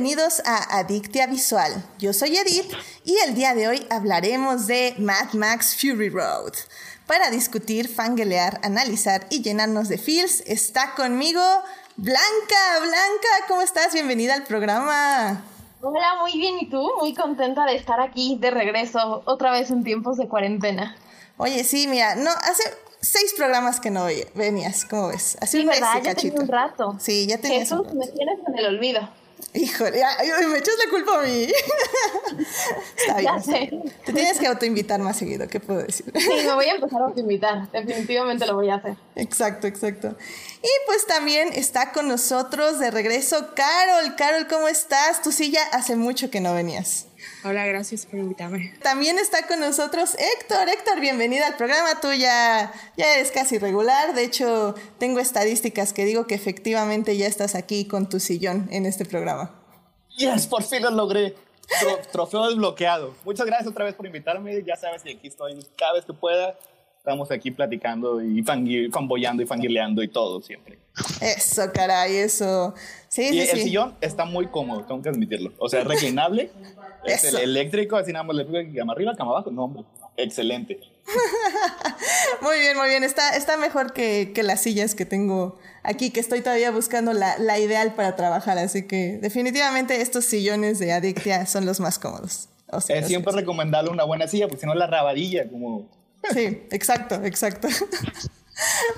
Bienvenidos a Adictia Visual. Yo soy Edith y el día de hoy hablaremos de Mad Max Fury Road. Para discutir, fangelear, analizar y llenarnos de feels, está conmigo Blanca. Blanca, ¿cómo estás? Bienvenida al programa. Hola, muy bien. ¿Y tú? Muy contenta de estar aquí de regreso, otra vez en tiempos de cuarentena. Oye, sí, mira, no, hace seis programas que no venías, ¿cómo ves? Así sí, un ¿verdad? Ya tenía un rato. Sí, ya tenías Jesús, me tienes en el olvido. Híjole, me echas la culpa a mí. Está bien. Ya sé. Te tienes que autoinvitar más seguido, ¿qué puedo decir? Sí, me voy a empezar a autoinvitar. Definitivamente lo voy a hacer. Exacto, exacto. Y pues también está con nosotros de regreso Carol. Carol, ¿cómo estás? Tú sí ya hace mucho que no venías. Hola, gracias por invitarme. También está con nosotros Héctor. Héctor, bienvenida al programa. Tú ya, ya eres casi regular. De hecho, tengo estadísticas que digo que efectivamente ya estás aquí con tu sillón en este programa. Yes, por fin lo logré. trofeo desbloqueado. Muchas gracias otra vez por invitarme. Ya sabes que aquí estoy cada vez que pueda. Estamos aquí platicando y fanboyando y fanguileando y todo siempre. Eso, caray, eso. Sí, y sí, el sillón está muy cómodo, tengo que admitirlo. O sea, reclinable. Es el eléctrico, así nada más le pongo cama arriba, cama abajo. No, hombre, excelente. muy bien, muy bien. Está, está mejor que, que, las sillas que tengo aquí, que estoy todavía buscando la, la ideal para trabajar. Así que definitivamente estos sillones de Adictia son los más cómodos. es siempre recomendable una buena silla, porque si no la rabadilla, como Sí, exacto, exacto.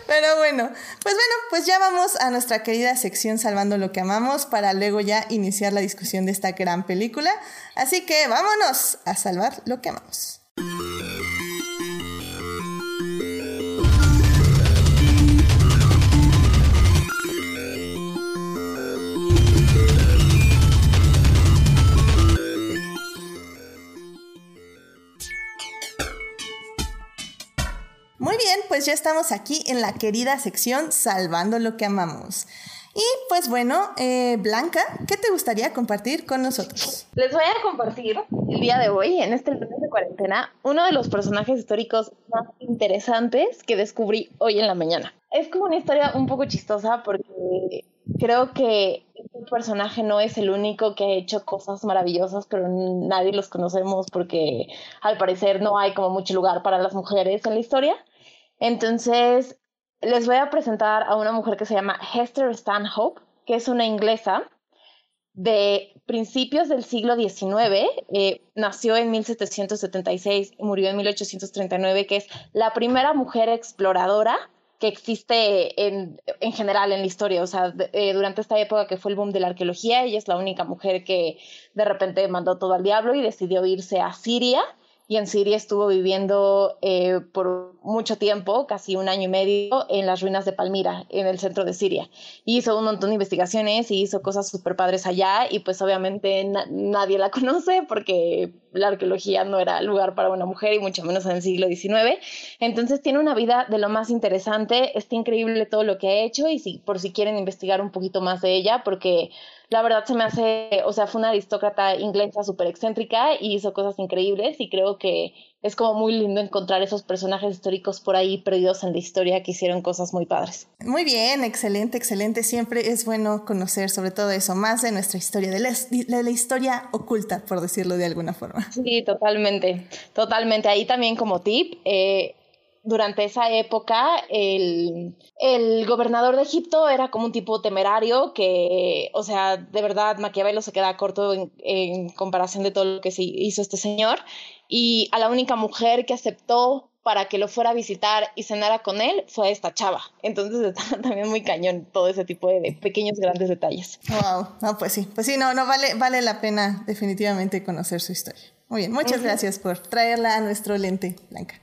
Pero bueno, pues bueno, pues ya vamos a nuestra querida sección Salvando lo que amamos para luego ya iniciar la discusión de esta gran película. Así que vámonos a salvar lo que amamos. Bien, pues ya estamos aquí en la querida sección Salvando lo que amamos. Y pues bueno, eh, Blanca, ¿qué te gustaría compartir con nosotros? Les voy a compartir el día de hoy, en este lunes de cuarentena, uno de los personajes históricos más interesantes que descubrí hoy en la mañana. Es como una historia un poco chistosa porque creo que este personaje no es el único que ha hecho cosas maravillosas, pero nadie los conocemos porque al parecer no hay como mucho lugar para las mujeres en la historia. Entonces, les voy a presentar a una mujer que se llama Hester Stanhope, que es una inglesa de principios del siglo XIX, eh, nació en 1776 y murió en 1839, que es la primera mujer exploradora que existe en, en general en la historia. O sea, eh, durante esta época que fue el boom de la arqueología, ella es la única mujer que de repente mandó todo al diablo y decidió irse a Siria y en Siria estuvo viviendo eh, por mucho tiempo, casi un año y medio, en las ruinas de Palmira, en el centro de Siria. hizo un montón de investigaciones y hizo cosas súper padres allá y pues obviamente nadie la conoce porque la arqueología no era lugar para una mujer y mucho menos en el siglo XIX. Entonces tiene una vida de lo más interesante, está increíble todo lo que ha hecho y si, por si quieren investigar un poquito más de ella, porque la verdad se me hace, o sea, fue una aristócrata inglesa súper excéntrica y hizo cosas increíbles y creo que es como muy lindo encontrar esos personajes históricos por ahí perdidos en la historia que hicieron cosas muy padres. Muy bien, excelente, excelente. Siempre es bueno conocer sobre todo eso, más de nuestra historia, de la, historia oculta, por decirlo de alguna forma. Sí, totalmente, totalmente. Ahí también como tip, eh, durante esa época el, gobernador de Egipto era como un tipo temerario que, o sea, de verdad Maquiavelo se queda corto en, comparación de todo lo que hizo este señor. Y a la única mujer que aceptó para que lo fuera a visitar y cenara con él fue esta chava. Entonces está también muy cañón todo ese tipo de, pequeños grandes detalles. Wow, no, pues sí, pues sí, no, no vale, vale la pena definitivamente conocer su historia. Muy bien, muchas gracias por traerla a nuestro lente, Blanca.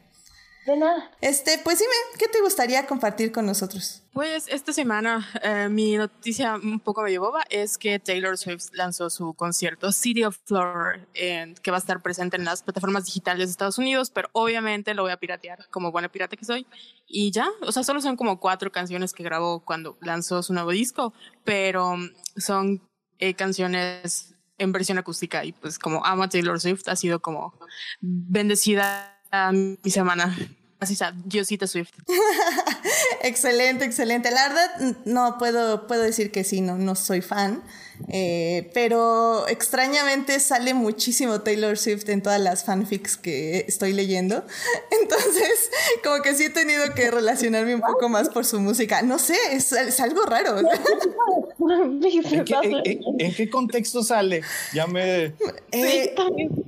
De nada. Este, pues dime, ¿qué te gustaría compartir con nosotros? Pues esta semana eh, mi noticia un poco medio boba es que Taylor Swift lanzó su concierto City of Flower, que va a estar presente en las plataformas digitales de Estados Unidos, pero obviamente lo voy a piratear como buena pirata que soy. Y ya, o sea, solo son como cuatro canciones que grabó cuando lanzó su nuevo disco, pero son eh, canciones en versión acústica y pues como amo a Taylor Swift ha sido como bendecida mi semana. Así está, Diosita Swift. excelente, excelente. La verdad, no puedo, puedo decir que sí, no, no soy fan. Eh, pero extrañamente sale muchísimo Taylor Swift en todas las fanfics que estoy leyendo. Entonces, como que sí he tenido que relacionarme un poco más por su música. No sé, es, es algo raro. ¿En qué, en, en, qué, contexto sale? Ya me... Eh,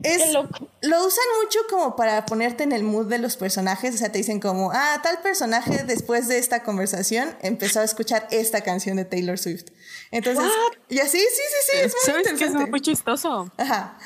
es, lo usan mucho como para ponerte en el mood de los personajes. O sea, te dicen como, ah, tal personaje después de esta conversación empezó a escuchar esta canción de Taylor Swift. Entonces, y así, sí, sí, sí, es muy ¿Sabes interesante. que es muy chistoso? Ajá.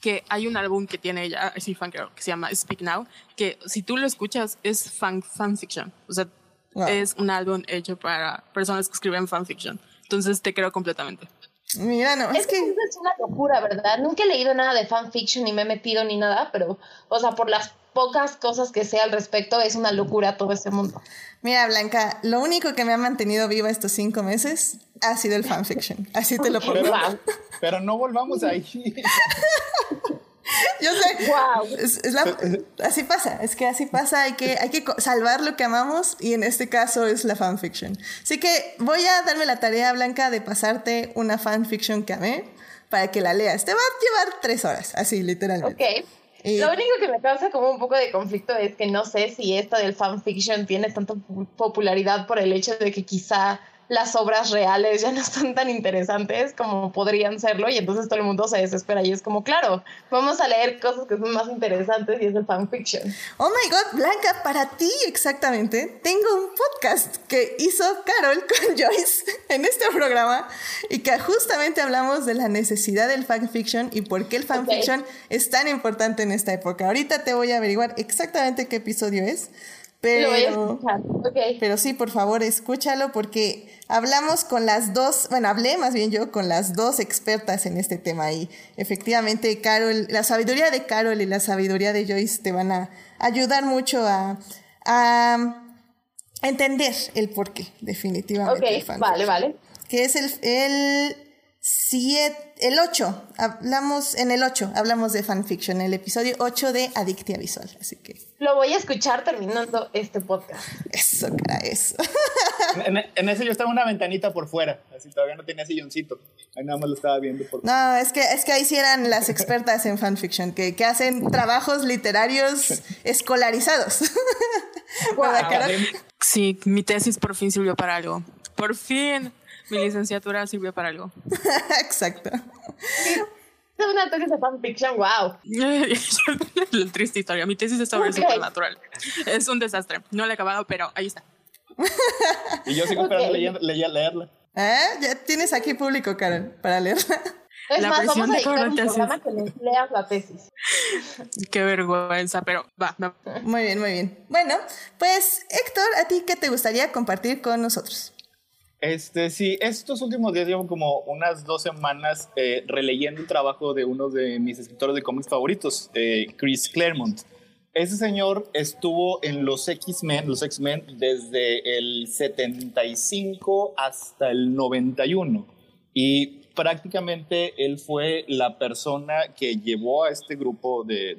Que hay un álbum que tiene ella, así fan que se llama Speak Now, que si tú lo escuchas es fan, fanfiction. O sea, wow. es un álbum hecho para personas que escriben fanfiction. Entonces te creo completamente. Mira, no, es, es que... que es una locura, ¿verdad? Nunca he leído nada de fanfiction ni me he metido ni nada, pero, o sea, por las pocas cosas que sé al respecto, es una locura todo este mundo. Mira, Blanca, lo único que me ha mantenido viva estos cinco meses ha sido el fanfiction. Así te lo pongo. Pero, pero no volvamos ahí. Yo sé. Wow. Es, es la, así pasa, es que así pasa, hay que, hay que salvar lo que amamos y en este caso es la fanfiction. Así que voy a darme la tarea, Blanca, de pasarte una fanfiction que amé para que la leas. Te va a llevar tres horas, así literalmente. Ok. Lo único que me causa como un poco de conflicto es que no sé si esto del fanfiction tiene tanta popularidad por el hecho de que quizá las obras reales ya no son tan interesantes como podrían serlo y entonces todo el mundo se desespera y es como, claro, vamos a leer cosas que son más interesantes y es el fanfiction. Oh my god, Blanca, para ti exactamente, tengo un podcast que hizo Carol con Joyce en este programa y que justamente hablamos de la necesidad del fanfiction y por qué el fanfiction okay. es tan importante en esta época. Ahorita te voy a averiguar exactamente qué episodio es. Pero, Lo voy a escuchar. Okay. pero sí, por favor, escúchalo porque hablamos con las dos, bueno, hablé más bien yo con las dos expertas en este tema y efectivamente Carol, la sabiduría de Carol y la sabiduría de Joyce te van a ayudar mucho a, a entender el porqué, definitivamente. Ok, vale, vale. Que es el, el siete, el 8, hablamos, en el 8 hablamos de fanfiction, el episodio 8 de Adictia Visual, así que... Lo voy a escuchar terminando este podcast. Eso, cara, eso. En, en, ese yo estaba una ventanita por fuera, así todavía no tenía silloncito, ahí nada más lo estaba viendo por No, es que, es que ahí sí eran las expertas en fanfiction, que, que hacen trabajos literarios escolarizados. Wow. Sí, mi tesis por fin sirvió para algo. Por fin mi licenciatura sirvió para algo. Exacto. Es una tesis de fanfiction, wow. La triste historia. Mi tesis es sobre okay. supernatural. Es un desastre. No la he acabado, pero ahí está. y yo sigo esperando okay. leyendo, leer, leerla. ¿Eh? Ya tienes aquí público, Karen, para leerla. Es la más, vamos a un programa que les leas la tesis. Qué vergüenza, pero va, va. Muy bien, muy bien. Bueno, pues Héctor, ¿a ti qué te gustaría compartir con nosotros? Este, sí, estos últimos días llevo como unas dos semanas eh, releyendo el trabajo de uno de mis escritores de cómics favoritos, eh, Chris Claremont. Ese señor estuvo en los X-Men, los X-Men desde el 75 hasta el 91 y prácticamente él fue la persona que llevó a este grupo de,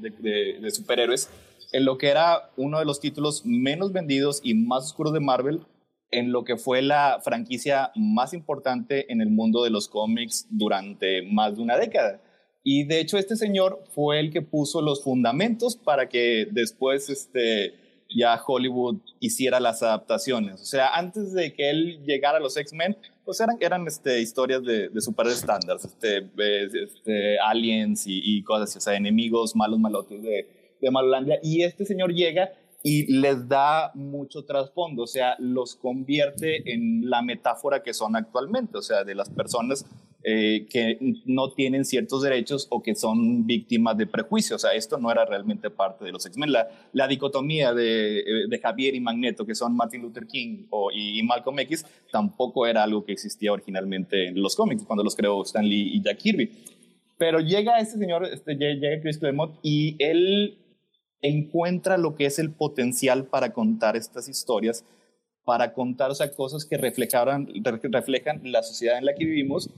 superhéroes en lo que era uno de los títulos menos vendidos y más oscuros de Marvel, en lo que fue la franquicia más importante en el mundo de los cómics durante más de una década. Y de hecho este señor fue el que puso los fundamentos para que después este, ya Hollywood hiciera las adaptaciones. O sea, antes de que él llegara a los X-Men, pues eran, eran este, historias de, de super estándares, este, este, aliens y, y, cosas así, o sea, enemigos malos malotes de, de Malolandia. Y este señor llega y les da mucho trasfondo, o sea, los convierte en la metáfora que son actualmente, o sea, de las personas eh, que no tienen ciertos derechos o que son víctimas de prejuicios. O sea, esto no era realmente parte de los X-Men. La, la, dicotomía de, de, Javier y Magneto, que son Martin Luther King o, y, y, Malcolm X, tampoco era algo que existía originalmente en los cómics, cuando los creó Stan Lee y Jack Kirby. Pero llega este señor, este, llega Chris Claremont y él encuentra lo que es el potencial para contar estas historias, para contar o cosas que reflejaran, reflejan la sociedad en la que vivimos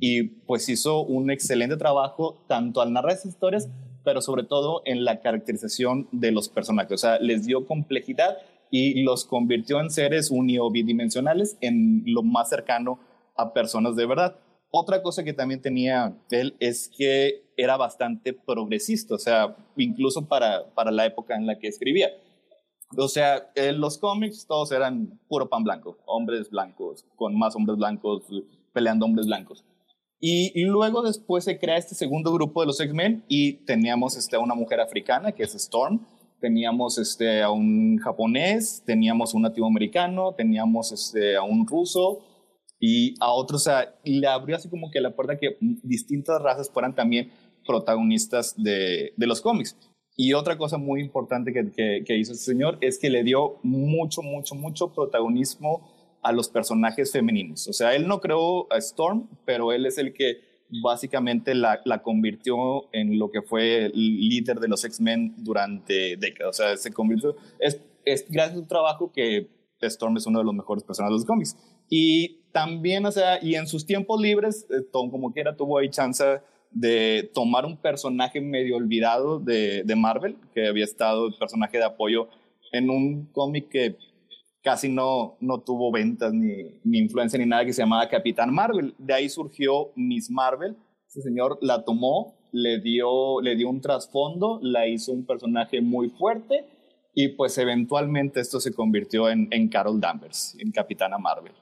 y pues hizo un excelente trabajo tanto al narrar esas historias, pero sobre todo en la caracterización de los personajes, o sea, les dio complejidad y los convirtió en seres unio bidimensionales en lo más cercano a personas de verdad. otra cosa que también tenía él es que era bastante progresista, o sea, incluso para, para la época en la que escribía. O sea, en los cómics todos eran puro pan blanco, hombres blancos, con más hombres blancos, peleando hombres blancos. Y, luego después se crea este segundo grupo de los X-Men y teníamos este, a una mujer africana, que es Storm, teníamos este, a un japonés, teníamos a un nativo americano, teníamos este, a un ruso y a otros, o sea, le abrió así como que la puerta que distintas razas fueran también protagonistas de, los cómics. Y otra cosa muy importante que, que, hizo este señor es que le dio mucho, mucho, mucho protagonismo a los personajes femeninos. O sea, él no creó a Storm, pero él es el que básicamente la, la convirtió en lo que fue el líder de los X-Men durante décadas. O sea, se convirtió, es, es gracias a su trabajo que Storm es uno de los mejores personajes de los cómics. Y también, o sea, y en sus tiempos libres, eh, Tom como quiera tuvo ahí chance de tomar un personaje medio olvidado de, de Marvel, que había estado el personaje de apoyo en un cómic que casi no, no tuvo ventas ni, ni, influencia ni nada, que se llamaba Capitán Marvel. De ahí surgió Miss Marvel. Ese señor la tomó, le dio, le dio un trasfondo, la hizo un personaje muy fuerte y pues eventualmente esto se convirtió en, en Carol Danvers, en Capitana Marvel.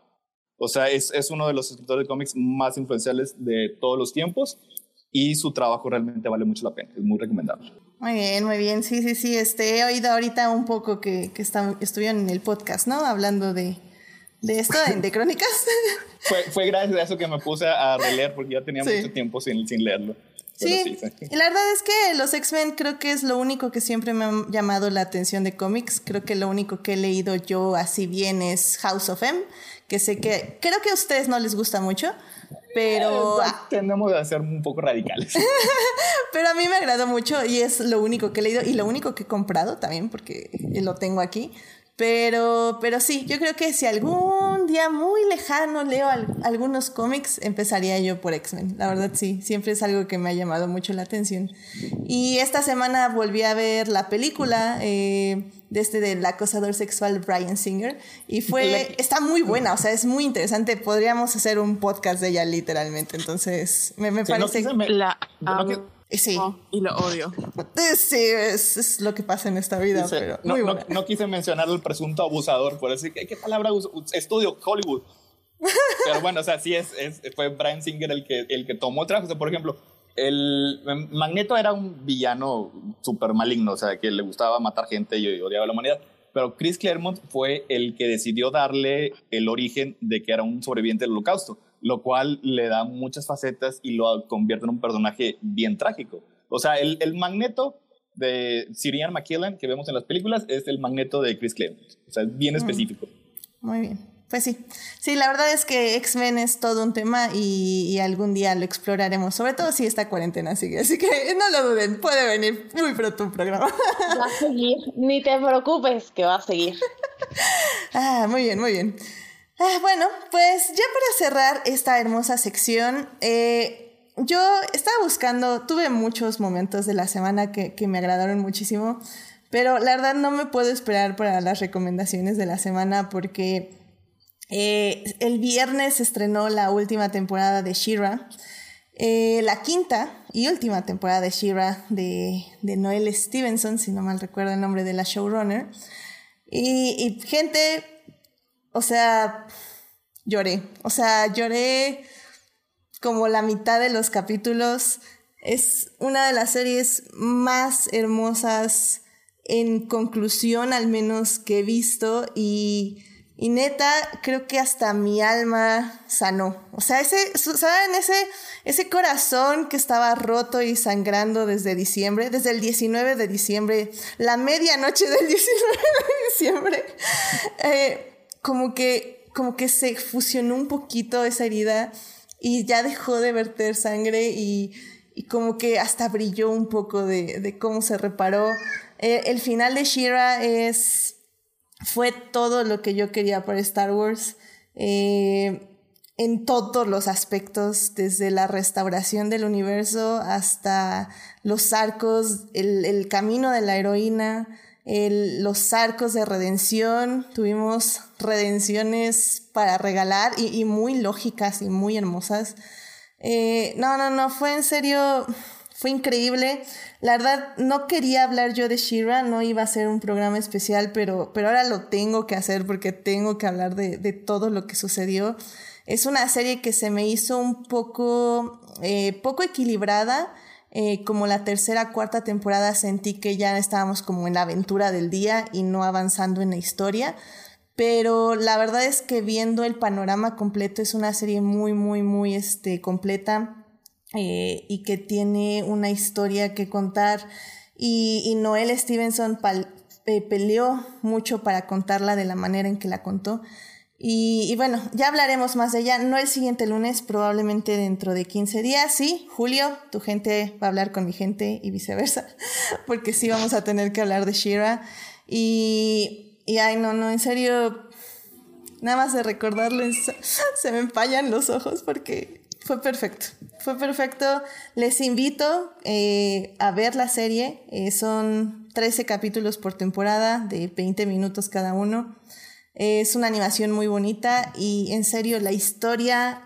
O sea, es, es uno de los escritores de cómics más influenciales de todos los tiempos y su trabajo realmente vale mucho la pena, es muy recomendable. Muy bien, muy bien, sí, sí, sí, este, he oído ahorita un poco que, que estuvieron en el podcast, ¿no? Hablando de, de esto, de, crónicas. fue, fue gracias a eso que me puse a releer porque ya tenía mucho tiempo sin, sin leerlo. Sí, la verdad es que los X-Men creo que es lo único que siempre me ha llamado la atención de cómics. Creo que lo único que he leído yo así bien es House of M, que sé que creo que a ustedes no les gusta mucho, pero... Eh, tendemos a ser un poco radicales. pero a mí me agradó mucho y es lo único que he leído y lo único que he comprado también porque lo tengo aquí. Pero, pero sí, yo creo que si algún día muy lejano leo algunos cómics, empezaría yo por X-Men. La verdad sí, siempre es algo que me ha llamado mucho la atención. Y esta semana volví a ver la película eh, de este del acosador sexual Brian Singer y fue, está muy buena, o sea, es muy interesante. Podríamos hacer un podcast de ella literalmente, entonces me, me parece... la, Sí. y lo odio. Sí, es, lo que pasa en esta vida. pero no, no, quise mencionar al presunto abusador, por decir, ¿qué, palabra uso? Estudio, Hollywood. pero bueno, o sea, sí es, fue Brian Singer el que, el que tomó el trabajo. O sea, por ejemplo, el Magneto era un villano súper maligno, o sea, que le gustaba matar gente y odiaba a la humanidad. Pero Chris Claremont fue el que decidió darle el origen de que era un sobreviviente del holocausto lo cual le da muchas facetas y lo convierte en un personaje bien trágico. O sea, el, el magneto de Sirian McKillen que vemos en las películas es el magneto de Chris Claremont. O sea, es bien mm. específico. Muy bien. Pues sí. Sí, la verdad es que X-Men es todo un tema y, algún día lo exploraremos, sobre todo si esta cuarentena sigue. Así que no lo duden, puede venir muy pronto un programa. Va a seguir, ni te preocupes que va a seguir. ah, muy bien, muy bien. Ah, bueno, pues ya para cerrar esta hermosa sección, eh, yo estaba buscando, tuve muchos momentos de la semana que, me agradaron muchísimo, pero la verdad no me puedo esperar para las recomendaciones de la semana porque eh, el viernes estrenó la última temporada de Shira, eh, la quinta y última temporada de Shira de, de Noel Stevenson, si no mal recuerdo el nombre de la showrunner. Y gente, o sea, lloré. O sea, lloré como la mitad de los capítulos. Es una de las series más hermosas en conclusión, al menos que he visto. Y, neta, creo que hasta mi alma sanó. O sea, ese, ¿saben? Ese, ese corazón que estaba roto y sangrando desde diciembre, desde el 19 de diciembre, la medianoche del 19 de diciembre. Eh, como que, como que se fusionó un poquito esa herida y ya dejó de verter sangre y, como que hasta brilló un poco de, cómo se reparó. Eh, el final de Shira es, fue todo lo que yo quería para Star Wars. Eh, en todos los aspectos, desde la restauración del universo hasta los arcos, el, el camino de la heroína, los arcos de redención, tuvimos redenciones para regalar y, muy lógicas y muy hermosas. Eh, no, no, no, fue en serio, fue increíble. La verdad, no quería hablar yo de Shira, no iba a ser un programa especial, pero, pero ahora lo tengo que hacer porque tengo que hablar de, de todo lo que sucedió. Es una serie que se me hizo un poco, eh, poco equilibrada. Eh, como la tercera, cuarta temporada sentí que ya estábamos como en la aventura del día y no avanzando en la historia. Pero la verdad es que viendo el panorama completo es una serie muy, muy, muy este, completa eh, y que tiene una historia que contar. Y, y Noel Stevenson peleó mucho para contarla de la manera en que la contó. Y, bueno, ya hablaremos más de ella, no el siguiente lunes, probablemente dentro de 15 días, sí, Julio, tu gente va a hablar con mi gente y viceversa, porque sí vamos a tener que hablar de Shira. Y, y ay, no, no, en serio, nada más de recordarles, se me empañan los ojos porque fue perfecto, fue perfecto. Les invito eh, a ver la serie, eh, son 13 capítulos por temporada de 20 minutos cada uno. Es una animación muy bonita y en serio la historia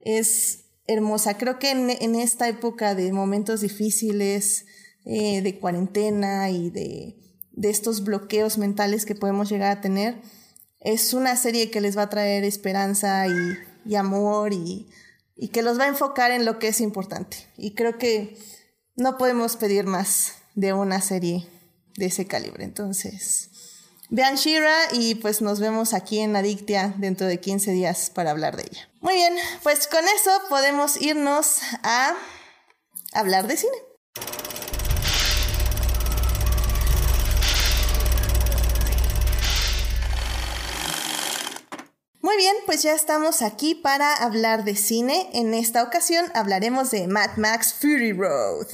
es hermosa. Creo que en, esta época de momentos difíciles, eh, de cuarentena y de, estos bloqueos mentales que podemos llegar a tener, es una serie que les va a traer esperanza y, amor y, y que los va a enfocar en lo que es importante. Y creo que no podemos pedir más de una serie de ese calibre. Entonces, Vean Shira y pues nos vemos aquí en Adictia dentro de 15 días para hablar de ella. Muy bien, pues con eso podemos irnos a hablar de cine. Muy bien, pues ya estamos aquí para hablar de cine. En esta ocasión hablaremos de Mad Max Fury Road.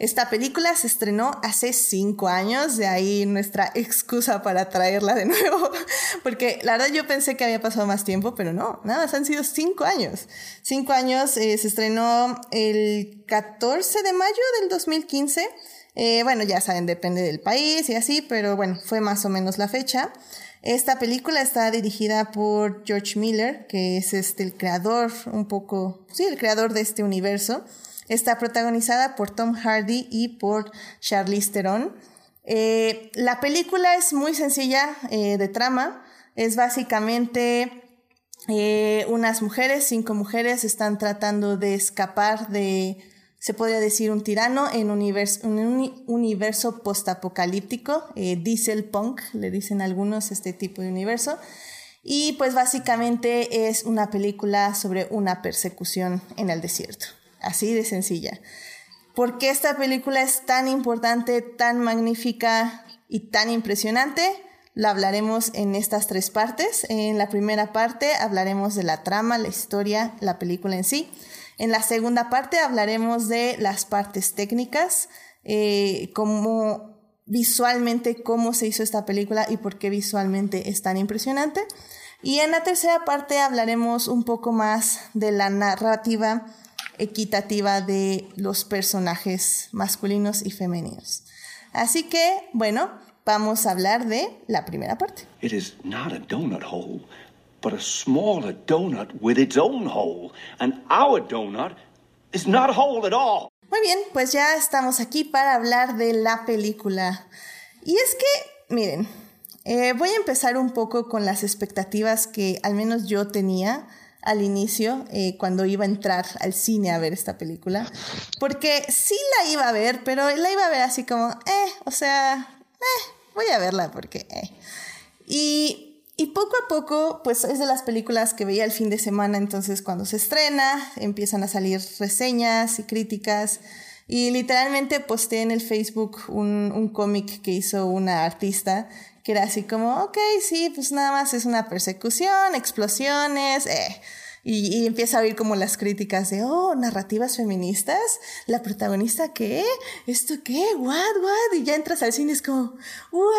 Esta película se estrenó hace cinco años, de ahí nuestra excusa para traerla de nuevo, porque la verdad yo pensé que había pasado más tiempo, pero no, nada más han sido cinco años. Cinco años, eh, se estrenó el 14 de mayo del 2015. Eh, bueno, ya saben, depende del país y así, pero bueno, fue más o menos la fecha. Esta película está dirigida por George Miller, que es este, el creador, un poco, sí, el creador de este universo. Está protagonizada por Tom Hardy y por Charlize Theron. Eh, la película es muy sencilla eh, de trama. Es básicamente eh, unas mujeres, cinco mujeres, están tratando de escapar de, se podría decir, un tirano en un universo postapocalíptico, diesel punk, le dicen algunos este tipo de universo. Y pues básicamente es una película sobre una persecución en el desierto. Así de sencilla. ¿Por qué esta película es tan importante, tan magnífica y tan impresionante? La hablaremos en estas tres partes. En la primera parte hablaremos de la trama, la historia, la película en sí. En la segunda parte hablaremos de las partes técnicas, eh, cómo visualmente cómo se hizo esta película y por qué visualmente es tan impresionante. Y en la tercera parte hablaremos un poco más de la narrativa equitativa de los personajes masculinos y femeninos. Así que, bueno, vamos a hablar de la primera parte. It is not a donut hole, but a smaller donut with its own hole. And our donut is not a hole at all. Muy bien, pues ya estamos aquí para hablar de la película. Y es que, miren, eh, voy a empezar un poco con las expectativas que al menos yo tenía al inicio, eh, cuando iba a entrar al cine a ver esta película, porque sí la iba a ver, pero la iba a ver así como, eh, o sea, eh, voy a verla porque, eh. Y, y poco a poco, pues es de las películas que veía el fin de semana, entonces cuando se estrena, empiezan a salir reseñas y críticas. Y literalmente posté en el Facebook un, un cómic que hizo una artista que era así como, ok, sí, pues nada más es una persecución, explosiones, eh. Y, y, empieza a oír como las críticas de, oh, narrativas feministas, la protagonista qué, esto qué, what, what, y ya entras al cine es como, what.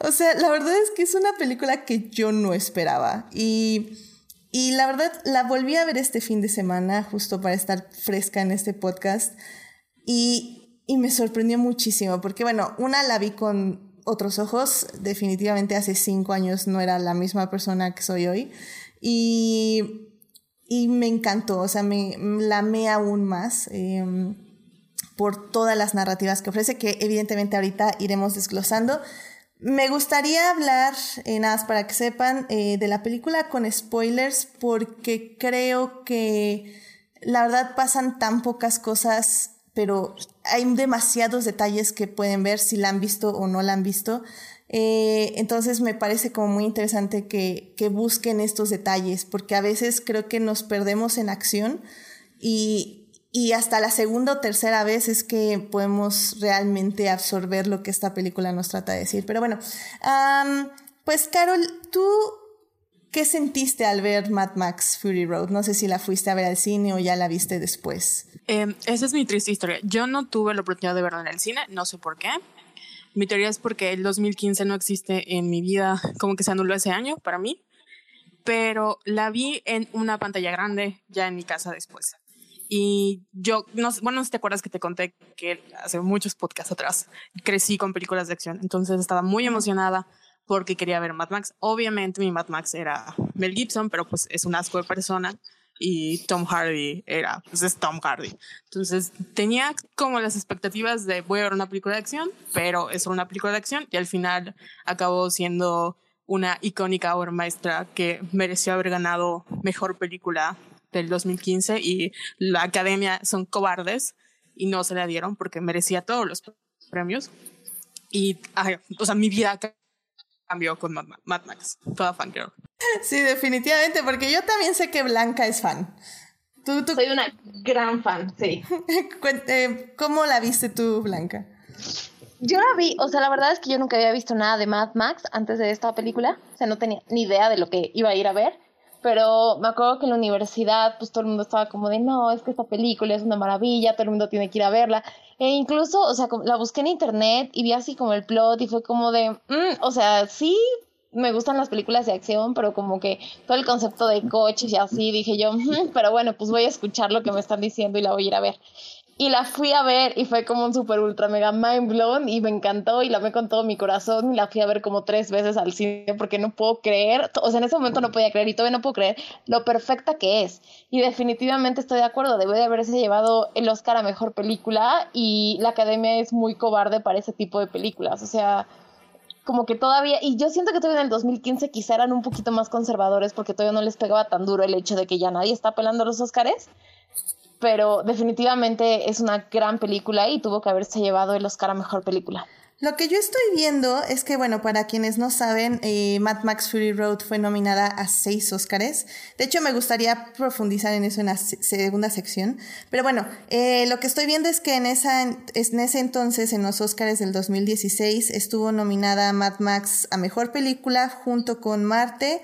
o sea, la verdad es que es una película que yo no esperaba. Y, y la verdad, la volví a ver este fin de semana, justo para estar fresca en este podcast. Y y me sorprendió muchísimo, porque bueno, una la vi con otros ojos, definitivamente hace cinco años no era la misma persona que soy hoy, y, y me encantó, o sea, me la amé aún más em, por todas las narrativas que ofrece, que evidentemente ahorita iremos desglosando. Me gustaría hablar, eh, nada más para que sepan, eh, de la película con spoilers, porque creo que la verdad pasan tan pocas cosas, pero hay demasiados detalles que pueden ver si la han visto o no la han visto. Eh, entonces me parece como muy interesante que, que, busquen estos detalles, porque a veces creo que nos perdemos en acción y, y hasta la segunda o tercera vez es que podemos realmente absorber lo que esta película nos trata de decir. Pero bueno, pues Carol, ¿tú qué sentiste al ver Mad Max Fury Road? No sé si la fuiste a ver al cine o ya la viste después. Em, esa es mi triste historia. Yo no tuve la oportunidad de verla en el cine, no sé por qué. Mi teoría es porque el 2015 no existe en mi vida, como que se anuló ese año para mí, pero la vi en una pantalla grande ya en mi casa después. Y yo, no, bueno, no si te acuerdas que te conté que hace muchos podcasts atrás crecí con películas de acción. Entonces estaba muy emocionada porque quería ver Mad Max. Obviamente mi Mad Max era Mel Gibson, pero pues es un asco de persona. Y Tom Hardy era, pues es Tom Hardy. Entonces tenía como las expectativas de voy a ver una película de acción, pero es una película de acción y al final acabó siendo una icónica obra maestra que mereció haber ganado mejor película del 2015 y la academia son cobardes y no se la dieron porque merecía todos los premios. Y, o sea, mi vida cambió con Mad, Max, toda fangirl. Sí, definitivamente, porque yo también sé que Blanca es fan. ¿Tú, tú... Soy una gran fan, sí. Eh, ¿Cómo la viste tú, Blanca? Yo la vi, o sea, la verdad es que yo nunca había visto nada de Mad Max antes de esta película, o sea, no tenía ni idea de lo que iba a ir a ver pero me acuerdo que en la universidad pues todo el mundo estaba como de no, es que esta película es una maravilla, todo el mundo tiene que ir a verla. E incluso, o sea, la busqué en internet y vi así como el plot y fue como de, mm", o sea, sí me gustan las películas de acción, pero como que todo el concepto de coches y así, dije yo, pero bueno, pues voy a escuchar lo que me están diciendo y la voy a ir a ver. Y la fui a ver y fue como un super ultra mega mind blown y me encantó y la amé con todo mi corazón y la fui a ver como tres veces al cine porque no puedo creer, o sea, en ese momento no podía creer y todavía no puedo creer lo perfecta que es. Y definitivamente estoy de acuerdo, debe de haberse llevado el Oscar a Mejor Película y la Academia es muy cobarde para ese tipo de películas, o sea, como que todavía, y yo siento que todavía en el 2015 quizá eran un poquito más conservadores porque todavía no les pegaba tan duro el hecho de que ya nadie está pelando los Oscars pero definitivamente es una gran película y tuvo que haberse llevado el Oscar a Mejor Película. Lo que yo estoy viendo es que, bueno, para quienes no saben, eh, Mad Max Fury Road fue nominada a seis Oscars. De hecho, me gustaría profundizar en eso en la segunda sección. Pero bueno, eh, lo que estoy viendo es que en, esa, en ese entonces, en los Oscars del 2016, estuvo nominada Mad Max a Mejor Película junto con Marte,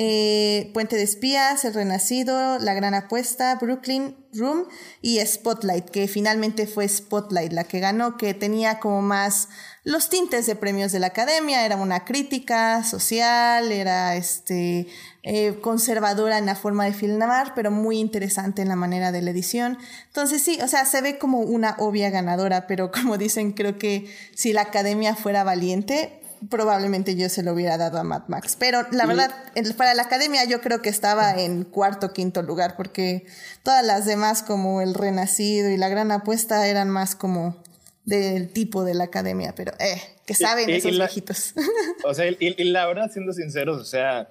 eh, Puente de Espías, El Renacido, La Gran Apuesta, Brooklyn Room y Spotlight, que finalmente fue Spotlight la que ganó, que tenía como más los tintes de premios de la Academia, era una crítica social, era este eh, conservadora en la forma de filmar, pero muy interesante en la manera de la edición. Entonces sí, o sea, se ve como una obvia ganadora, pero como dicen, creo que si la Academia fuera valiente, probablemente yo se lo hubiera dado a Mad Max. Pero la verdad, para la academia yo creo que estaba en cuarto, quinto lugar, porque todas las demás, como El Renacido y La Gran Apuesta, eran más como del tipo de la academia, pero eh, que saben esos viejitos. O sea, y, la verdad, siendo sinceros, o sea,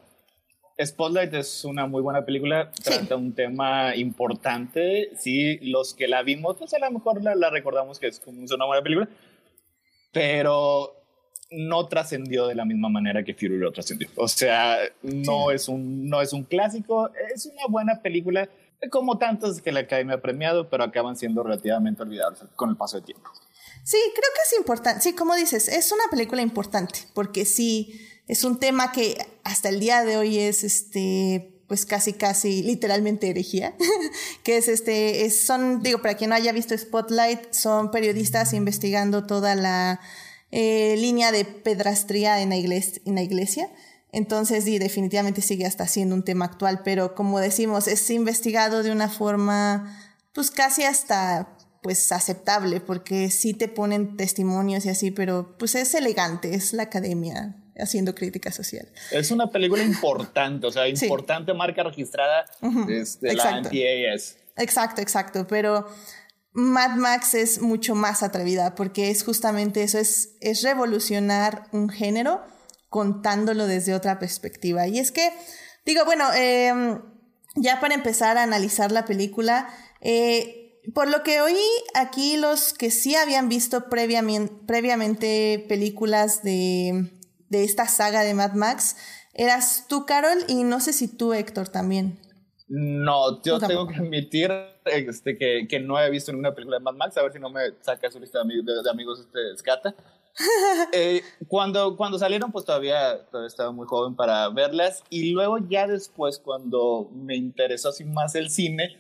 Spotlight es una muy buena película, trata un tema importante. Sí, los que la vimos, pues a lo mejor la, la recordamos que es como una buena película, pero no trascendió de la misma manera que Fury Road trascendió. O sea, no, es un, no es un clásico, es una buena película, como tantas que la Academia ha premiado, pero acaban siendo relativamente olvidables con el paso del tiempo. Sí, creo que es importante. Sí, como dices, es una película importante, porque sí, es un tema que hasta el día de hoy es este pues casi casi literalmente herejía, que es este, es, son, digo, para quien no haya visto Spotlight, son periodistas investigando toda la eh, línea de pedrastría en la, iglesia, en la iglesia. Entonces, sí, definitivamente sigue hasta siendo un tema actual, pero como decimos, es investigado de una forma, pues casi hasta pues aceptable, porque sí te ponen testimonios y así, pero pues es elegante, es la academia. haciendo crítica social. Es una película importante, o sea, importante marca registrada de la anti-AS. Exacto, exacto, pero Mad Max es mucho más atrevida porque es justamente eso, es, es revolucionar un género contándolo desde otra perspectiva. Y es que, digo, bueno, em, ya para empezar a analizar la película, eh, por lo que oí aquí, los que sí habían visto previamente, previamente películas de, de esta saga de Mad Max, eras tú, Carol, y no sé si tú, Héctor, también. No, yo tengo que admitir este, que, que, no he visto ninguna película de Mad Max, a ver si no me saca su lista de, amigos este Scata. Eh, cuando, cuando salieron, pues todavía, todavía estaba muy joven para verlas. Y luego, ya después, cuando me interesó así más el cine,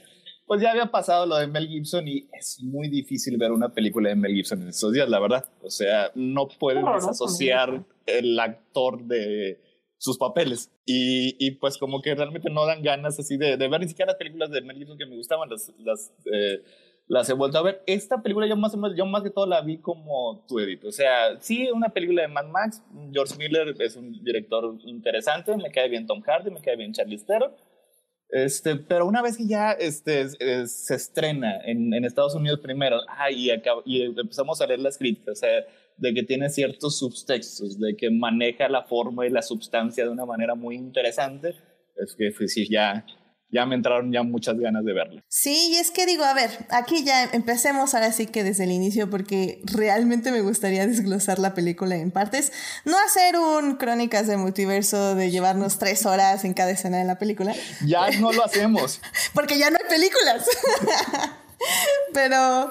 pues ya había pasado lo de Mel Gibson y es muy difícil ver una película de Mel Gibson en estos días, la verdad. O sea, no puedes desasociar el actor de sus papeles. Y, y, pues como que realmente no dan ganas así de, de ver ni siquiera las películas de Mel Gibson que me gustaban, las, las, eh, las he vuelto a ver. Esta película yo más o menos, yo más que todo la vi como tu edit. O sea, sí, una película de Mad Max. George Miller es un director interesante, me cae bien Tom Hardy, me cae bien Charlie Theron. Este, pero una vez que ya este, se estrena en, en, Estados Unidos primero, ah, y, y, empezamos a leer las críticas, o sea, de que tiene ciertos subtextos, de que maneja la forma y la substancia de una manera muy interesante, es que pues, sí, ya, ya me entraron ya muchas ganas de verla. Sí, y es que digo, a ver, aquí ya empecemos ahora sí que desde el inicio, porque realmente me gustaría desglosar la película en partes. No hacer un crónicas de multiverso de llevarnos tres horas en cada escena de la película. Ya no lo hacemos. porque ya no hay películas. pero,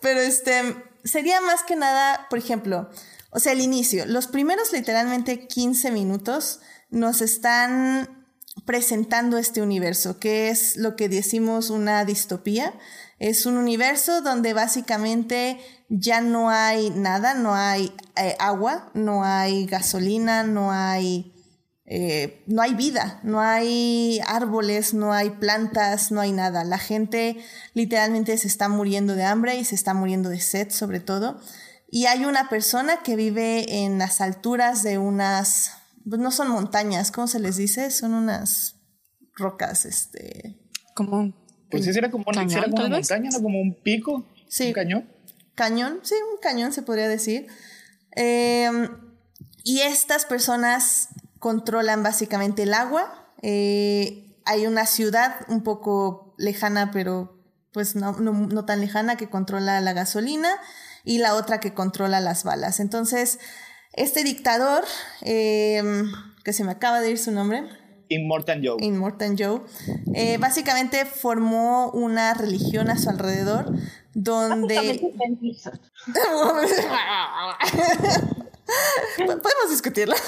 pero este, sería más que nada, por ejemplo, o sea, el inicio. Los primeros literalmente 15 minutos nos están presentando este universo, que es lo que decimos una distopía. Es un universo donde básicamente ya no hay nada, no hay eh, agua, no hay gasolina, no hay, eh, no hay vida, no hay árboles, no hay plantas, no hay nada. La gente literalmente se está muriendo de hambre y se está muriendo de sed sobre todo. Y hay una persona que vive en las alturas de unas pues no son montañas, ¿cómo se les dice? Son unas rocas, este... Como Pues sí, era como, una, montaña, ¿no? Como un pico, sí. un cañón. Cañón, sí, un cañón se podría decir. Em, y estas personas controlan básicamente el agua. Eh, hay una ciudad un poco lejana, pero pues no, no, tan lejana, que controla la gasolina y la otra que controla las balas. Entonces, este dictador, em, que se me acaba de ir su nombre. Immortan Joe. Immortan Joe. Eh, básicamente formó una religión a su alrededor donde... Podemos discutirlo.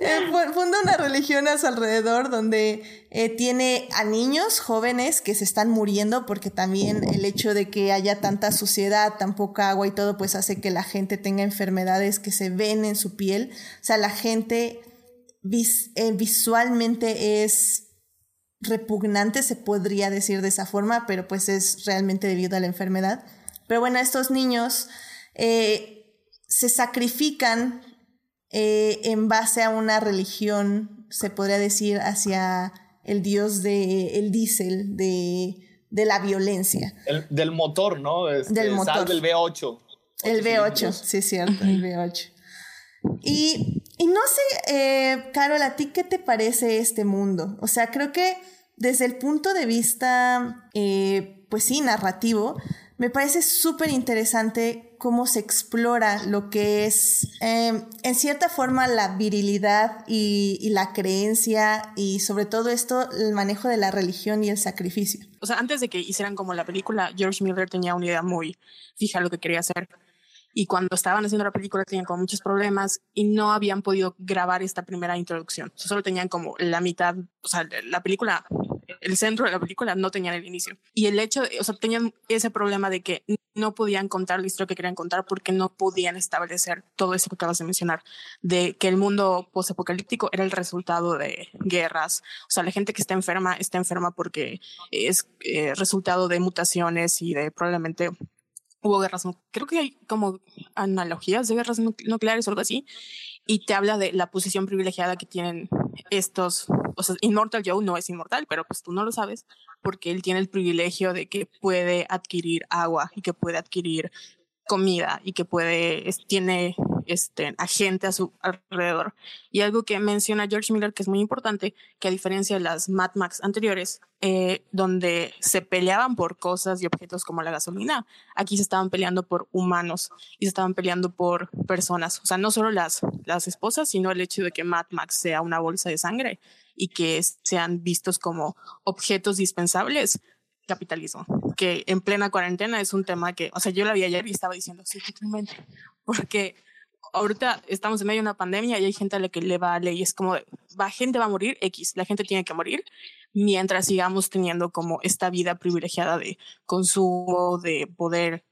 Eh, funda una religión a su alrededor donde eh, tiene a niños jóvenes que se están muriendo porque también el hecho de que haya tanta suciedad, tan poca agua y todo, pues hace que la gente tenga enfermedades que se ven en su piel. O sea, la gente eh, visualmente es repugnante, se podría decir de esa forma, pero pues es realmente debido a la enfermedad. Pero bueno, estos niños se sacrifican eh, en base a una religión, se podría decir, hacia el dios de el diésel, de, de la violencia. del motor, ¿no? Este, del motor. del V8. El V8, sí, es cierto, el V8. Y, y no sé, eh, Carol, ¿a ti qué te parece este mundo? O sea, creo que desde el punto de vista, eh, pues sí, narrativo, me parece súper interesante cómo se explora lo que es, em, en cierta forma, la virilidad y, la creencia y sobre todo esto, el manejo de la religión y el sacrificio. O sea, antes de que hicieran como la película, George Miller tenía una idea muy fija de lo que quería hacer. Y cuando estaban haciendo la película tenían como muchos problemas y no habían podido grabar esta primera introducción. solo tenían como la mitad, o sea, la película el centro de la película no tenían el inicio. Y el hecho, o sea, tenían ese problema de que no podían contar la historia que querían contar porque no podían establecer todo eso que acabas de mencionar, de que el mundo postapocalíptico era el resultado de guerras. O sea, la gente que está enferma está enferma porque es eh, resultado de mutaciones y de probablemente hubo guerras, creo que hay como analogías de guerras nucleares o algo así, y te habla de la posición privilegiada que tienen estos, o sea, Immortal Joe no es inmortal, pero pues tú no lo sabes, porque él tiene el privilegio de que puede adquirir agua y que puede adquirir comida y que puede, tiene este, a gente a su alrededor. Y algo que menciona George Miller que es muy importante, que a diferencia de las Mad Max anteriores, eh, donde se peleaban por cosas y objetos como la gasolina, aquí se estaban peleando por humanos y se estaban peleando por personas. O sea, no solo las, las esposas, sino el hecho de que Mad Max sea una bolsa de sangre y que sean vistos como objetos dispensables capitalismo, que en plena cuarentena es un tema que, o sea, yo la vi ayer y estaba diciendo, sí, totalmente, porque ahorita estamos en medio de una pandemia y hay gente a la que le vale y es como, va, gente va a morir, X, la gente tiene que morir, mientras sigamos teniendo como esta vida privilegiada de consumo, de poder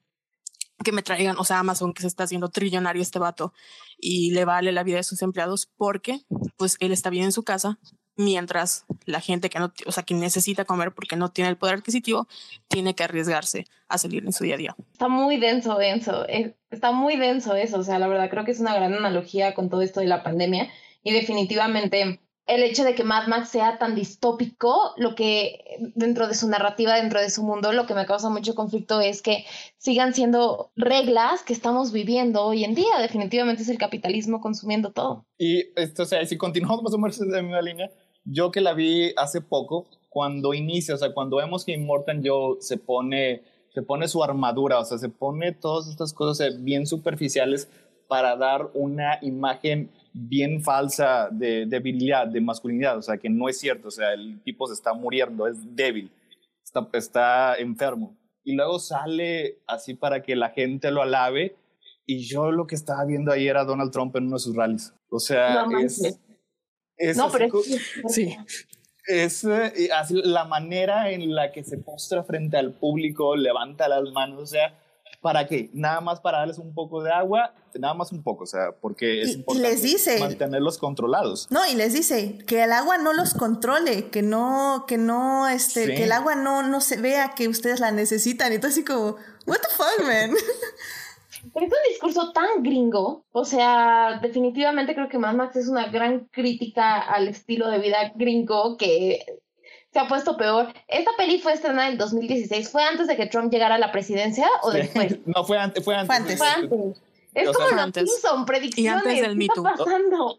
que me traigan, o sea, Amazon que se está haciendo trillonario este vato y le vale la vida de sus empleados porque pues él está bien en su casa, mientras la gente que no, o sea, que necesita comer porque no tiene el poder adquisitivo, tiene que arriesgarse a salir en su día a día. Está muy denso, denso, eh, está muy denso eso, o sea, la verdad creo que es una gran analogía con todo esto de la pandemia y definitivamente el hecho de que Mad Max sea tan distópico, lo que dentro de su narrativa, dentro de su mundo, lo que me causa mucho conflicto es que sigan siendo reglas que estamos viviendo hoy en día. Definitivamente es el capitalismo consumiendo todo. Y esto, o sea, si continuamos más o menos en la misma línea, yo que la vi hace poco, cuando inicia, o sea, cuando vemos que Immortal Joe se pone, se pone su armadura, o sea, se pone todas estas cosas bien superficiales para dar una imagen bien falsa de debilidad, de masculinidad, o sea, que no es cierto, o sea, el tipo se está muriendo, es débil, está, está enfermo. Y luego sale así para que la gente lo alabe, y yo lo que estaba viendo ahí era Donald Trump en uno de sus rallies. O sea, es, es, no, pero sí. Es eh, así, la manera en la que se postra frente al público, levanta las manos, o sea, ¿Para qué? Nada más para darles un poco de agua, nada más un poco, o sea, porque es y, importante les dice, mantenerlos controlados. No, y les dice que el agua no los controle, que no, que no, este, Sí. que el agua no, no se vea que ustedes la necesitan. Y todo así como, what the fuck, man? Pero es un discurso tan gringo, o sea, definitivamente creo que Mad Max es una gran crítica al estilo de vida gringo que se ha puesto peor. Esta peli fue estrenada en 2016, ¿fue antes de que Trump llegara a la presidencia o después? no, fue antes. Fue antes. Fue antes. Fue antes. Es O como sea, los antes. Simpson, predicciones. Y antes del ¿qué Me está Too. pasando?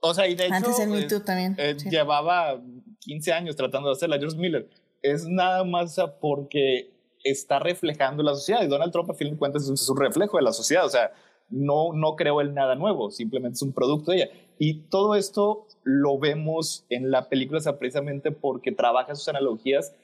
O sea, y de hecho, Antes del Me eh, Too también. eh, sí. llevaba 15 años tratando de hacerla, George Miller. Es nada más porque está reflejando la sociedad y Donald Trump, a fin de cuentas, es un reflejo de la sociedad. O sea, no, no creó él nada nuevo, simplemente es un producto de ella. Y todo esto lo vemos en la película o precisamente porque trabaja sus analogías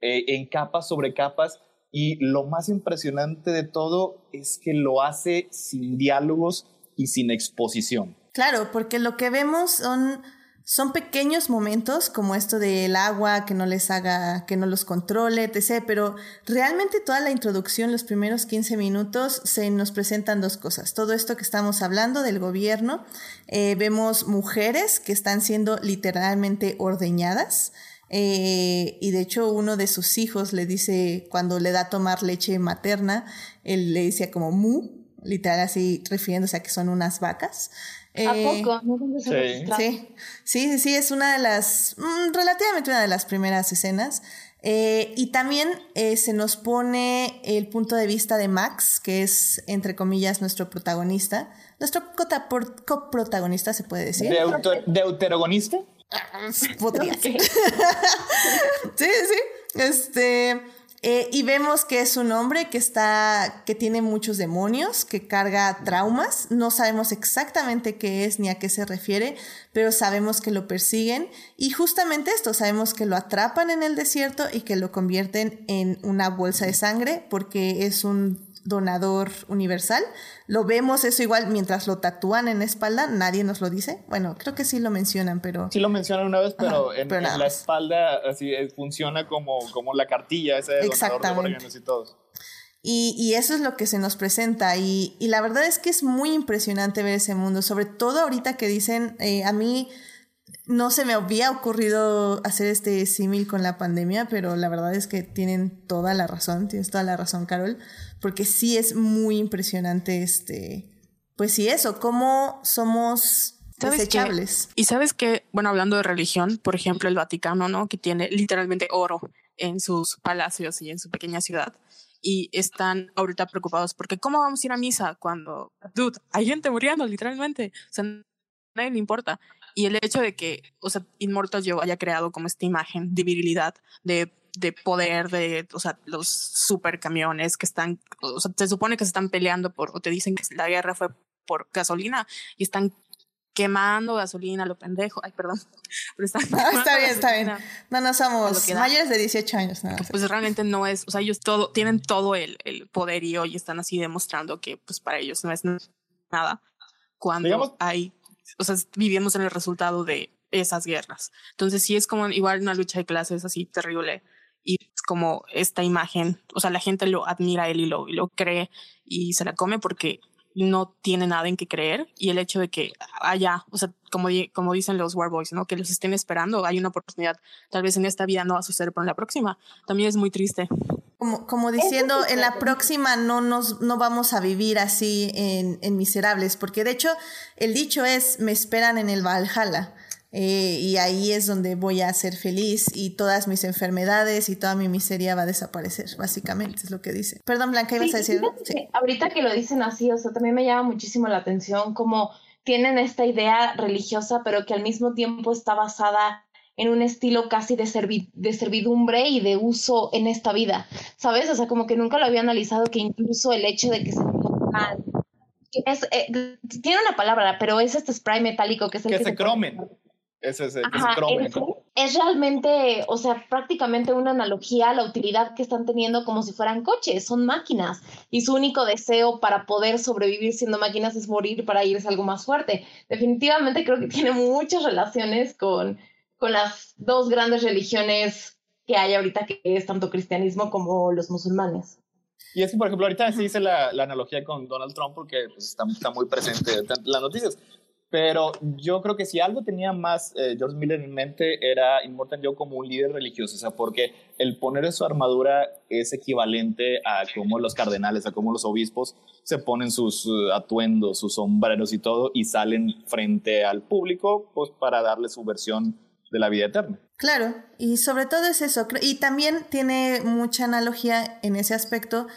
eh, en capas sobre capas y lo más impresionante de todo es que lo hace sin diálogos y sin exposición. Claro, porque lo que vemos son, son pequeños momentos como esto del agua, que no les haga, que no los controle, etc. Pero realmente toda la introducción, los primeros 15 minutos, se nos presentan dos cosas. Todo esto que estamos hablando del gobierno, eh, vemos mujeres que están siendo literalmente ordeñadas. eh, y de hecho uno de sus hijos le dice, cuando le da a tomar leche materna, él le dice como mu, literal así refiriéndose a que son unas vacas. ¿A Eh, poco? No sí. Sí, sí, sí, es una de las, mm, relativamente una de las primeras escenas. Eh, y también eh, se nos pone el punto de vista de Max, que es, entre comillas, nuestro protagonista. Nuestro coprotagonista, se puede decir. Deuter- ¿Deuterogonista? Podría ser. Sí, sí. Este. Eh, y vemos que es un hombre que está. que tiene muchos demonios, que carga traumas. No sabemos exactamente qué es ni a qué se refiere, pero sabemos que lo persiguen. Y justamente esto, sabemos que lo atrapan en el desierto y que lo convierten en una bolsa de sangre porque es un donador universal. Lo vemos eso igual mientras lo tatúan en la espalda, nadie nos lo dice. Bueno, creo que sí lo mencionan, pero Sí lo mencionan una vez, pero, Ajá, en, pero en nada la espalda así eh, funciona como, como la cartilla esa de donador de órganos y todo. Y, y eso es lo que se nos presenta. Y, y la verdad es que es muy impresionante ver ese mundo, sobre todo ahorita que dicen, eh, a mí no se me había ocurrido hacer este símil con la pandemia, pero la verdad es que tienen toda la razón, tienes toda la razón, Carol, porque sí es muy impresionante este, pues sí eso, cómo somos desechables. Y sabes que, bueno, hablando de religión, por ejemplo, el Vaticano, ¿no? Que tiene literalmente oro en sus palacios y en su pequeña ciudad. Y están ahorita preocupados porque ¿cómo vamos a ir a misa cuando, dude, hay gente muriendo literalmente? O sea, nadie le importa. Y el hecho de que, o sea, Immortal Joe haya creado como esta imagen de virilidad, de, de poder, de, o sea, los super camiones que están, o sea, se supone que se están peleando por, o te dicen que la guerra fue por gasolina y están quemando gasolina, lo pendejo. Ay, perdón. Pero están está bien, está bien. No, no somos mayores de 18 años. Nada, pues realmente no es, o sea, ellos todo, tienen todo el, el poderío y están así demostrando que pues para ellos no es nada. Cuando hay o sea, vivimos en el resultado de esas guerras. Entonces sí es como igual una lucha de clases así terrible y es como esta imagen, o sea, la gente lo admira a él y lo, y lo cree y se la come porque no tiene nada en que creer y el hecho de que haya, o sea, como, como dicen los Warboys, ¿no? Que los estén esperando, hay una oportunidad, tal vez en esta vida no va a suceder, pero en la próxima también es muy triste. Como, como diciendo, en la próxima no nos no vamos a vivir así en, en miserables, porque de hecho el dicho es me esperan en el Valhalla. Eh, y ahí es donde voy a ser feliz y todas mis enfermedades y toda mi miseria va a desaparecer, básicamente, es lo que dice. Perdón, Blanca, ¿ibas a decir? Sí. ahorita que lo dicen así, o sea, también me llama muchísimo la atención como tienen esta idea religiosa, pero que al mismo tiempo está basada en un estilo casi de, de servidumbre y de uso en esta vida, ¿sabes? O sea, como que nunca lo había analizado que incluso el hecho de que se es, eh, tiene una palabra, pero es este spray metálico que es el que, que se, se cromen. Ese es, es, realmente, o sea, prácticamente una analogía a la utilidad que están teniendo como si fueran coches, son máquinas y su único deseo para poder sobrevivir siendo máquinas es morir para irse a algo más fuerte. Definitivamente creo que tiene muchas relaciones con, con las dos grandes religiones que hay ahorita, que es tanto cristianismo como los musulmanes. Y es que, por ejemplo, ahorita se dice la, la analogía con Donald Trump porque pues, está, está muy presente en las noticias. Pero yo creo que si algo tenía más eh, George Miller en mente era Immortal Joe como un líder religioso, o sea, porque el poner su armadura es equivalente a cómo los cardenales, a cómo los obispos se ponen sus uh, atuendos, sus sombreros y todo y salen frente al público pues para darle su versión de la vida eterna. Claro, y sobre todo es eso, y también tiene mucha analogía en ese aspecto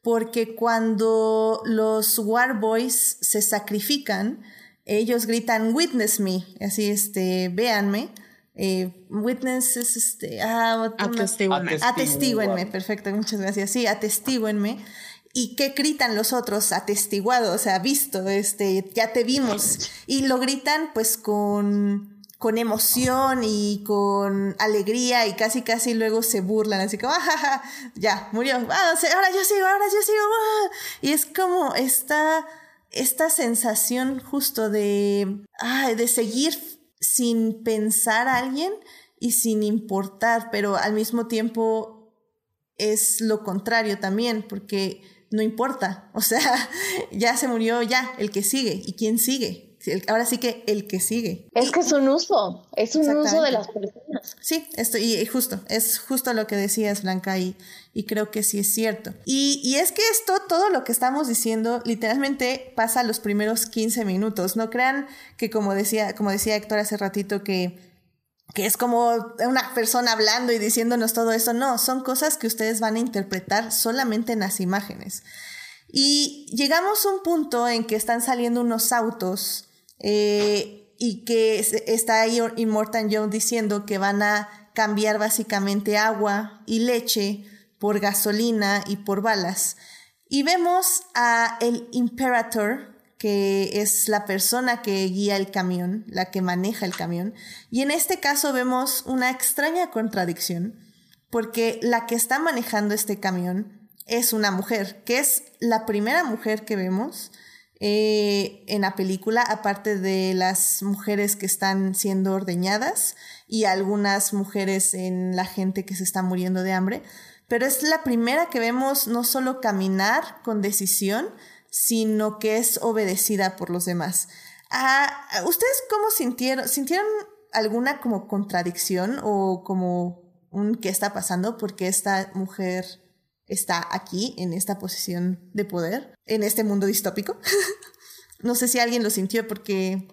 porque cuando los War Boys se sacrifican, ellos gritan, witness me, así, este, véanme. Eh, witness es este, ah, atestíguenme. perfecto, muchas gracias. Sí, atestíguenme. ¿Y qué gritan los otros? Atestiguado, o sea, visto, este, ya te vimos. Y lo gritan pues con, con emoción y con alegría y casi casi luego se burlan, así como, ah, ya, murió, ah, ahora yo sigo, ahora yo sigo. Ah". Y es como esta esta sensación justo de, de seguir sin pensar a alguien y sin importar, pero al mismo tiempo es lo contrario también, porque no importa, o sea, ya se murió ya, el que sigue, ¿y quién sigue? ahora sí que el que sigue. Es que es un uso, es un uso de las personas. Sí, esto, y, justo, es justo lo que decías, Blanca, y, y creo que sí es cierto. Y, y, es que esto, todo lo que estamos diciendo, literalmente pasa los primeros 15 minutos. No crean que, como decía, como decía Héctor hace ratito, que que es como una persona hablando y diciéndonos todo eso. No, son cosas que ustedes van a interpretar solamente en las imágenes. Y llegamos a un punto en que están saliendo unos autos eh, y que está ahí Immortal Joe diciendo que van a cambiar básicamente agua y leche por gasolina y por balas. Y vemos a el Imperator, que es la persona que guía el camión, la que maneja el camión. Y en este caso vemos una extraña contradicción, porque la que está manejando este camión es una mujer, que es la primera mujer que vemos eh, en la película, aparte de las mujeres que están siendo ordeñadas y algunas mujeres en la gente que se está muriendo de hambre. Pero es la primera que vemos no solo caminar con decisión, sino que es obedecida por los demás. Ah, ¿Ustedes cómo sintieron? ¿Sintieron alguna como contradicción o como un qué está pasando? porque esta mujer está aquí en esta posición de poder, en este mundo distópico? no sé si alguien lo sintió porque...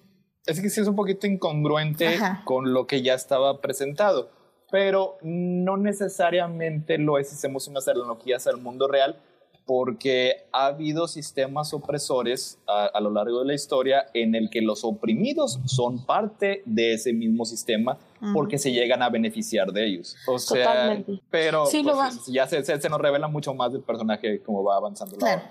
Es que sí es un poquito incongruente con lo que ya estaba presentado, pero no necesariamente lo es si hacemos unas analogías al mundo real, porque ha habido sistemas opresores a, lo largo de la historia en el que los oprimidos son parte de ese mismo sistema porque se llegan a beneficiar de ellos. O sea, pero pues, ya se, se, nos revela mucho más del personaje como va avanzando. Claro,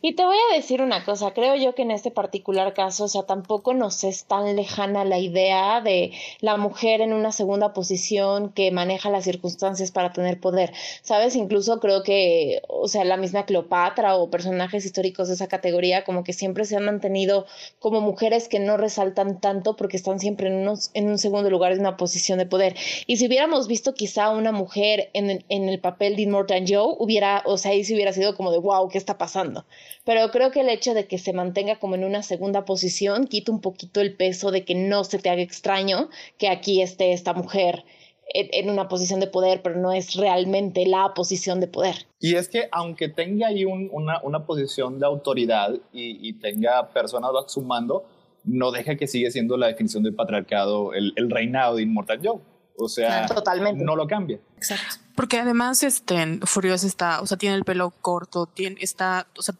Y te voy a decir una cosa, creo yo que en este particular caso, o sea, tampoco nos es tan lejana la idea de la mujer en una segunda posición que maneja las circunstancias para tener poder. ¿Sabes? Incluso creo que, o sea, la misma Cleopatra o personajes históricos de esa categoría como que siempre se han mantenido como mujeres que no resaltan tanto porque están siempre en, unos, en un segundo lugar de una posición de poder. Y si hubiéramos visto quizá una mujer en, en el papel de Immortal Joe, hubiera, o sea, ahí sí hubiera sido como de wow, ¿qué está pasando? Pero creo que el hecho de que se mantenga como en una segunda posición quita un poquito el peso de que no se te haga extraño que aquí esté esta mujer en una posición de poder, pero no es realmente la posición de poder. Y es que aunque tenga ahí una, una, posición de autoridad y, tenga personas sumando, no deja que sigue siendo la definición del patriarcado, el, el reinado de Immortal Joe. O sea, Totalmente. no lo cambia. Exacto. Porque además, este, Furiosa está, o sea, tiene el pelo corto, tiene, está, o sea,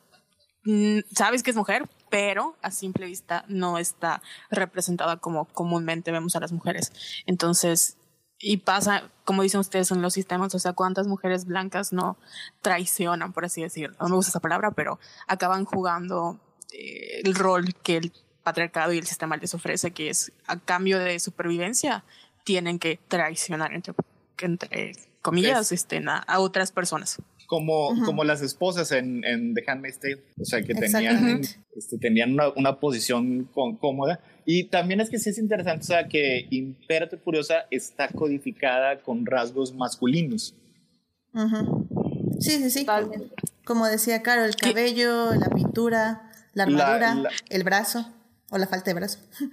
mm, sabes que es mujer, pero a simple vista no está representada como comúnmente vemos a las mujeres. Entonces, y pasa, como dicen ustedes, en los sistemas, o sea, cuántas mujeres blancas no traicionan, por así decirlo. No me gusta esa palabra, pero acaban jugando eh, el rol que el patriarcado y el sistema les ofrece, que es a cambio de supervivencia, tienen que traicionar, entre, entre comillas, este, a, otras personas. Como, como las esposas en, en, The Handmaid's Tale, o sea, que tenían, este, tenían una, una posición cómoda. Y también es que sí es interesante, o sea, que Imperator Furiosa está codificada con rasgos masculinos. Sí, sí, sí. Como decía Caro, el cabello, la pintura, la armadura, el brazo o la falta de brazo.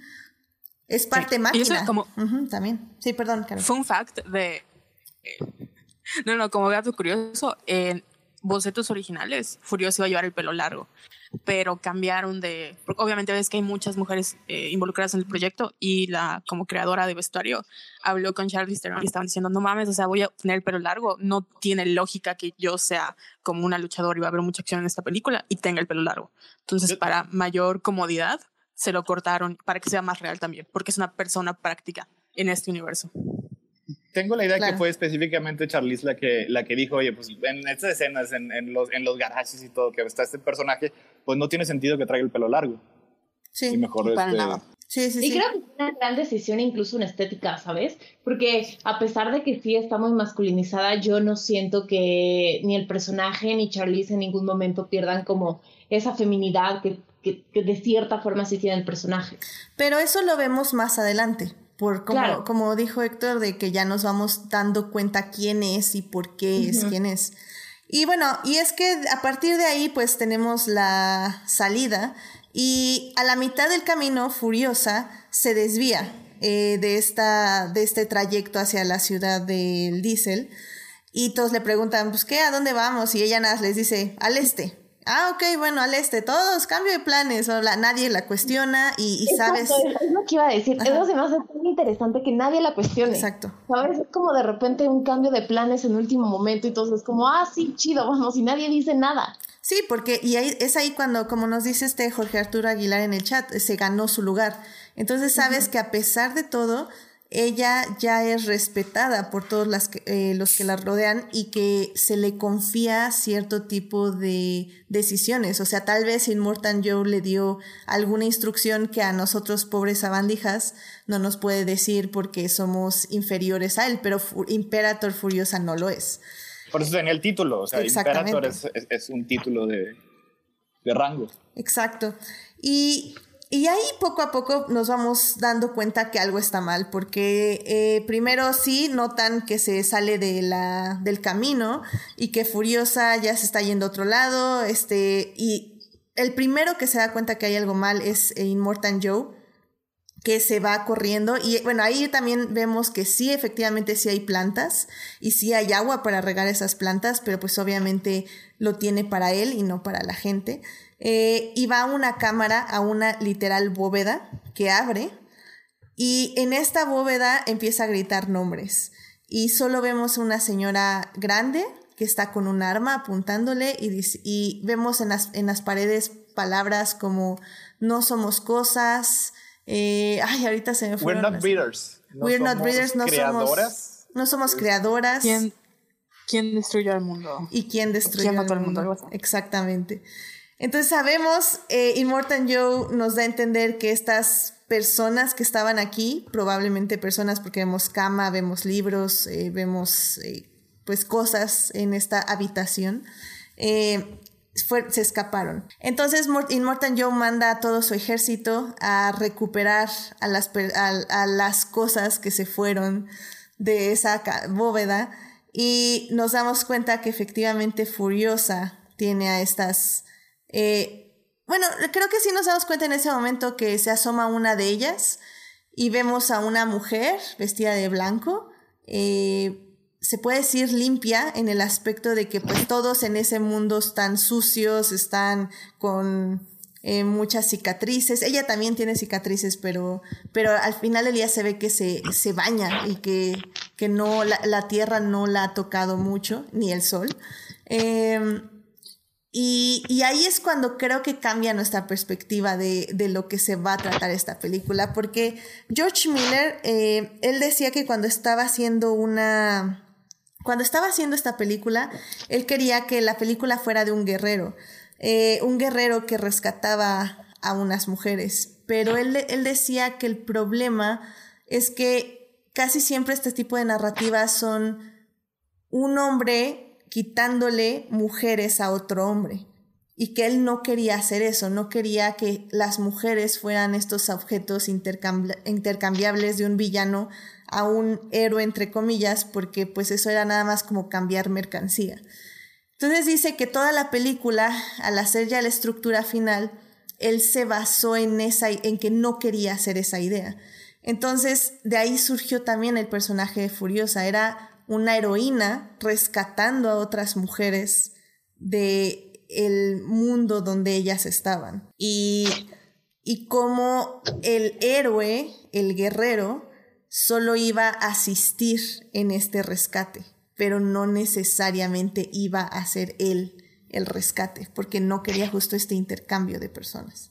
Es parte máquina. eso es como, también. Sí, perdón, Carlos. Fun fact de... Eh, no, no, como dato curioso, en bocetos originales, Furioso iba a llevar el pelo largo, pero cambiaron de... Obviamente ves que hay muchas mujeres eh, involucradas en el proyecto y la como creadora de vestuario habló con Charlie Theron y estaban diciendo, no mames, o sea, voy a tener el pelo largo, no tiene lógica que yo sea como una luchadora y va a haber mucha acción en esta película y tenga el pelo largo. Entonces, para mayor comodidad, se lo cortaron para que sea más real también, porque es una persona práctica en este universo. Tengo la idea que fue específicamente Charlize la que, la que dijo, oye, pues en estas escenas, en, en, los, en los garajes y todo, que está este personaje, pues no tiene sentido que traiga el pelo largo. Sí, y mejor para este, nada. Sí, sí, y creo que es una gran decisión, incluso una estética, ¿sabes? Porque a pesar de que sí está muy masculinizada, yo no siento que ni el personaje ni Charlize en ningún momento pierdan como esa feminidad que que, de cierta forma sí tiene el personaje. Pero eso lo vemos más adelante, por como, como dijo Héctor, de que ya nos vamos dando cuenta quién es y por qué es quién es. Y bueno, y es que a partir de ahí pues tenemos la salida y a la mitad del camino Furiosa se desvía eh, de, esta, de este trayecto hacia la ciudad del diésel y todos le preguntan, pues qué, ¿a dónde vamos? Y ella nada les dice, al este. Ah, ok, bueno, al este, todos, cambio de planes, o la, nadie la cuestiona y, sabes... Es lo que iba a decir, eso se me hace tan interesante que nadie la cuestione. Exacto. ¿Sabes? Es como de repente un cambio de planes en último momento y todo es como, ah, sí, chido, vamos, y nadie dice nada. Sí, porque y ahí, es ahí cuando, como nos dice este Jorge Arturo Aguilar en el chat, se ganó su lugar. Entonces sabes que a pesar de todo, ella ya es respetada por todos las eh, los que la rodean y que se le confía cierto tipo de decisiones. O sea, tal vez Immortal Joe le dio alguna instrucción que a nosotros, pobres abandijas, no nos puede decir porque somos inferiores a él, pero Imperator Furiosa no lo es. Por eso tenía el título, o sea, Imperator es, es, un título de, de rango. Exacto. Y y ahí poco a poco nos vamos dando cuenta que algo está mal, porque eh, primero sí notan que se sale de la, del camino y que Furiosa ya se está yendo a otro lado, este, y el primero que se da cuenta que hay algo mal es eh, Immortal Joe, que se va corriendo y bueno, ahí también vemos que sí, efectivamente sí hay plantas y sí hay agua para regar esas plantas, pero pues obviamente lo tiene para él y no para la gente. Eh, y va una cámara a una literal bóveda que abre y en esta bóveda empieza a gritar nombres y solo vemos una señora grande que está con un arma apuntándole y, y vemos en las, en las paredes palabras como no somos cosas, eh, ay, ahorita se me fue. We're not breeders. No We're not breeders, no somos. No somos creadoras. ¿Quién, quién destruyó al mundo? Y quién destruyó al mundo. Exactamente. Entonces sabemos, eh, Joe nos da a entender que estas personas que estaban aquí, probablemente personas porque vemos cama, vemos libros, eh, vemos eh, pues cosas en esta habitación, se escaparon. Entonces Immortal Joe manda a todo su ejército a recuperar a las, a, las cosas que se fueron de esa bóveda y nos damos cuenta que efectivamente Furiosa tiene a estas... Eh, bueno, creo que sí nos damos cuenta en ese momento que se asoma una de ellas y vemos a una mujer vestida de blanco. Eh, se puede decir limpia en el aspecto de que pues todos en ese mundo están sucios, están con eh, muchas cicatrices. Ella también tiene cicatrices, pero, pero al final del día se ve que se, se baña y que, que no, la, la, tierra no la ha tocado mucho, ni el sol. Eh, y, ahí es cuando creo que cambia nuestra perspectiva de, de, lo que se va a tratar esta película, porque George Miller, eh, él decía que cuando estaba haciendo una cuando estaba haciendo esta película, él quería que la película fuera de un guerrero, eh, un guerrero que rescataba a unas mujeres, pero él, él decía que el problema es que casi siempre este tipo de narrativas son un hombre quitándole mujeres a otro hombre y que él no quería hacer eso, no quería que las mujeres fueran estos objetos intercambiables de un villano a un héroe entre comillas, porque pues eso era nada más como cambiar mercancía. Entonces dice que toda la película, al hacer ya la estructura final, él se basó en esa en que no quería hacer esa idea. Entonces, de ahí surgió también el personaje de Furiosa, era una heroína rescatando a otras mujeres de el mundo donde ellas estaban. Y, y como el héroe, el guerrero, solo iba a asistir en este rescate, pero no necesariamente iba a ser él el rescate, porque no quería justo este intercambio de personas.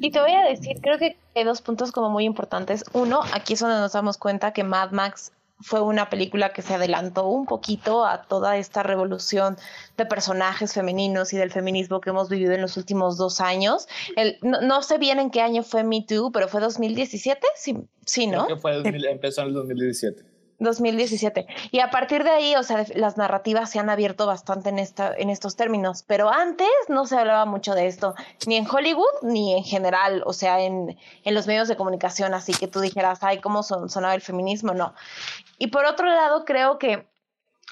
Y te voy a decir, creo que hay dos puntos como muy importantes. Uno, aquí es donde nos damos cuenta que Mad Max fue una película que se adelantó un poquito a toda esta revolución de personajes femeninos y del feminismo que hemos vivido en los últimos dos años. El, no, sé bien en qué año fue Me Too, pero fue 2017, sí, sí ¿no? Creo que fue empezó en el 2017. 2017. Y a partir de ahí, o sea, las narrativas se han abierto bastante en, esta, en estos términos, pero antes no se hablaba mucho de esto, ni en Hollywood, ni en general, o sea, en, en los medios de comunicación, así que tú dijeras, ay, ¿cómo son, sonaba el feminismo? No. Y por otro lado, creo que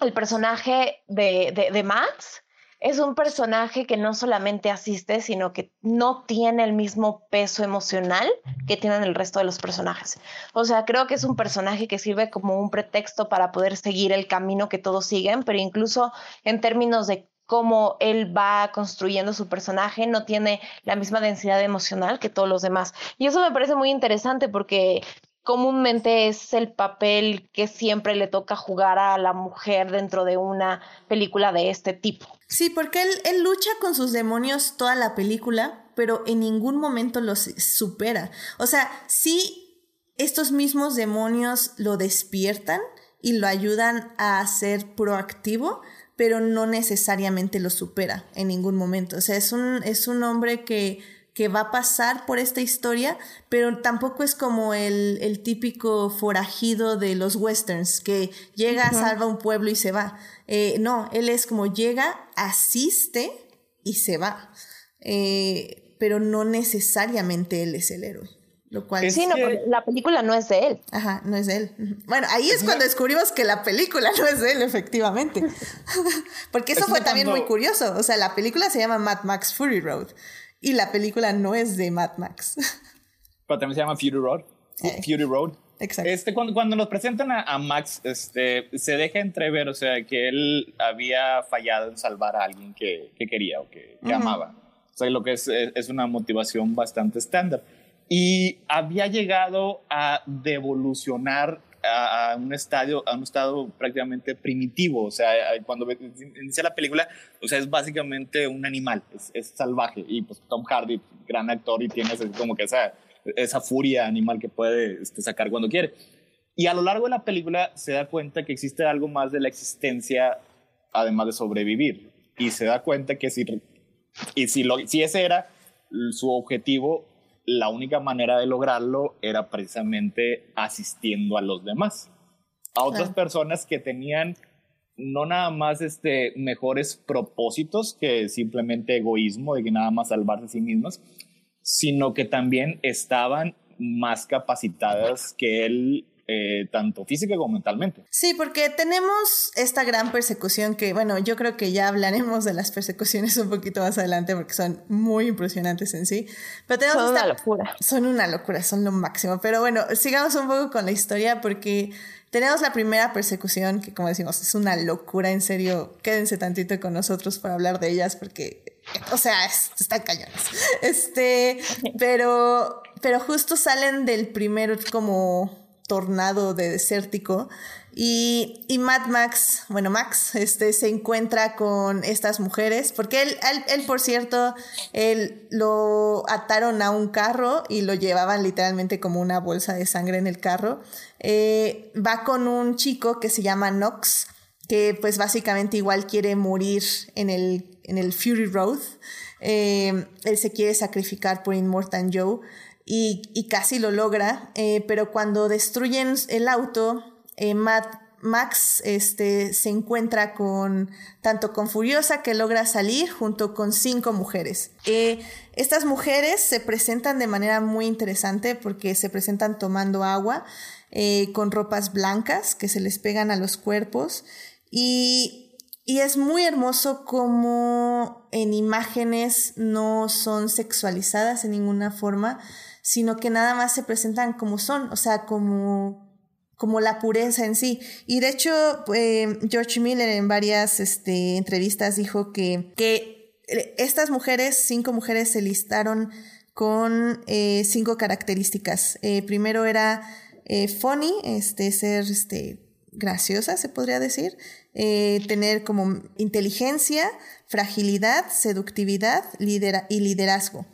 el personaje de, de, Max es un personaje que no solamente asiste, sino que no tiene el mismo peso emocional que tienen el resto de los personajes. O sea, creo que es un personaje que sirve como un pretexto para poder seguir el camino que todos siguen, pero incluso en términos de cómo él va construyendo su personaje, no tiene la misma densidad emocional que todos los demás. Y eso me parece muy interesante porque comúnmente es el papel que siempre le toca jugar a la mujer dentro de una película de este tipo. Sí, porque él, lucha con sus demonios toda la película, pero en ningún momento los supera. O sea, sí, estos mismos demonios lo despiertan y lo ayudan a ser proactivo, pero no necesariamente lo supera en ningún momento. O sea, es un, es un hombre que que va a pasar por esta historia, pero tampoco es como el, típico forajido de los westerns, que llega, salva un pueblo y se va. Eh, no, él es como llega, asiste y se va. Eh, pero no necesariamente él es el héroe. Lo cual sí, no, la película no es de él. Ajá, no es de él. Bueno, ahí es, cuando descubrimos que la película no es de él, efectivamente. Porque eso fue también muy curioso. O sea, la película se llama Mad Max Fury Road. Y la película no es de Mad Max. Pero también se llama Fury Road. Fury Road. Exacto. Este, cuando, cuando nos presentan a, a, Max, este, se deja entrever, o sea, que él había fallado en salvar a alguien que, que quería o que, que uh -huh. amaba. O sea, lo que es, es una motivación bastante estándar. Y había llegado a devolucionar a, a, un estadio, a un estado prácticamente primitivo. O sea, cuando inicia la película, o sea, es básicamente un animal, es, es salvaje. Y pues Tom Hardy, gran actor, y tiene como que esa esa furia animal que puede este, sacar cuando quiere. Y a lo largo de la película se da cuenta que existe algo más de la existencia, además de sobrevivir. Y se da cuenta que si, y si, lo, si ese era su objetivo, la única manera de lograrlo era precisamente asistiendo a los demás. A otras personas que tenían no nada más este, mejores propósitos que simplemente egoísmo de que nada más salvarse a sí mismas, sino que también estaban más capacitadas que él, eh, tanto física como mentalmente. Sí, porque tenemos esta gran persecución que, bueno, yo creo que ya hablaremos de las persecuciones un poquito más adelante porque son muy impresionantes en sí. Pero tenemos son esta, una locura. Son una locura, son lo máximo. Pero bueno, sigamos un poco con la historia porque tenemos la primera persecución que, como decimos, es una locura, en serio. Quédense tantito con nosotros para hablar de ellas porque o sea, están cañones. Este, pero, pero justo salen del primer como tornado de desértico y, y Mad Max, bueno, Max, este, se encuentra con estas mujeres, porque él, él, él, por cierto, él lo ataron a un carro y lo llevaban literalmente como una bolsa de sangre en el carro. Eh, va con un chico que se llama Nox, que pues básicamente igual quiere morir en el, en el Fury Road. Eh, él se quiere sacrificar por Immortan Joe y, casi lo logra, eh, pero cuando destruyen el auto, eh, Matt, Max este, se encuentra con tanto con Furiosa que logra salir junto con cinco mujeres. estas mujeres se presentan de manera muy interesante porque se presentan tomando agua con ropas blancas que se les pegan a los cuerpos y, y es muy hermoso como en imágenes no son sexualizadas en ninguna forma, sino que nada más se presentan como son, o sea, como como la pureza en sí. Y de hecho, eh, George Miller en varias este, entrevistas dijo que, que estas mujeres, cinco mujeres, se listaron con eh, cinco características. Eh, primero era eh, funny, este, ser este, graciosa, se podría decir eh, tener como inteligencia, fragilidad, seductividad lidera y liderazgo.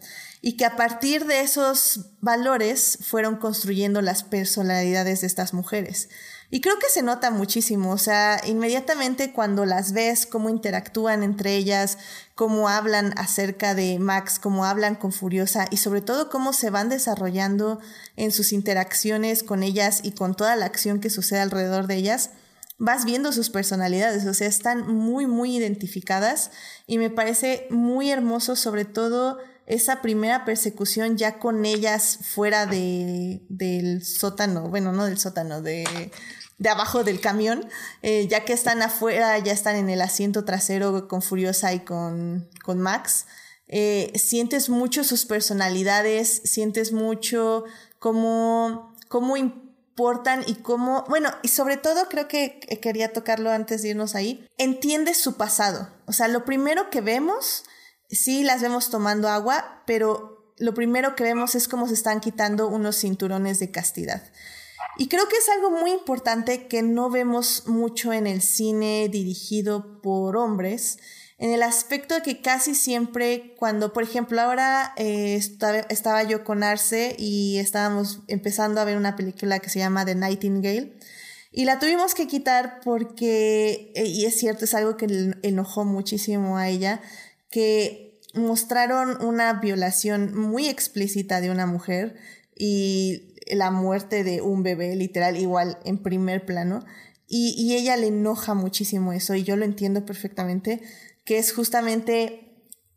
Y que a partir de esos valores fueron construyendo las personalidades de estas mujeres. Y creo que se nota muchísimo, o sea, inmediatamente cuando las ves, cómo interactúan entre ellas, cómo hablan acerca de Max, cómo hablan con Furiosa y sobre todo cómo se van desarrollando en sus interacciones con ellas y con toda la acción que sucede alrededor de ellas, vas viendo sus personalidades, o sea, están muy, muy identificadas y me parece muy hermoso, sobre todo esa primera persecución ya con ellas fuera de, del sótano, bueno, no del sótano, de, de abajo del camión, eh, ya que están afuera, ya están en el asiento trasero con Furiosa y con, con Max. Eh, sientes mucho sus personalidades, sientes mucho cómo, cómo importan y cómo, bueno, y sobre todo creo que quería tocarlo antes de irnos ahí, entiendes su pasado. O sea, lo primero que vemos, sí las vemos tomando agua, pero lo primero que vemos es cómo se están quitando unos cinturones de castidad. Y creo que es algo muy importante que no vemos mucho en el cine dirigido por hombres, en el aspecto de que casi siempre cuando, por ejemplo, ahora eh, estaba, yo con Arce y estábamos empezando a ver una película que se llama The Nightingale y la tuvimos que quitar porque, eh, y es cierto, es algo que enojó muchísimo a ella, que mostraron una violación muy explícita de una mujer y la muerte de un bebé, literal, igual en primer plano. Y, y ella le enoja muchísimo eso y yo lo entiendo perfectamente que es justamente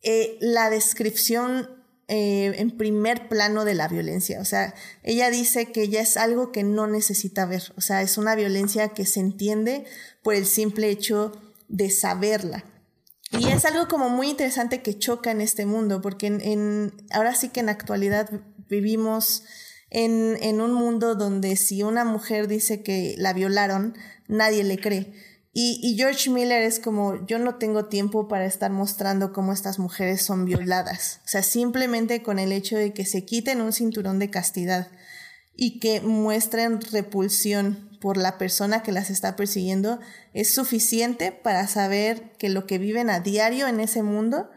eh, la descripción eh, en primer plano de la violencia. O sea, ella dice que ya es algo que no necesita ver. O sea, es una violencia que se entiende por el simple hecho de saberla. Y es algo como muy interesante que choca en este mundo, porque en, en ahora sí que en actualidad vivimos en, en un mundo donde si una mujer dice que la violaron, nadie le cree. Y, y, George Miller es como, yo no tengo tiempo para estar mostrando cómo estas mujeres son violadas. O sea, simplemente con el hecho de que se quiten un cinturón de castidad y que muestren repulsión por la persona que las está persiguiendo, es suficiente para saber que lo que viven a diario en ese mundo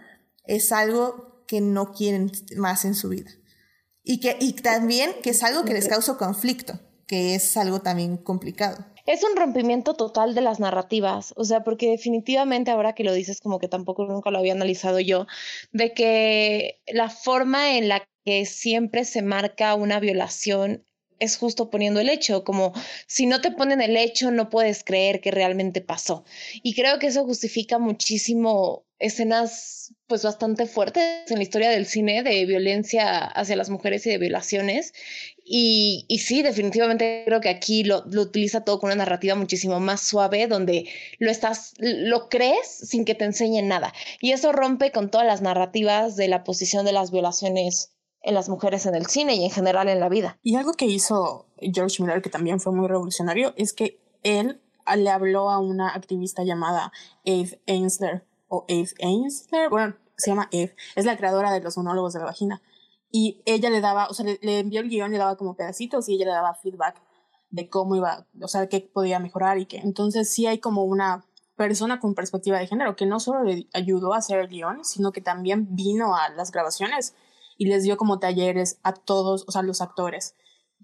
es algo que no quieren más en su vida. Y, que, y también que es algo que les causa conflicto, que es algo también complicado es un rompimiento total de las narrativas, o sea, porque definitivamente ahora que lo dices como que tampoco nunca lo había analizado yo, de que la forma en la que siempre se marca una violación es justo poniendo el hecho, como si no te ponen el hecho no puedes creer que realmente pasó. Y creo que eso justifica muchísimo escenas pues bastante fuertes en la historia del cine de violencia hacia las mujeres y de violaciones. Y, y sí, definitivamente creo que aquí lo, lo, utiliza todo con una narrativa muchísimo más suave, donde lo estás, lo crees sin que te enseñen nada. Y eso rompe con todas las narrativas de la posición de las violaciones en las mujeres en el cine y en general en la vida. Y algo que hizo George Miller, que también fue muy revolucionario, es que él le habló a una activista llamada Eve Ainsler, o Eve Ainsler, bueno, se llama Eve, es la creadora de los monólogos de la vagina. Y ella le daba, o sea, le, envió el guion, le daba como pedacitos y ella le daba feedback de cómo iba, o sea, qué podía mejorar y qué. Entonces sí hay como una persona con perspectiva de género que no solo le ayudó a hacer el guion, sino que también vino a las grabaciones y les dio como talleres a todos, o sea, los actores,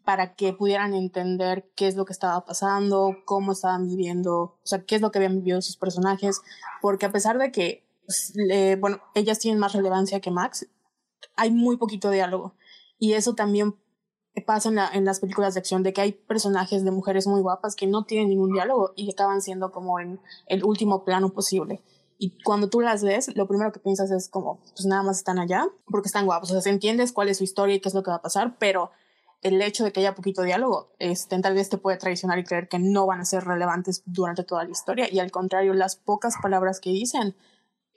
para que pudieran entender qué es lo que estaba pasando, cómo estaban viviendo, o sea, qué es lo que habían vivido sus personajes, porque a pesar de que, pues, bueno, ellas tienen más relevancia que Max, hay muy poquito diálogo. Y eso también pasa en, las películas de acción, de que hay personajes de mujeres muy guapas que no tienen ningún diálogo y acaban siendo como en el último plano posible. Y cuando tú las ves, lo primero que piensas es como, pues nada más están allá porque están guapos. O sea, entiendes cuál es su historia y qué es lo que va a pasar, pero el hecho de que haya poquito diálogo, este, tal vez te puede traicionar y creer que no van a ser relevantes durante toda la historia. Y al contrario, las pocas palabras que dicen,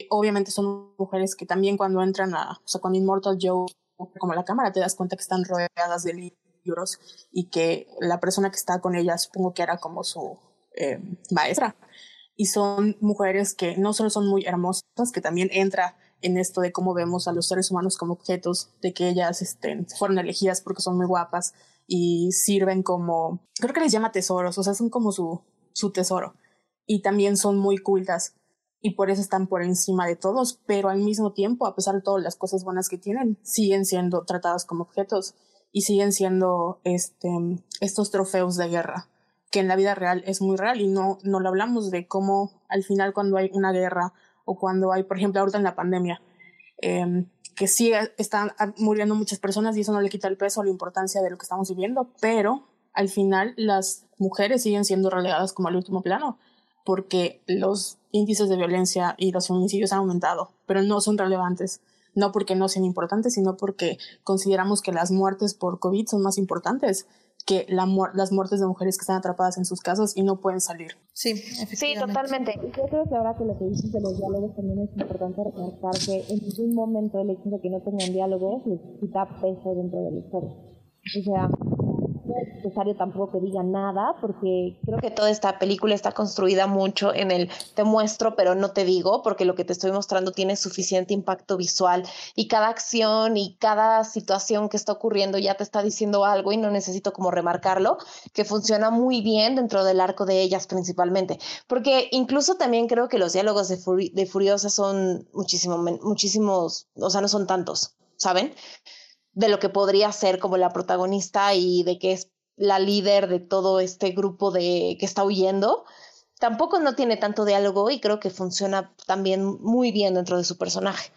obviamente son mujeres que también cuando entran a, o sea, cuando Immortal Joe, como la cámara, te das cuenta que están rodeadas de libros y que la persona que está con ellas, supongo que era como su eh, maestra y son mujeres que no solo son muy hermosas, que también entra en esto de cómo vemos a los seres humanos como objetos, de que ellas estén, fueron elegidas porque son muy guapas y sirven como, creo que les llama tesoros, o sea, son como su, su tesoro. Y también son muy cultas y por eso están por encima de todos, pero al mismo tiempo, a pesar de todas las cosas buenas que tienen, siguen siendo tratadas como objetos y siguen siendo este, estos trofeos de guerra que en la vida real es muy real y no, no lo hablamos de cómo al final cuando hay una guerra o cuando hay, por ejemplo, ahorita en la pandemia, eh, que sí están muriendo muchas personas y eso no le quita el peso a la importancia de lo que estamos viviendo, pero al final las mujeres siguen siendo relegadas como al último plano porque los índices de violencia y los feminicidios han aumentado, pero no son relevantes, no porque no sean importantes, sino porque consideramos que las muertes por COVID son más importantes que la las muertes de mujeres que están atrapadas en sus casas y no pueden salir. Sí, Sí, totalmente. Y yo creo que ahora que lo que dices de los diálogos también es importante recalcar que en ningún momento el hecho de que no tengan diálogos les quita peso dentro de la historia. O sea, es necesario tampoco que digan nada, porque creo que toda esta película está construida mucho en el te muestro, pero no te digo, porque lo que te estoy mostrando tiene suficiente impacto visual y cada acción y cada situación que está ocurriendo ya te está diciendo algo y no necesito como remarcarlo, que funciona muy bien dentro del arco de ellas principalmente, porque incluso también creo que los diálogos de, de Furiosa son muchísimo, muchísimos, o sea, no son tantos, ¿saben? De lo que podría ser como la protagonista y de que es la líder de todo este grupo de que está huyendo, tampoco no tiene tanto diálogo y creo que funciona también muy bien dentro de su personaje.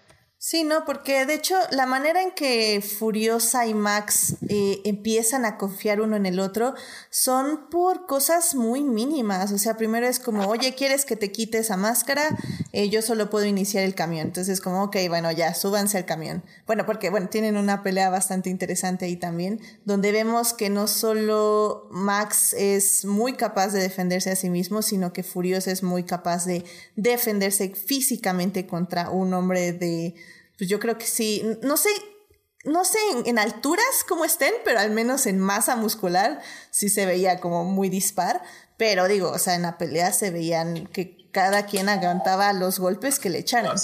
Sí, no, porque de hecho la manera en que Furiosa y Max eh, empiezan a confiar uno en el otro son por cosas muy mínimas. O sea, primero es como, oye, ¿quieres que te quite esa máscara? Eh, yo solo puedo iniciar el camión. Entonces, como, ok, bueno, ya, súbanse al camión. Bueno, porque, bueno, tienen una pelea bastante interesante ahí también, donde vemos que no solo Max es muy capaz de defenderse a sí mismo, sino que Furiosa es muy capaz de defenderse físicamente contra un hombre de pues yo creo que sí. No sé, no sé en, alturas cómo estén, pero al menos en masa muscular sí se veía como muy dispar. Pero digo, o sea, en la pelea se veían que cada quien aguantaba los golpes que le echaron.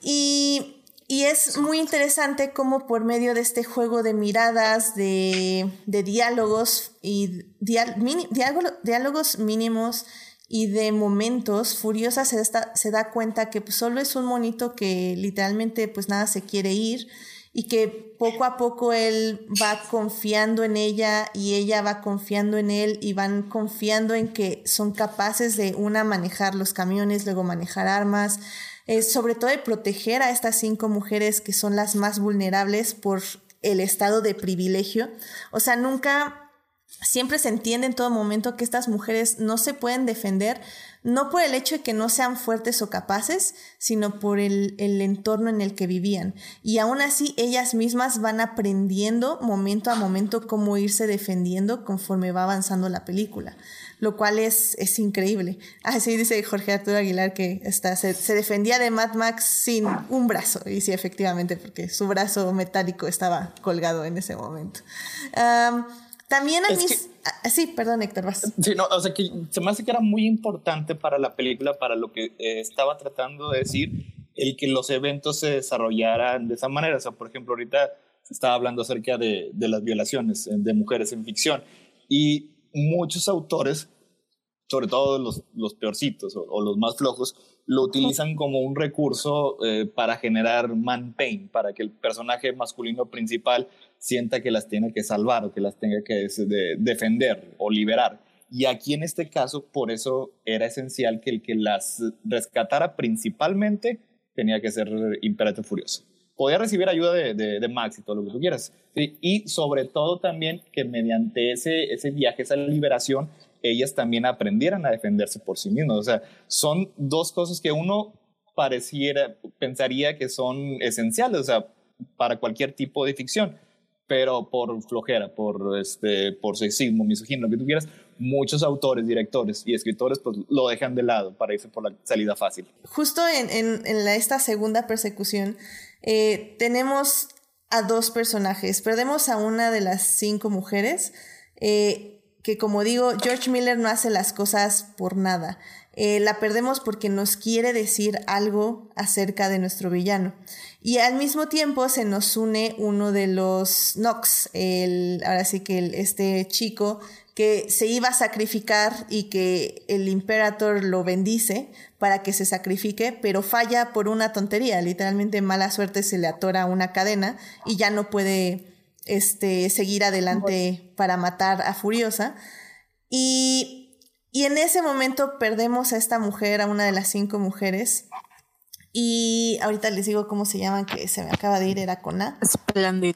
Y, es muy interesante cómo por medio de este juego de miradas, de, diálogos y diálogos mínimos y de momentos, Furiosa se, se da cuenta que pues, solo es un monito que literalmente pues nada se quiere ir y que poco a poco él va confiando en ella y ella va confiando en él y van confiando en que son capaces de una manejar los camiones, luego manejar armas, eh, sobre todo de proteger a estas cinco mujeres que son las más vulnerables por el estado de privilegio. O sea, nunca, siempre se entiende en todo momento que estas mujeres no se pueden defender no por el hecho de que no sean fuertes o capaces, sino por el, entorno en el que vivían. Y aún así ellas mismas van aprendiendo momento a momento cómo irse defendiendo conforme va avanzando la película, lo cual es, es increíble. Así dice Jorge Arturo Aguilar que está, se, defendía de Mad Max sin un brazo, y sí, efectivamente, porque su brazo metálico estaba colgado en ese momento. También a mis... Ah, sí, perdón, Héctor, vas. Sí, no, o sea, que se me hace que era muy importante para la película, para lo que eh, estaba tratando de decir, el que los eventos se desarrollaran de esa manera. O sea, por ejemplo, ahorita se estaba hablando acerca de, de las violaciones de mujeres en ficción y muchos autores, sobre todo los, los peorcitos o, los más flojos, lo utilizan como un recurso eh, para generar man pain, para que el personaje masculino principal sienta que las tiene que salvar o que las tenga que defender o liberar. Y aquí en este caso, por eso era esencial que el que las rescatara principalmente tenía que ser Imperator Furioso. Podía recibir ayuda de, de, Max y todo lo que tú quieras. Y sobre todo también que mediante ese, ese viaje, esa liberación, ellas también aprendieran a defenderse por sí mismas. O sea, son dos cosas que uno pareciera, pensaría que son esenciales, o sea, para cualquier tipo de ficción pero por flojera, por, este, por sexismo, misoginia, lo que tú quieras, muchos autores, directores y escritores pues lo dejan de lado para irse por la salida fácil. Justo en, en, esta segunda persecución eh, tenemos a dos personajes. Perdemos a una de las cinco mujeres, eh, que como digo, George Miller no hace las cosas por nada. Eh, la perdemos porque nos quiere decir algo acerca de nuestro villano. Y al mismo tiempo se nos une uno de los Nox, el, ahora sí que este chico que se iba a sacrificar y que el Imperator lo bendice para que se sacrifique, pero falla por una tontería, literalmente mala suerte se le atora una cadena y ya no puede este, seguir adelante para matar a Furiosa. Y, y en ese momento perdemos a esta mujer, a una de las cinco mujeres, y ahorita les digo cómo se llaman, que se me acaba de ir, era con A. Splendid.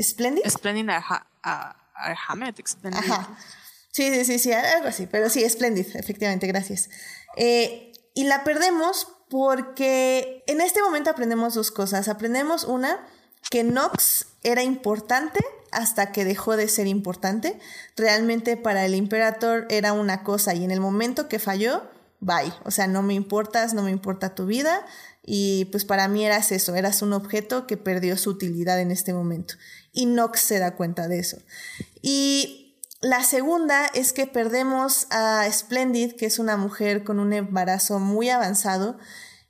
¿Splendid? Splendid Hamed, Ajá. Sí, sí, sí, sí, algo así. Pero sí, Splendid, efectivamente, gracias. Eh, y la perdemos porque en este momento aprendemos dos cosas. Aprendemos una, que Nox era importante hasta que dejó de ser importante. Realmente para el Imperator era una cosa y en el momento que falló, bye. O sea, no me importas, no me importa tu vida. Y pues para mí eras eso, eras un objeto que perdió su utilidad en este momento. Y Nox se da cuenta de eso. Y la segunda es que perdemos a Splendid, que es una mujer con un embarazo muy avanzado,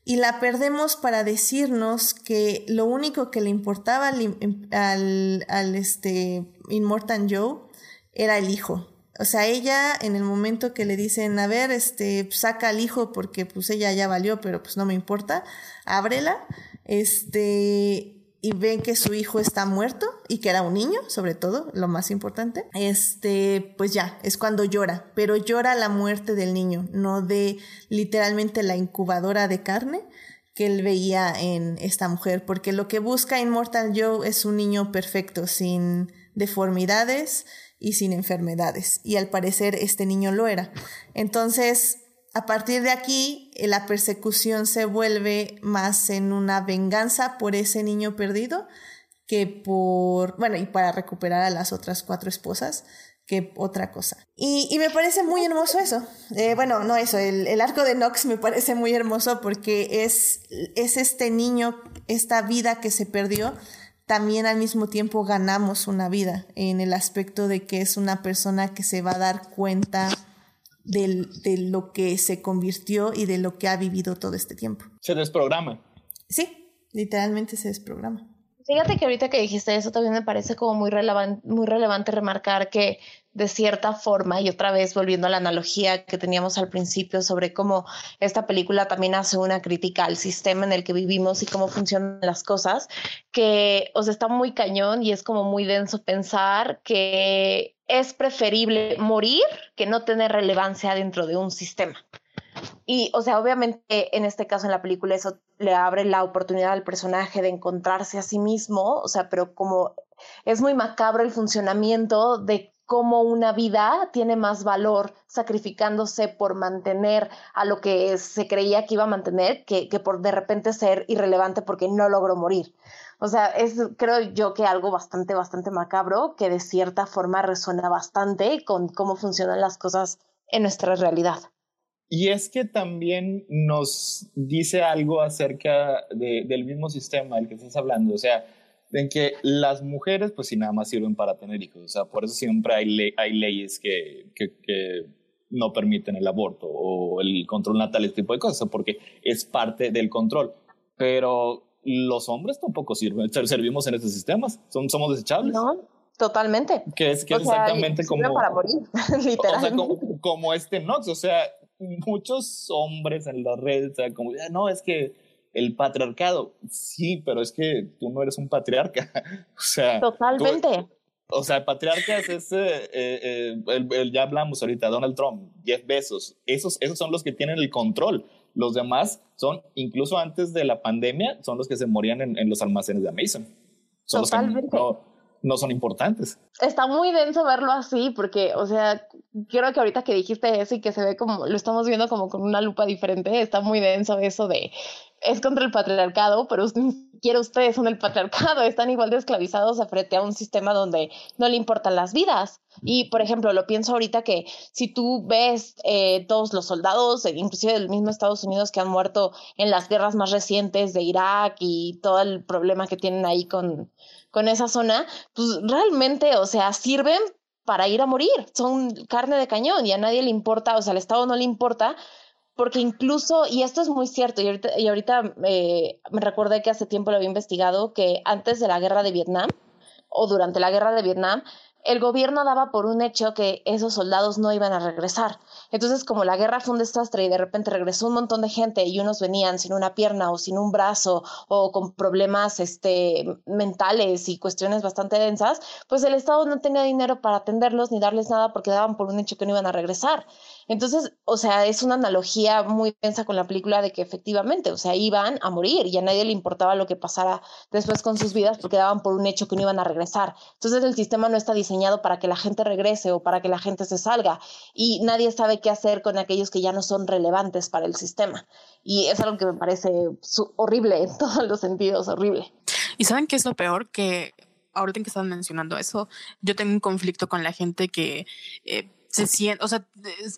y la perdemos para decirnos que lo único que le importaba al, al este, Immortal Joe era el hijo, o sea, ella en el momento que le dicen, a ver, este, saca al hijo porque pues ella ya valió, pero pues no me importa, ábrela, este, y ven que su hijo está muerto y que era un niño, sobre todo, lo más importante, este, pues ya, es cuando llora, pero llora la muerte del niño, no de literalmente la incubadora de carne que él veía en esta mujer, porque lo que busca Immortal Joe es un niño perfecto, sin deformidades, y sin enfermedades. Y al parecer este niño lo era. Entonces, a partir de aquí, eh, la persecución se vuelve más en una venganza por ese niño perdido que por, bueno, y para recuperar a las otras cuatro esposas que otra cosa. Y, me parece muy hermoso eso. Eh, bueno, no eso, el, el, arco de Nox me parece muy hermoso porque es, es este niño, esta vida que se perdió, también al mismo tiempo ganamos una vida en el aspecto de que es una persona que se va a dar cuenta de lo que se convirtió y de lo que ha vivido todo este tiempo. Se desprograma. Sí, literalmente se desprograma. Fíjate que ahorita que dijiste eso también me parece como muy, muy relevante remarcar que de cierta forma, y otra vez volviendo a la analogía que teníamos al principio sobre cómo esta película también hace una crítica al sistema en el que vivimos y cómo funcionan las cosas, que os está muy cañón y es como muy denso pensar que es preferible morir que no tener relevancia dentro de un sistema. Y, o sea, obviamente en este caso en la película eso le abre la oportunidad al personaje de encontrarse a sí mismo, o sea, pero como es muy macabro el funcionamiento de cómo una vida tiene más valor sacrificándose por mantener a lo que se creía que iba a mantener que, por de repente ser irrelevante porque no logró morir. O sea, es creo yo que algo bastante, bastante macabro que de cierta forma resuena bastante con cómo funcionan las cosas en nuestra realidad. Y es que también nos dice algo acerca del mismo sistema del que estás hablando. O sea, en que las mujeres, pues sí, nada más sirven para tener hijos. O sea, por eso siempre hay, hay leyes que, que, no permiten el aborto o el control natal, este tipo de cosas, porque es parte del control. Pero los hombres tampoco sirven, servimos en estos sistemas, Son, somos desechables. No, totalmente. Que es, que exactamente como... Para morir, literalmente. como, como, este Nox, o sea, muchos hombres en las redes, o sea, como, ah, no, es que el patriarcado. Sí, pero es que tú no eres un patriarca. o sea. Totalmente. o sea, patriarcas es, eh, eh, el, ya hablamos ahorita, Donald Trump, Jeff Bezos, esos, esos son los que tienen el control. Los demás son, incluso antes de la pandemia, son los que se morían en, los almacenes de Amazon. Son Totalmente. Los que no, son importantes. Está muy denso verlo así, porque, o sea, creo que ahorita que dijiste eso y que se ve como, lo estamos viendo como con una lupa diferente, está muy denso eso de es contra el patriarcado, pero ni siquiera ustedes son el patriarcado, están igual de esclavizados frente a un sistema donde no le importan las vidas. Y, por ejemplo, lo pienso ahorita que si tú ves eh, todos los soldados, eh, inclusive del mismo Estados Unidos, que han muerto en las guerras más recientes de Irak y todo el problema que tienen ahí con, con esa zona, pues realmente, o sea, sirven para ir a morir, son carne de cañón y a nadie le importa, o sea, al Estado no le importa porque incluso, y esto es muy cierto, y ahorita, y ahorita eh, me recordé que hace tiempo lo había investigado, que antes de la guerra de Vietnam, o durante la guerra de Vietnam, el gobierno daba por un hecho que esos soldados no iban a regresar. Entonces, como la guerra fue un desastre y de repente regresó un montón de gente y unos venían sin una pierna o sin un brazo o con problemas este, mentales y cuestiones bastante densas, pues el Estado no tenía dinero para atenderlos ni darles nada porque daban por un hecho que no iban a regresar. Entonces, o sea, es una analogía muy densa con la película de que efectivamente, o sea, iban a morir y a nadie le importaba lo que pasara después con sus vidas porque daban por un hecho que no iban a regresar. Entonces, el sistema no está diseñado para que la gente regrese o para que la gente se salga y nadie sabe qué hacer con aquellos que ya no son relevantes para el sistema. Y es algo que me parece horrible en todos los sentidos, horrible. ¿Y saben qué es lo peor? Que ahorita que están mencionando eso, yo tengo un conflicto con la gente que... Eh, se siente, o sea,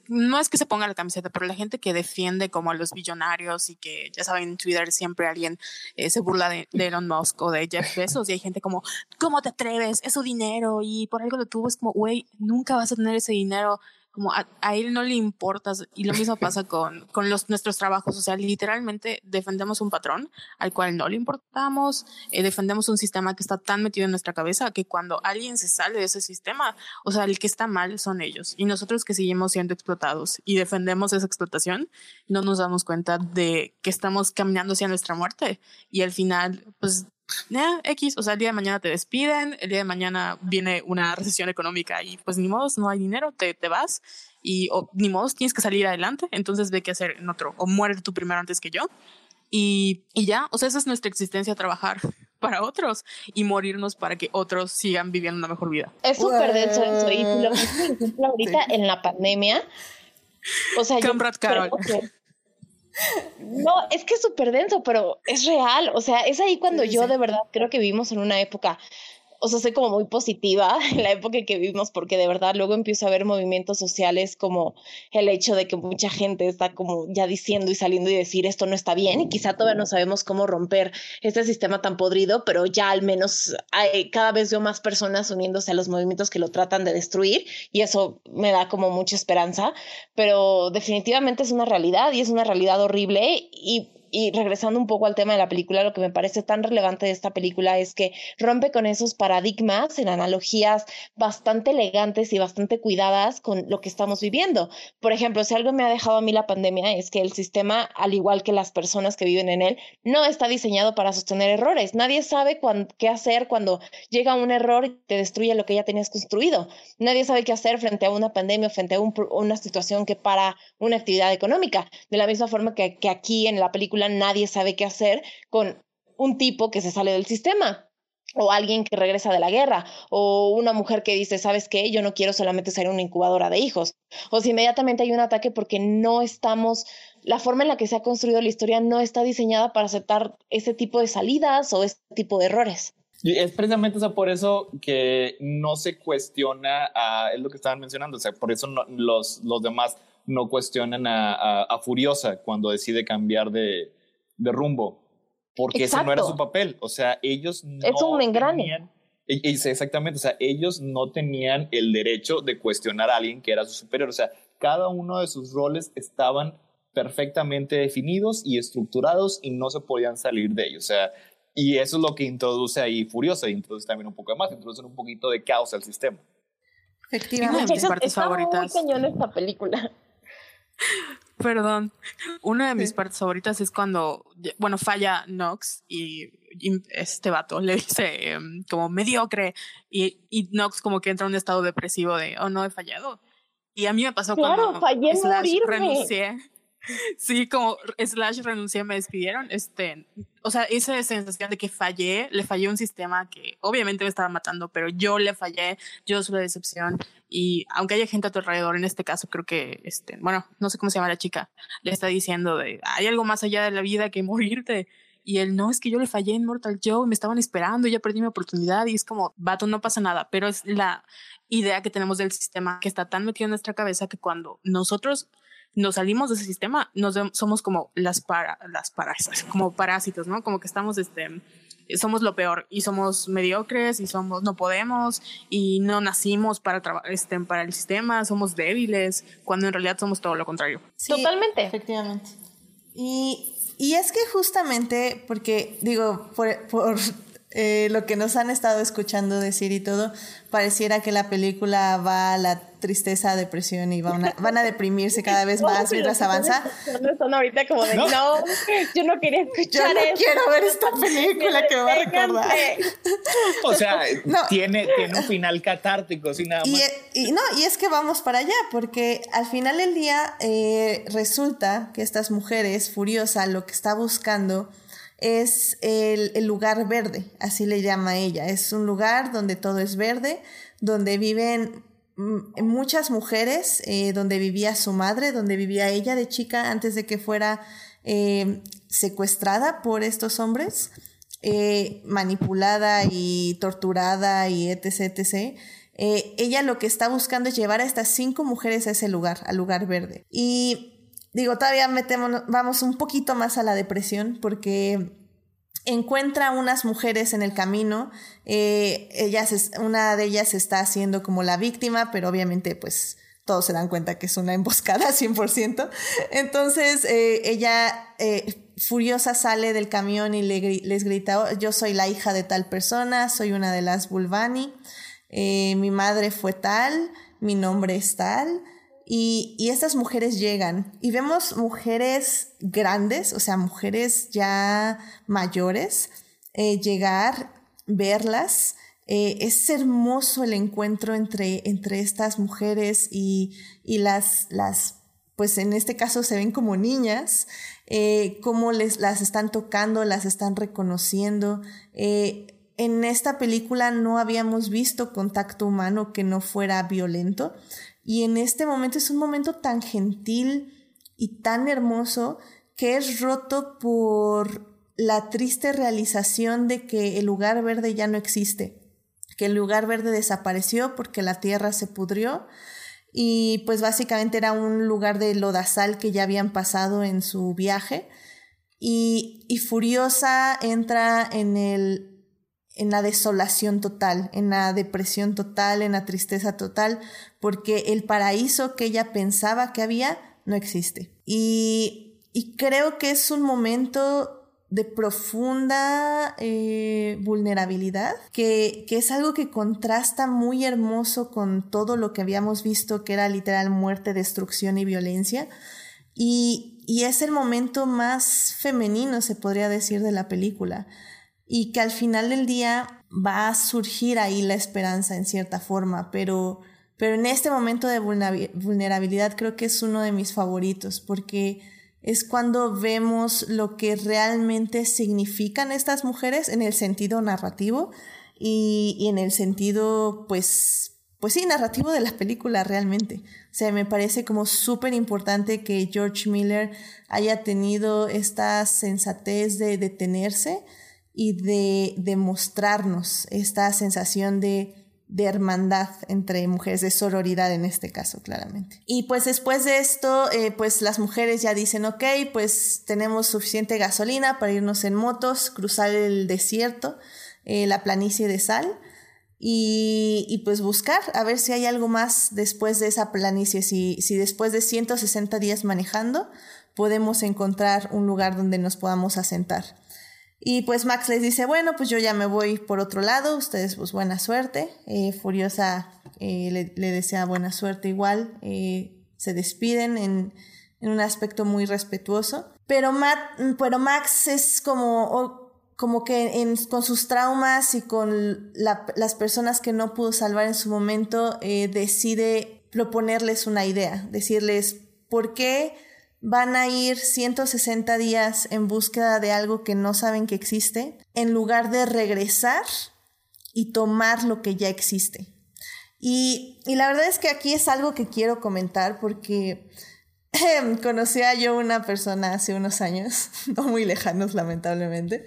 no es que se ponga la camiseta, pero la gente que defiende como a los billonarios y que ya saben, en Twitter siempre alguien eh, se burla de, Elon Musk o de Jeff Bezos y hay gente como, ¿cómo te atreves? Es su dinero y por algo lo tuvo, es como, güey, nunca vas a tener ese dinero como a, él no le importas y lo mismo pasa con, con los, nuestros trabajos, o sea, literalmente defendemos un patrón al cual no le importamos, eh, defendemos un sistema que está tan metido en nuestra cabeza que cuando alguien se sale de ese sistema, o sea, el que está mal son ellos. Y nosotros que seguimos siendo explotados y defendemos esa explotación, no nos damos cuenta de que estamos caminando hacia nuestra muerte. Y al final, pues X, o sea, el día de mañana te despiden, el día de mañana viene una recesión económica y pues ni modo, no hay dinero, te, te vas y ni modo, tienes que salir adelante, entonces ve qué hacer en otro, o muere tú primero antes que yo. Y, y ya, o sea, esa es nuestra existencia, trabajar para otros y morirnos para que otros sigan viviendo una mejor vida. Es súper denso eso. Y lo por ejemplo, ahorita en la pandemia, o sea, yo Carol. No, es que es súper denso, pero es real. O sea, es ahí cuando yo de verdad creo que vivimos en una época o sea, soy como muy positiva en la época que vivimos porque de verdad luego empiezo a ver movimientos sociales como el hecho de que mucha gente está como ya diciendo y saliendo y decir esto no está bien y quizá todavía no sabemos cómo romper este sistema tan podrido, pero ya al menos hay, cada vez más personas uniéndose a los movimientos que lo tratan de destruir y eso me da como mucha esperanza, pero definitivamente es una realidad y es una realidad horrible y y regresando un poco al tema de la película, lo que me parece tan relevante de esta película es que rompe con esos paradigmas en analogías bastante elegantes y bastante cuidadas con lo que estamos viviendo. Por ejemplo, si algo me ha dejado a mí la pandemia es que el sistema, al igual que las personas que viven en él, no está diseñado para sostener errores. Nadie sabe qué hacer cuando llega un error y te destruye lo que ya tenías construido. Nadie sabe qué hacer frente a una pandemia frente a una situación que para una actividad económica. De la misma forma que, aquí en la película nadie sabe qué hacer con un tipo que se sale del sistema o alguien que regresa de la guerra, o una mujer que dice, ¿sabes qué? Yo no quiero solamente ser una incubadora de hijos. O si inmediatamente hay un ataque porque no estamos, la forma en la que se ha construido la historia no está diseñada para aceptar ese tipo de salidas o ese tipo de errores. Y es precisamente por eso que no se cuestiona, es lo que estaban mencionando, o sea, por eso los, los demás no cuestionan a Furiosa cuando decide cambiar de, de rumbo, porque ese no era su papel. O sea, ellos no. Es un engrane. Tenían, exactamente, o sea, ellos no tenían el derecho de cuestionar a alguien que era su superior. O sea, cada uno de sus roles estaban perfectamente definidos y estructurados y no se podían salir de ellos. O sea, y eso es lo que introduce ahí Furiosa, introduce también un poco más, introduce un poquito de caos al sistema. Efectivamente. Mis partes favoritas. Muy cañón esta película. Perdón. Una de mis partes favoritas es cuando, bueno, falla Nox y, este vato le dice em, como mediocre y, y, Nox como que entra en un estado depresivo de, oh no, he fallado. Y a mí me pasó claro, cuando fallé Slash renuncié. Sí, como Slash renuncié, me despidieron. Este, o sea, esa sensación de que fallé, le fallé un sistema que obviamente me estaba matando, pero yo le fallé, yo soy la decepción. Y aunque haya gente a tu alrededor, en este caso creo que, este, bueno, no sé cómo se llama la chica, le está diciendo de, hay algo más allá de la vida que morirte. Y él, no, es que yo le fallé en Mortal Joe, me estaban esperando, ya perdí mi oportunidad y es como, vato, no pasa nada, pero es la idea que tenemos del sistema que está tan metido en nuestra cabeza que cuando nosotros nos salimos de ese sistema, nos somos como las para, las parásitos, como parásitos, ¿no? Como que estamos, este, somos lo peor y somos mediocres y somos, no podemos y no nacimos para, este, para el sistema, somos débiles, cuando en realidad somos todo lo contrario. Totalmente. Efectivamente. Y, y, es que justamente, porque digo, por, por eh, lo que nos han estado escuchando decir y todo, pareciera que la película va a la tristeza, depresión y van a, van a deprimirse cada vez más mientras avanza. Están ahorita como de, ¿No? yo no quería escuchar Yo no quiero ver esta película que me va a recordar. O sea, tiene, tiene un final catártico, sin nada más. Y, y, no, y es que vamos para allá, porque al final del día eh, resulta que estas mujeres, Furiosa, lo que está buscando es el, lugar verde, así le llama ella. Es un lugar donde todo es verde, donde viven muchas mujeres, eh, donde vivía su madre, donde vivía ella de chica antes de que fuera eh, secuestrada por estos hombres, eh, manipulada y torturada y etc. etc. ella lo que está buscando es llevar a estas cinco mujeres a ese lugar, al lugar verde. Y digo, todavía metemos, vamos un poquito más a la depresión porque encuentra unas mujeres en el camino, eh, ellas una de ellas está haciendo como la víctima, pero obviamente pues todos se dan cuenta que es una emboscada 100%. Entonces eh, ella eh, furiosa sale del camión y le, les grita, oh, yo soy la hija de tal persona, soy una de las Bulbani, mi madre fue tal, mi nombre es tal. Y, estas mujeres llegan y vemos mujeres grandes, o sea, mujeres ya mayores, eh, llegar, verlas. Eh, es hermoso el encuentro entre, entre estas mujeres y, y, las, las, pues en este caso se ven como niñas, eh, cómo les, las están tocando, las están reconociendo. en esta película no habíamos visto contacto humano que no fuera violento. Y en este momento es un momento tan gentil y tan hermoso que es roto por la triste realización de que el lugar verde ya no existe, que el lugar verde desapareció porque la tierra se pudrió y pues básicamente era un lugar de lodazal que ya habían pasado en su viaje y, y Furiosa entra en el en la desolación total, en la depresión total, en la tristeza total, porque el paraíso que ella pensaba que había no existe. Y, creo que es un momento de profunda eh, vulnerabilidad, que, es algo que contrasta muy hermoso con todo lo que habíamos visto, que era literal muerte, destrucción y violencia. Y es el momento más femenino, se podría decir, de la película. Y que al final del día va a surgir ahí la esperanza en cierta forma, pero, pero en este momento de vulnerabilidad creo que es uno de mis favoritos, porque es cuando vemos lo que realmente significan estas mujeres en el sentido narrativo y, y en el sentido, pues, pues sí, narrativo de la película realmente. O sea, me parece como súper importante que George Miller haya tenido esta sensatez de detenerse y de, de mostrarnos esta sensación de de hermandad entre mujeres, de sororidad en este caso, claramente. Y pues después de esto, eh, pues las mujeres ya dicen, ok, pues tenemos suficiente gasolina para irnos en motos, cruzar el desierto, eh, la planicie de sal. Y, y, pues buscar a ver si hay algo más después de esa planicie, si, si después de 160 días manejando podemos encontrar un lugar donde nos podamos asentar. Y pues Max les dice, bueno, pues yo ya me voy por otro lado, ustedes pues buena suerte. Eh, Furiosa eh, le, desea buena suerte igual, eh, se despiden en, en, un aspecto muy respetuoso. Pero, Max es como, como que con sus traumas y con la, las personas que no pudo salvar en su momento, decide proponerles una idea, decirles, ¿por qué? Van a ir 160 días en búsqueda de algo que no saben que existe, en lugar de regresar y tomar lo que ya existe. Y, y la verdad es que aquí es algo que quiero comentar porque conocí a yo una persona hace unos años, no muy lejanos lamentablemente,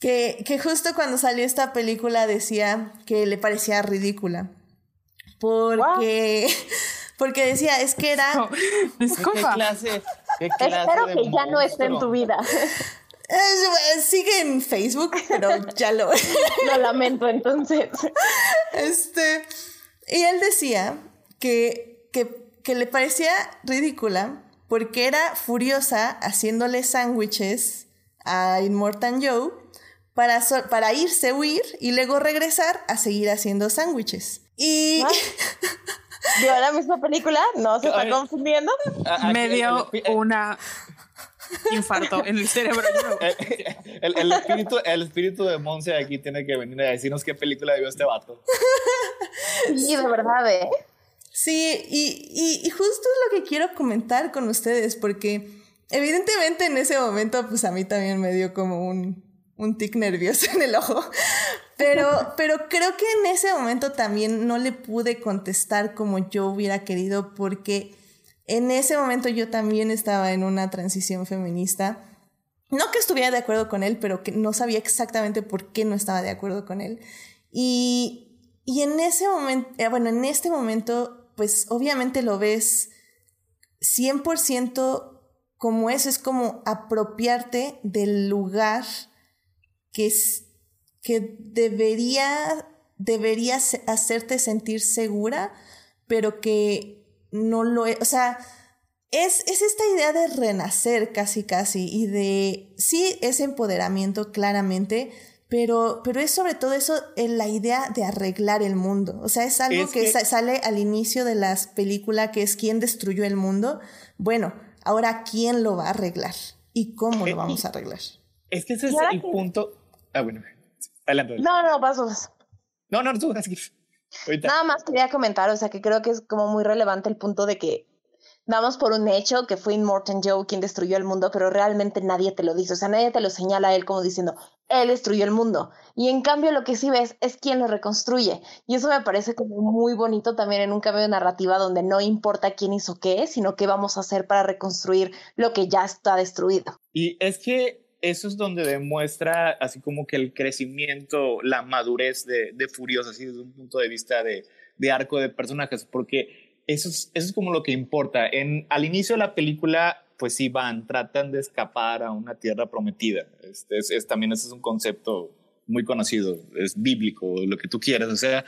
que, que justo cuando salió esta película decía que le parecía ridícula. Porque... Porque decía, es que era... No, ¿Qué clase, qué clase Espero que ya no esté en tu vida. Sigue en Facebook, pero ya lo... lo lamento entonces. Este... Y él decía que, que, que le parecía ridícula porque era furiosa haciéndole sándwiches a Immortan Joe para, para irse, huir y luego regresar a seguir haciendo sándwiches. Y... ¿Vio la misma película? ¿No se está confundiendo? Me dio una infarto en el cerebro. El, el, espíritu, el espíritu de Monse aquí tiene que venir a decirnos qué película vio este vato. Sí, de verdad, ¿eh? Sí, y, y, y, justo es lo que quiero comentar con ustedes, porque evidentemente en ese momento, pues a mí también me dio como un, un tic nervioso en el ojo. Pero, pero creo que en ese momento también no le pude contestar como yo hubiera querido porque en ese momento yo también estaba en una transición feminista. No que estuviera de acuerdo con él, pero que no sabía exactamente por qué no estaba de acuerdo con él. Y, y en ese momento, eh, bueno, en este momento, pues obviamente lo ves 100% como eso, es como apropiarte del lugar que es que debería, debería hacerte sentir segura, pero que no lo es. O sea, es, es, esta idea de renacer casi, casi, y de, sí, es empoderamiento claramente, pero, pero es sobre todo eso, la idea de arreglar el mundo. O sea, es algo que, sale al inicio de las películas, que es quién destruyó el mundo. Bueno, ahora quién lo va a arreglar y cómo lo vamos a arreglar. Es que ese es el punto. Ah, bueno. No, no, pasos. No, no, tú, Nada más quería comentar, o sea, que creo que es como muy relevante el punto de que damos por un hecho que fue Immortan Joe quien destruyó el mundo, pero realmente nadie te lo dice, o sea, nadie te lo señala a él como diciendo, él destruyó el mundo. Y en cambio lo que sí ves es quien lo reconstruye. Y eso me parece como muy bonito también en un cambio de narrativa donde no importa quién hizo qué, sino qué vamos a hacer para reconstruir lo que ya está destruido. Y es que eso es donde demuestra así como que el crecimiento, la madurez de, de así desde un punto de vista de, arco de personajes, porque eso es, como lo que importa. En, al inicio de la película, pues sí van, tratan de escapar a una tierra prometida. Este, es, es, también ese es un concepto muy conocido, es bíblico, lo que tú quieras, o sea,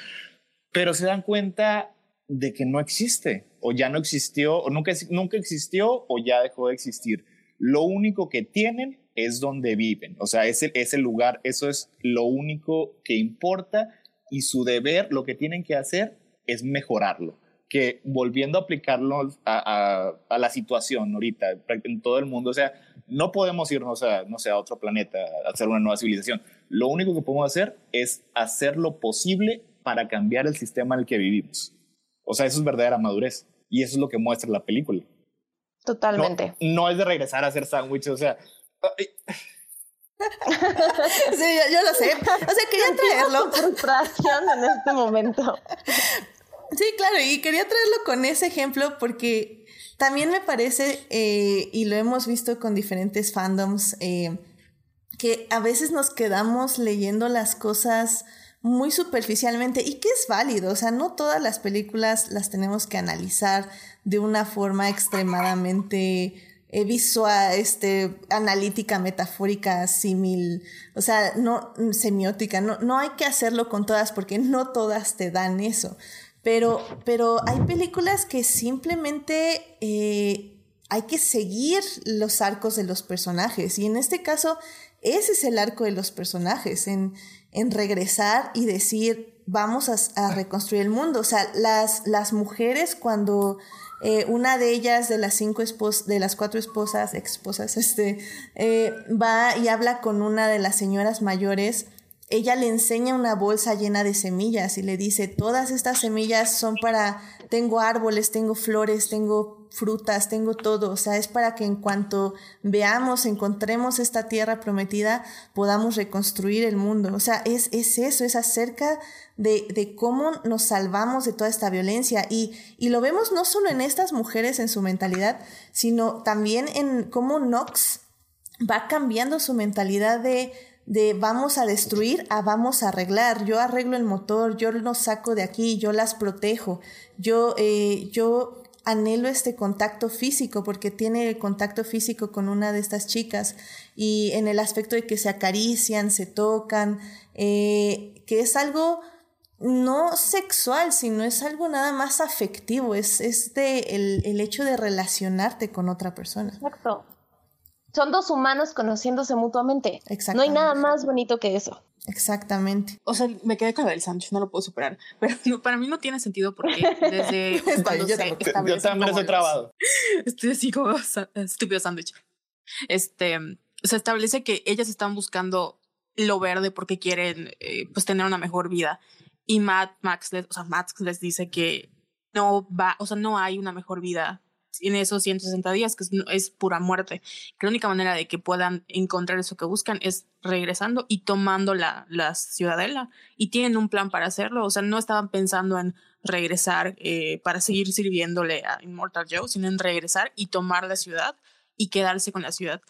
pero se dan cuenta de que no existe, o ya no existió, o nunca, nunca existió, o ya dejó de existir. Lo único que tienen es donde viven, o sea, ese, ese lugar, eso es lo único que importa y su deber, lo que tienen que hacer es mejorarlo. Que volviendo a aplicarlo a, a, a la situación ahorita en todo el mundo, o sea, no podemos irnos a, no sé, a otro planeta, a hacer una nueva civilización. Lo único que podemos hacer es hacer lo posible para cambiar el sistema en el que vivimos. O sea, eso es verdadera madurez. Y eso es lo que muestra la película. Totalmente. No, no es de regresar a hacer sándwiches, o sea... sí, yo, yo, lo sé. O sea, quería traerlo. frustración en este momento. Sí, claro, y quería traerlo con ese ejemplo porque también me parece, eh, y lo hemos visto con diferentes fandoms, eh, que a veces nos quedamos leyendo las cosas muy superficialmente y que es válido, o sea, no todas las películas las tenemos que analizar de una forma extremadamente eh, visual, este, analítica, metafórica, símil, o sea, no semiótica, no, no hay que hacerlo con todas porque no todas te dan eso, pero, pero hay películas que simplemente eh, hay que seguir los arcos de los personajes y en este caso ese es el arco de los personajes, en, en regresar y decir, vamos a, a, reconstruir el mundo. O sea, las, las mujeres cuando eh, una de ellas, de las cinco esposas, de las cuatro esposas, esposas, este, eh, va y habla con una de las señoras mayores, ella le enseña una bolsa llena de semillas y le dice, todas estas semillas son para, tengo árboles, tengo flores, tengo frutas, tengo todo, o sea, es para que en cuanto veamos, encontremos esta tierra prometida, podamos reconstruir el mundo. O sea, es, es eso, es acerca de, de cómo nos salvamos de toda esta violencia. Y, y lo vemos no solo en estas mujeres en su mentalidad, sino también en cómo Knox va cambiando su mentalidad de de vamos a destruir a vamos a arreglar. Yo arreglo el motor, yo los saco de aquí, yo las protejo. Yo, eh, yo anhelo este contacto físico porque tiene contacto físico con una de estas chicas y en el aspecto de que se acarician, se tocan, eh, que es algo no sexual, sino es algo nada más afectivo, es, es de el, el hecho de relacionarte con otra persona. Exacto son dos humanos conociéndose mutuamente. No hay nada más bonito que eso. Exactamente. O sea, me quedé con el Sánchez, no lo puedo superar. Pero no, para mí no tiene sentido porque desde cuando yo, se yo también estoy trabado. Estoy así como estúpido sándwich. Este, se establece que ellas están buscando lo verde porque quieren eh, pues tener una mejor vida. Y Matt Max les, o sea, Max les dice que no va, o sea, no hay una mejor vida en esos 160 días, que es, es, pura muerte. La única manera de que puedan encontrar eso que buscan es regresando y tomando la, la ciudadela. Y tienen un plan para hacerlo. O sea, no estaban pensando en regresar eh, para seguir sirviéndole a Immortal Joe, sino en regresar y tomar la ciudad y quedarse con la ciudad.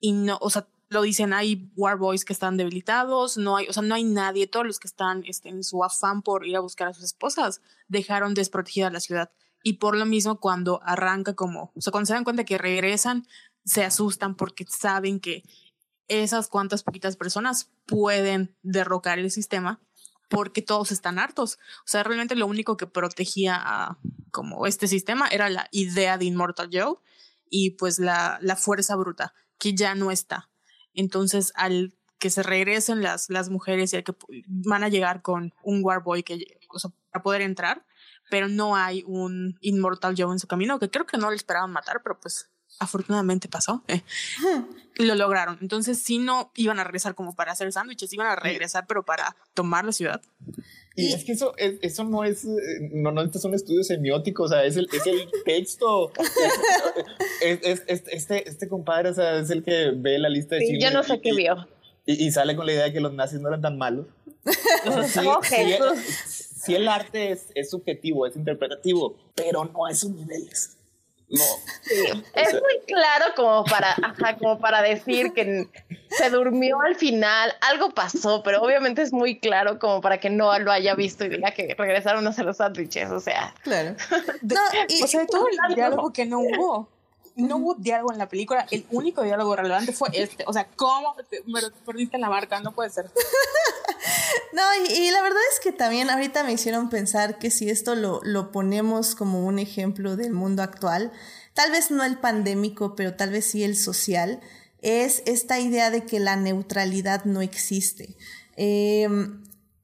Y no, o sea, lo dicen, hay War Boys que están debilitados, no hay, o sea, no hay nadie, todos los que están este, en su afán por ir a buscar a sus esposas dejaron desprotegida la ciudad y por lo mismo cuando arranca como, o sea, cuando se dan cuenta que regresan, se asustan porque saben que esas cuantas poquitas personas pueden derrocar el sistema porque todos están hartos. O sea, realmente lo único que protegía a como este sistema era la idea de Immortal Joe y pues la, la fuerza bruta, que ya no está. Entonces, al que se regresen las, las mujeres y al que van a llegar con un Warboy que, o sea, para poder entrar, pero no hay un Inmortal Joe en su camino, que creo que no le esperaban matar, pero pues afortunadamente pasó. Eh. Y lo lograron. Entonces, si no iban a regresar como para hacer sándwiches, iban a regresar, pero para tomar la ciudad. Y, es que eso, eso no es, no, no es un estudio semiótico, o sea, es el, es el texto. es, es, este, este compadre, o sea, es el que ve la lista de sí, Yo no sé qué vio. Y, y, sale con la idea de que los nazis no eran tan malos. O sea, sí, oh, sí, sí el arte es, es, subjetivo, es interpretativo, pero no a esos niveles. No. Sí. Es muy claro como para, ajá, como para decir que, se durmió al final, algo pasó, pero obviamente es muy claro como para que no lo haya visto y diga que regresaron a hacer los sándwiches, o sea. Claro. No, y, o sea, todo el diálogo que no hubo no hubo diálogo en la película. El único diálogo relevante fue este. O sea, ¿cómo me perdiste la marca? No puede ser. no, y, la verdad es que también ahorita me hicieron pensar que si esto lo, lo ponemos como un ejemplo del mundo actual, tal vez no el pandémico, pero tal vez sí el social, es esta idea de que la neutralidad no existe. Eh,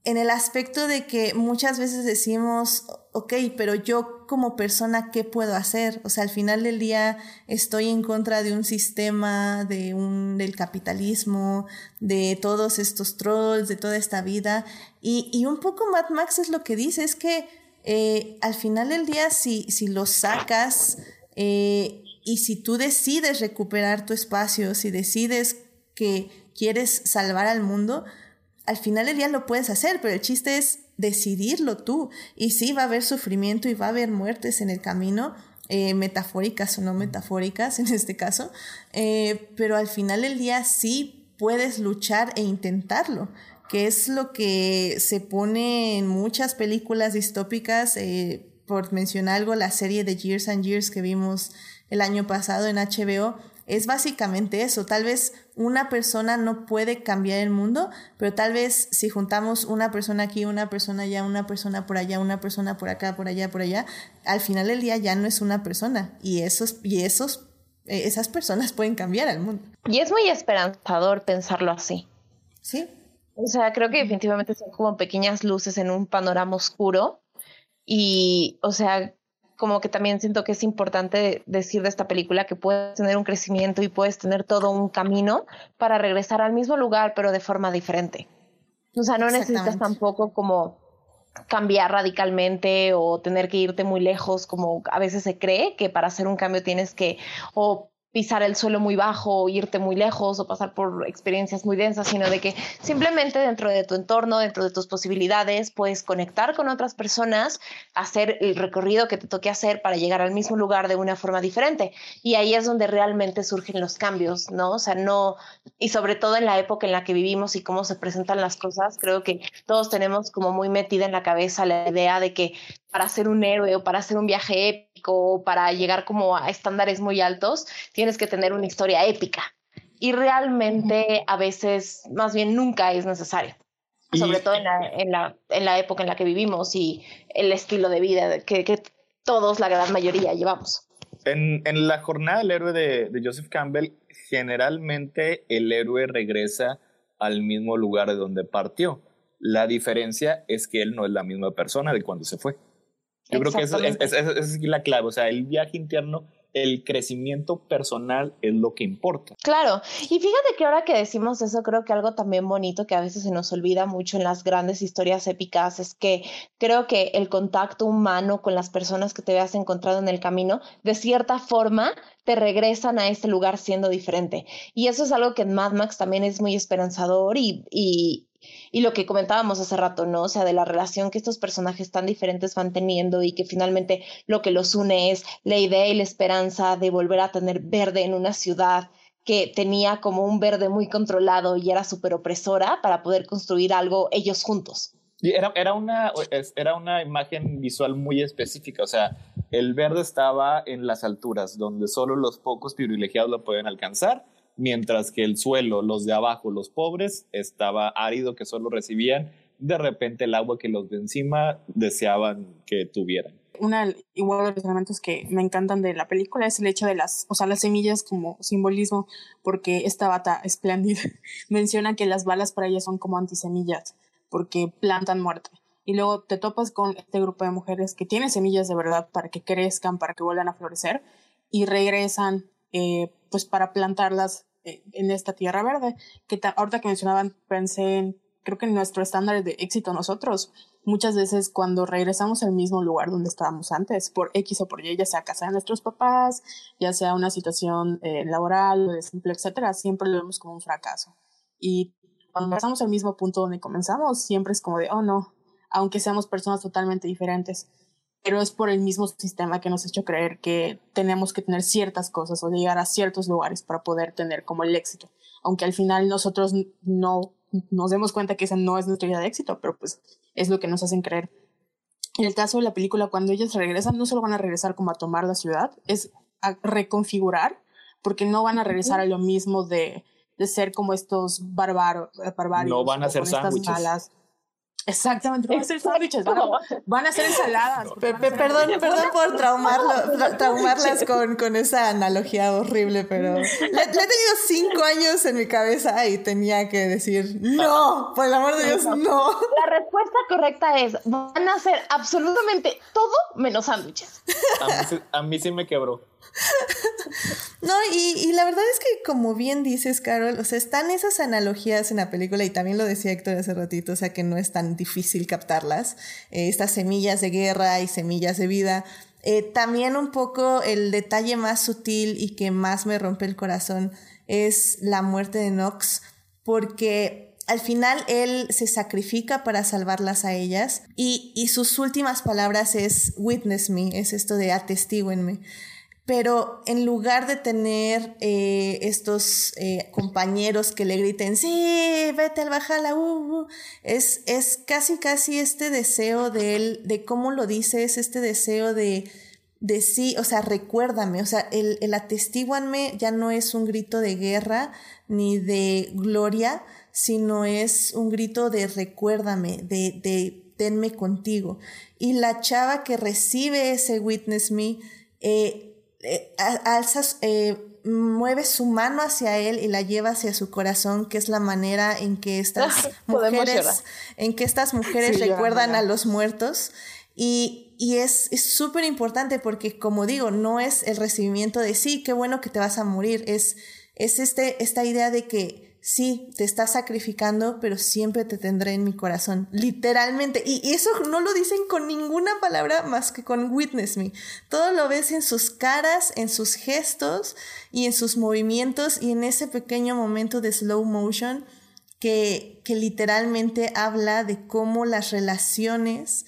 en el aspecto de que muchas veces decimos, ok, pero yo como persona, ¿qué puedo hacer? O sea, al final del día estoy en contra de un sistema, de un, del capitalismo, de todos estos trolls, de toda esta vida. Y, y un poco Mad Max es lo que dice, es que eh, al final del día, si, si lo sacas eh, y si tú decides recuperar tu espacio, si decides que quieres salvar al mundo, al final del día lo puedes hacer, pero el chiste es decidirlo tú. Y sí, va a haber sufrimiento y va a haber muertes en el camino, eh, metafóricas o no metafóricas en este caso, eh, pero al final del día sí puedes luchar e intentarlo que es lo que se pone en muchas películas distópicas, eh, por mencionar algo, la serie de Years and Years que vimos el año pasado en HBO, es básicamente eso. Tal vez una persona no puede cambiar el mundo, pero tal vez si juntamos una persona aquí, una persona allá, una persona por allá, una persona por acá, por allá, por allá, al final del día ya no es una persona y esos y esos eh, esas personas pueden cambiar al mundo. Y es muy esperanzador pensarlo así. Sí. O sea, creo que definitivamente son como pequeñas luces en un panorama oscuro y, o sea, como que también siento que es importante decir de esta película que puedes tener un crecimiento y puedes tener todo un camino para regresar al mismo lugar, pero de forma diferente. O sea, no necesitas tampoco como cambiar radicalmente o tener que irte muy lejos, como a veces se cree que para hacer un cambio tienes que o pisar el suelo muy bajo, o irte muy lejos o pasar por experiencias muy densas, sino de que simplemente dentro de tu entorno, dentro de tus posibilidades, puedes conectar con otras personas, hacer el recorrido que te toque hacer para llegar al mismo lugar de una forma diferente. Y ahí es donde realmente surgen los cambios, ¿no? O sea, no, y sobre todo en la época en la que vivimos y cómo se presentan las cosas, creo que todos tenemos como muy metida en la cabeza la idea de que para ser un héroe o para hacer un viaje épico o para llegar como a estándares muy altos, tienes que tener una historia épica. Y realmente a veces, más bien nunca es necesario. Sobre todo en la, en, la, en la, época en la que vivimos y el estilo de vida que, que todos, la gran mayoría, llevamos. En, en la jornada del héroe de, de Joseph Campbell, generalmente el héroe regresa al mismo lugar de donde partió. La diferencia es que él no es la misma persona de cuando se fue. Yo creo que esa es, la clave, o sea, el viaje interno el crecimiento personal es lo que importa. Claro, y fíjate que ahora que decimos eso, creo que algo también bonito que a veces se nos olvida mucho en las grandes historias épicas es que creo que el contacto humano con las personas que te veas encontrado en el camino, de cierta forma, te regresan a ese lugar siendo diferente. Y eso es algo que en Mad Max también es muy esperanzador y, y, y lo que comentábamos hace rato, ¿no? O sea, de la relación que estos personajes tan diferentes van teniendo y que finalmente lo que los une es la idea y la esperanza de volver a tener verde en una ciudad que tenía como un verde muy controlado y era súper opresora para poder construir algo ellos juntos. Era, era, una, era una imagen visual muy específica, o sea, el verde estaba en las alturas, donde solo los pocos privilegiados lo pueden alcanzar, mientras que el suelo, los de abajo, los pobres, estaba árido que solo recibían de repente el agua que los de encima deseaban que tuvieran. Una igual de los elementos que me encantan de la película es el hecho de las, o sea, las semillas como simbolismo, porque esta bata espléndida menciona que las balas para ella son como antisemillas, porque plantan muerte. Y luego te topas con este grupo de mujeres que tienen semillas de verdad para que crezcan, para que vuelvan a florecer, y regresan eh, pues para plantarlas en esta tierra verde, que ahorita que mencionaban, pensé en, creo que en nuestro estándar de éxito nosotros, muchas veces cuando regresamos al mismo lugar donde estábamos antes, por X o por Y, ya sea casa de nuestros papás, ya sea una situación eh, laboral de simple, etcétera, siempre lo vemos como un fracaso. Y cuando regresamos al mismo punto donde comenzamos, siempre es como de, oh no, aunque seamos personas totalmente diferentes. Pero es por el mismo sistema que nos ha hecho creer que tenemos que tener ciertas cosas o llegar a ciertos lugares para poder tener como el éxito, aunque al final nosotros no nos demos cuenta que esa no es nuestra idea de éxito, pero pues es lo que nos hacen creer. En el caso de la película, cuando ellos regresan, no solo van a regresar como a tomar la ciudad, es a reconfigurar, porque no van a regresar a lo mismo de, de ser como estos bárbaros, barbarios. No van a ser sándwiches. Exactamente, van a ser sándwiches, van, a ser ensaladas. perdón, perdón por traumarlo, traumarlas con, con esa analogía horrible, pero le, he tenido cinco años en mi cabeza y tenía que decir, no, por el amor de Dios, no. La respuesta correcta es, van a ser absolutamente todo menos sándwiches. A mí, sí me quebró. No, y, y, la verdad es que como bien dices, Carol, o sea, están esas analogías en la película y también lo decía Héctor hace ratito, o sea, que no es tan difícil captarlas, eh, estas semillas de guerra y semillas de vida. Eh, también un poco el detalle más sutil y que más me rompe el corazón es la muerte de Nox, porque al final él se sacrifica para salvarlas a ellas y, y sus últimas palabras es witness me, es esto de atestíguenme pero en lugar de tener eh, estos eh, compañeros que le griten, sí, vete al bajala, uh, uh", es, es casi, casi este deseo de él, de cómo lo dice, es este deseo de, de sí, o sea, recuérdame, o sea, el, el atestiguanme ya no es un grito de guerra ni de gloria, sino es un grito de recuérdame, de, de tenme contigo. Y la chava que recibe ese witness me, eh, eh, alzas, eh, mueve su mano hacia él y la lleva hacia su corazón, que es la manera en que estas mujeres, en que estas mujeres recuerdan a los muertos. Y, y es súper importante porque, como digo, no es el recibimiento de sí, qué bueno que te vas a morir, es, es este, esta idea de que sí, te estás sacrificando, pero siempre te tendré en mi corazón, literalmente. Y, eso no lo dicen con ninguna palabra más que con witness me. Todo lo ves en sus caras, en sus gestos y en sus movimientos y en ese pequeño momento de slow motion que, que literalmente habla de cómo las relaciones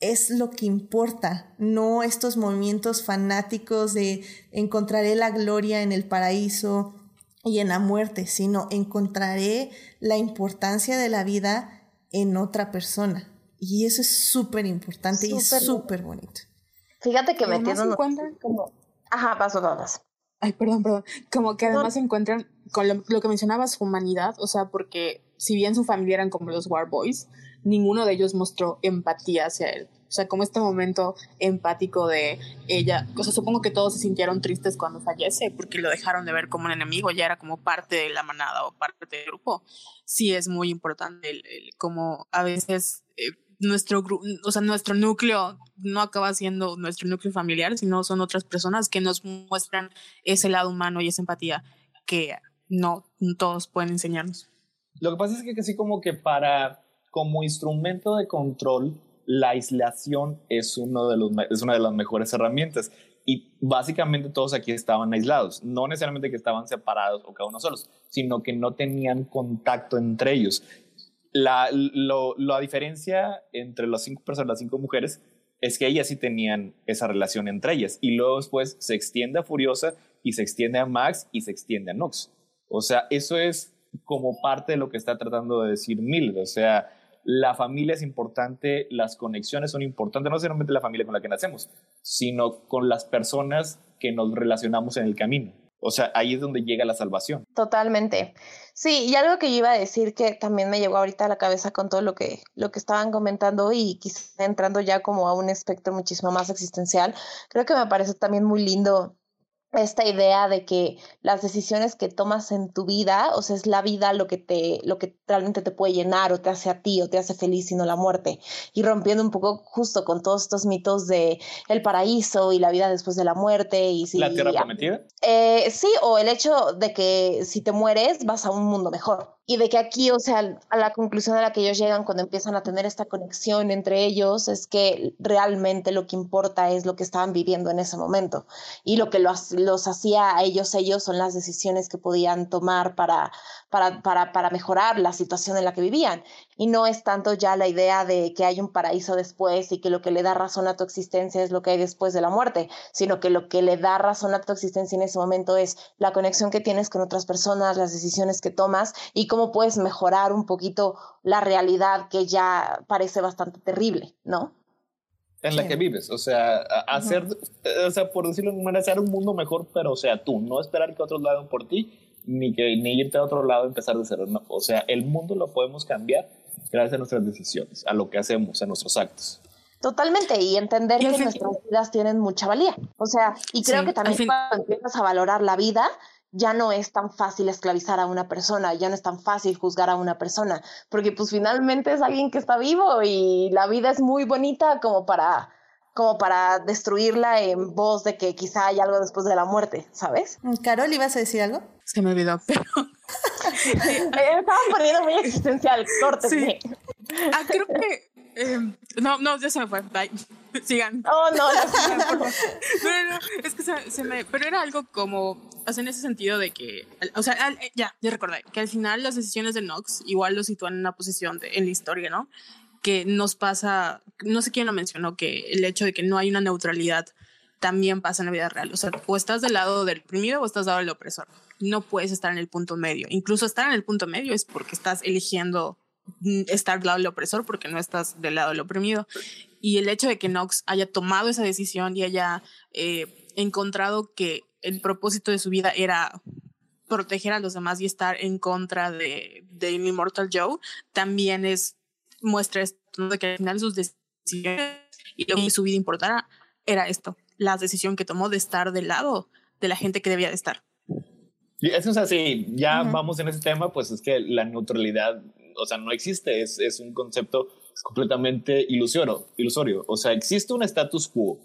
es lo que importa, no estos movimientos fanáticos de encontraré la gloria en el paraíso y en la muerte, sino encontraré la importancia de la vida en otra persona. Y eso es súper importante y súper bonito. Fíjate que metiendo como... Ajá, paso, todas. Ay, perdón, perdón. Como que además se encuentran con lo, lo, que mencionabas, humanidad, o sea, porque si bien su familia eran como los War Boys, ninguno de ellos mostró empatía hacia él. O sea, como este momento empático de ella, o sea, supongo que todos se sintieron tristes cuando fallece porque lo dejaron de ver como un enemigo, ya era como parte de la manada o parte del grupo. Sí es muy importante el, como a veces eh, nuestro, o sea, nuestro núcleo no acaba siendo nuestro núcleo familiar, sino son otras personas que nos muestran ese lado humano y esa empatía que no todos pueden enseñarnos. Lo que pasa es que así como que para, como instrumento de control, la aislación es, uno de los, es una de las mejores herramientas. Y básicamente todos aquí estaban aislados, no necesariamente que estaban separados o cada uno solos, sino que no tenían contacto entre ellos. La, la diferencia entre las cinco personas, las cinco mujeres, es que ellas sí tenían esa relación entre ellas. Y luego después se extiende a Furiosa y se extiende a Max y se extiende a Nox. O sea, eso es como parte de lo que está tratando de decir Mil. O sea, la familia es importante, las conexiones son importantes, no solamente la familia con la que nacemos, sino con las personas que nos relacionamos en el camino. O sea, ahí es donde llega la salvación. Totalmente. Sí, y algo que yo iba a decir que también me llegó ahorita a la cabeza con todo lo que, lo que estaban comentando y quizá entrando ya como a un espectro muchísimo más existencial, creo que me parece también muy lindo esta idea de que las decisiones que tomas en tu vida, o sea, es la vida lo que te, lo que realmente te puede llenar o te hace a ti o te hace feliz, sino la muerte. Y rompiendo un poco justo con todos estos mitos de el paraíso y la vida después de la muerte y si, la tierra prometida. Eh, sí, o el hecho de que si te mueres vas a un mundo mejor. Y de que aquí, o sea, a la conclusión a la que ellos llegan cuando empiezan a tener esta conexión entre ellos es que realmente lo que importa es lo que estaban viviendo en ese momento. Y lo que los, los hacía a ellos ellos son las decisiones que podían tomar para, para, para, para mejorar la situación en la que vivían. Y no es tanto ya la idea de que hay un paraíso después y que lo que le da razón a tu existencia es lo que hay después de la muerte, sino que lo que le da razón a tu existencia en ese momento es la conexión que tienes con otras personas, las decisiones que tomas y cómo puedes mejorar un poquito la realidad que ya parece bastante terrible, ¿no? En la que vives, o sea, hacer, o sea, por decirlo de manera, hacer un mundo mejor, pero o sea, tú, no esperar que otros lo hagan por ti, ni que ni irte a otro lado y empezar de cero, no. O sea, el mundo lo podemos cambiar gracias a nuestras decisiones, a lo que hacemos, a nuestros actos. Totalmente, y entender que nuestras vidas tienen mucha valía. O sea, y creo que también cuando empiezas a valorar la vida, ya no es tan fácil esclavizar a una persona, ya no es tan fácil juzgar a una persona, porque pues finalmente es alguien que está vivo y la vida es muy bonita como para como para destruirla en voz de que quizá hay algo después de la muerte, ¿sabes? Carol, ¿ibas a decir algo? Se me olvidó, pero... Estaba poniendo muy existencial, córtenme. Sí. Ah, creo que... Eh, no, no, ya se me fue. Bye. Sigan. Oh, no, no, pero no, es que se, se, me... Pero era algo como... O sea, en ese sentido de que... O sea, al, ya, ya recordé. Que al final las decisiones de Nox igual lo sitúan en una posición de, en la historia, ¿no? Que nos pasa... No sé quién lo mencionó, que el hecho de que no hay una neutralidad también pasa en la vida real. O sea, o estás del lado del oprimido o estás del lado del opresor. No puedes estar en el punto medio. Incluso estar en el punto medio es porque estás eligiendo estar del lado del opresor porque no estás del lado del oprimido. Y el hecho de que Knox haya tomado esa decisión y haya eh, encontrado que el propósito de su vida era proteger a los demás y estar en contra de, de Immortal Joe, también es muestra esto, de que al final sus decisiones y lo que su vida importara era esto, la decisión que tomó de estar del lado de la gente que debía de estar. Eso es así, ya vamos en ese tema, pues es que la neutralidad, o sea, no existe, es, es un concepto completamente ilusorio, ilusorio. O sea, existe un status quo.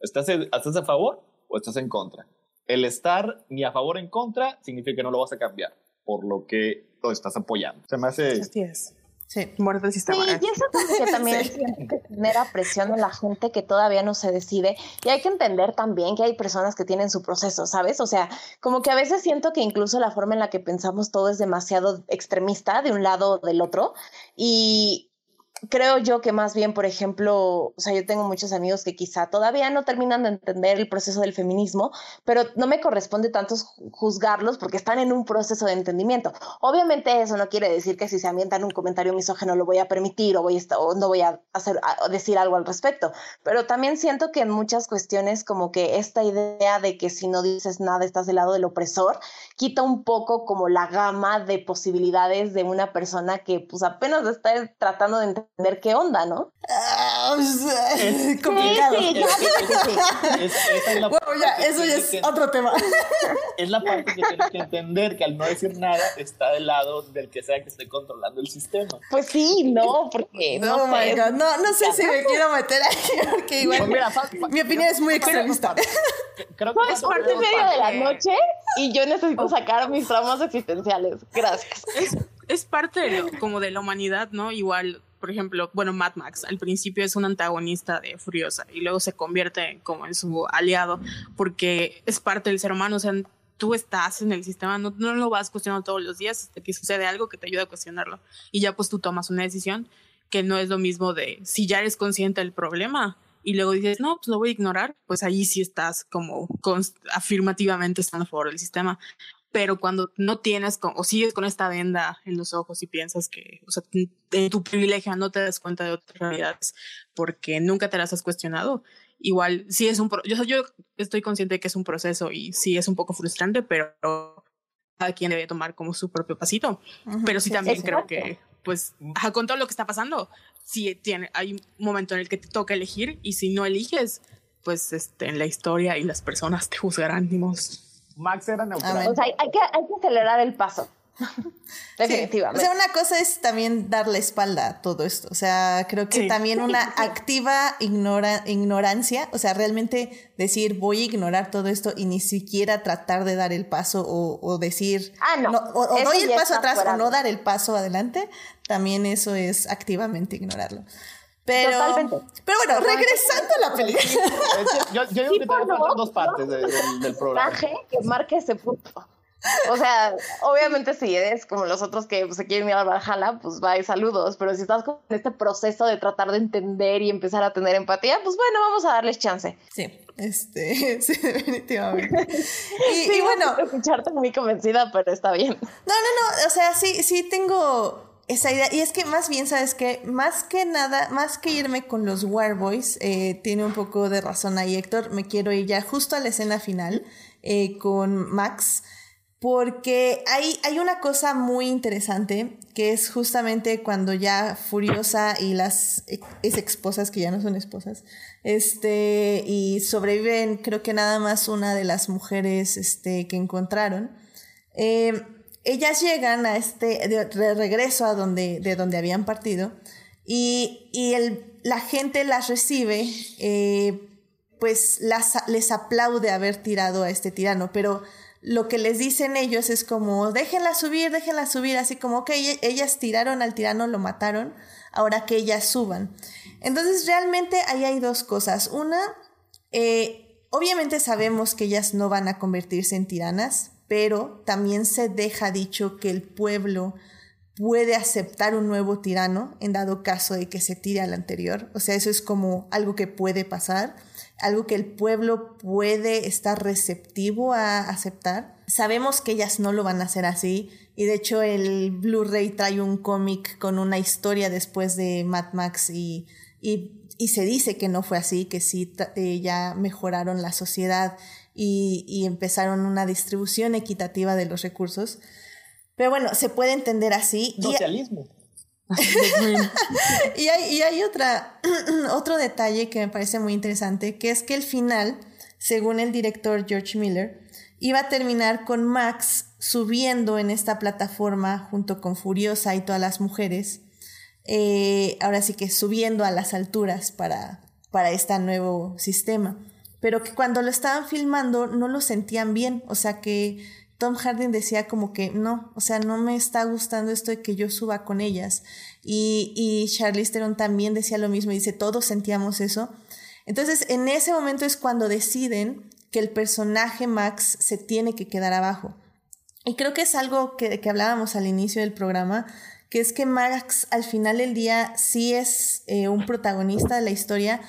¿Estás, ¿Estás a favor o estás en contra? El estar ni a favor ni en contra significa que no lo vas a cambiar, por lo que lo estás apoyando. Se me hace... Así es. Sí, muerte del sistema. Sí, y eso que también sí. genera presión en la gente que todavía no se decide. Y hay que entender también que hay personas que tienen su proceso, ¿sabes? O sea, como que a veces siento que incluso la forma en la que pensamos todo es demasiado extremista de un lado o del otro. Y, creo yo que más bien, por ejemplo, o sea, yo tengo muchos amigos que quizá todavía no terminan de entender el proceso del feminismo, pero no me corresponde tanto juzgarlos porque están en un proceso de entendimiento. Obviamente eso no quiere decir que si se ambientan un comentario misógeno lo voy a permitir o, voy o no voy a hacer a decir algo al respecto, pero también siento que en muchas cuestiones como que esta idea de que si no dices nada estás del lado del opresor quita un poco como la gama de posibilidades de una persona que pues apenas está tratando de entender ver qué onda, ¿no? Ah, es complicado. Sí, sí, bueno, ya, eso ya es que, otro tema. Es la parte que tienes que entender que al no decir nada está del lado del que sea que esté controlando el sistema. Pues sí, no, porque no, no, my God. no, no sé si me quiero meter ahí porque igual pues mira, mi opinión es muy extremista. Creo que es parte medio de la noche y yo necesito sacar mis traumas existenciales. Gracias. Es, es parte de lo, como de la humanidad, ¿no? Igual por ejemplo, bueno, Mad Max al principio es un antagonista de Furiosa y luego se convierte como en su aliado porque es parte del ser humano, o sea, tú estás en el sistema, no, no lo vas cuestionando todos los días hasta que sucede algo que te ayuda a cuestionarlo y ya pues tú tomas una decisión que no es lo mismo de si ya eres consciente del problema y luego dices, no, pues lo voy a ignorar, pues ahí sí estás como afirmativamente estando a favor del sistema pero cuando no tienes o sigues con esta venda en los ojos y piensas que, o sea, de tu privilegio no te das cuenta de otras realidades porque nunca te las has cuestionado, igual sí es un, yo, yo estoy consciente de que es un proceso y sí es un poco frustrante, pero cada quien debe tomar como su propio pasito, pero sí también creo que, pues, con todo lo que está pasando, sí tiene, hay un momento en el que te toca elegir y si no eliges, pues, este, en la historia y las personas te juzgarán, ni Max era neutral. O sea, hay, que, hay que acelerar el paso. Definitivamente. O sea, una cosa es también dar la espalda a todo esto. O sea, creo que también una activa ignora, ignorancia, o sea, realmente decir voy a ignorar todo esto y ni siquiera tratar de dar el paso o, decir, ah, no. o, doy el paso atrás o no dar el paso adelante, también eso es activamente ignorarlo. Pero, pero bueno, regresando a la película. yo, yo digo que tengo dos partes del programa. Que marque ese punto. O sea, obviamente si eres como los otros que pues, se quieren ir a Valhalla, pues y saludos, pero si estás en este proceso de tratar de entender y empezar a tener empatía, pues bueno, vamos a darles chance. Sí, este, sí, definitivamente. Y, y bueno... Escucharte muy convencida, pero está bien. No, no, no, o sea, sí, sí tengo esa idea. Y es que más bien, ¿sabes que Más que nada, más que irme con los Warboys, eh, tiene un poco de razón ahí Héctor, me quiero ir ya justo a la escena final eh, con Max porque hay, hay una cosa muy interesante que es justamente cuando ya Furiosa y las ex esposas, que ya no son esposas, este, y sobreviven creo que nada más una de las mujeres este, que encontraron, eh, ellas llegan a este, de, regreso a donde, de donde habían partido y, y el, la gente las recibe, eh, pues las, les aplaude haber tirado a este tirano, pero lo que les dicen ellos es como, déjenla subir, déjenla subir, así como, que ellas tiraron al tirano, lo mataron, ahora que ellas suban. Entonces, realmente ahí hay dos cosas. Una, eh, obviamente sabemos que ellas no van a convertirse en tiranas, pero también se deja dicho que el pueblo puede aceptar un nuevo tirano en dado caso de que se tire al anterior. O sea, eso es como algo que puede pasar algo que el pueblo puede estar receptivo a aceptar. Sabemos que ellas no lo van a hacer así y de hecho el Blu-ray trae un cómic con una historia después de Mad Max y, y, se dice que no fue así, que sí eh, ya mejoraron la sociedad y, y empezaron una distribución equitativa de los recursos. Pero bueno, se puede entender así. Socialismo. y, hay, otra, otro detalle que me parece muy interesante, que es que el final, según el director George Miller, iba a terminar con Max subiendo en esta plataforma junto con Furiosa y todas las mujeres, eh, ahora sí que subiendo a las alturas para, para este nuevo sistema, pero que cuando lo estaban filmando no lo sentían bien, o sea que Tom Hardy decía como que no, o sea, no me está gustando esto de que yo suba con ellas. Y, y Charlize Theron también decía lo mismo y dice, todos sentíamos eso. Entonces, en ese momento es cuando deciden que el personaje Max se tiene que quedar abajo. Y creo que es algo que, que hablábamos al inicio del programa, que es que Max al final del día sí es eh, un protagonista de la historia,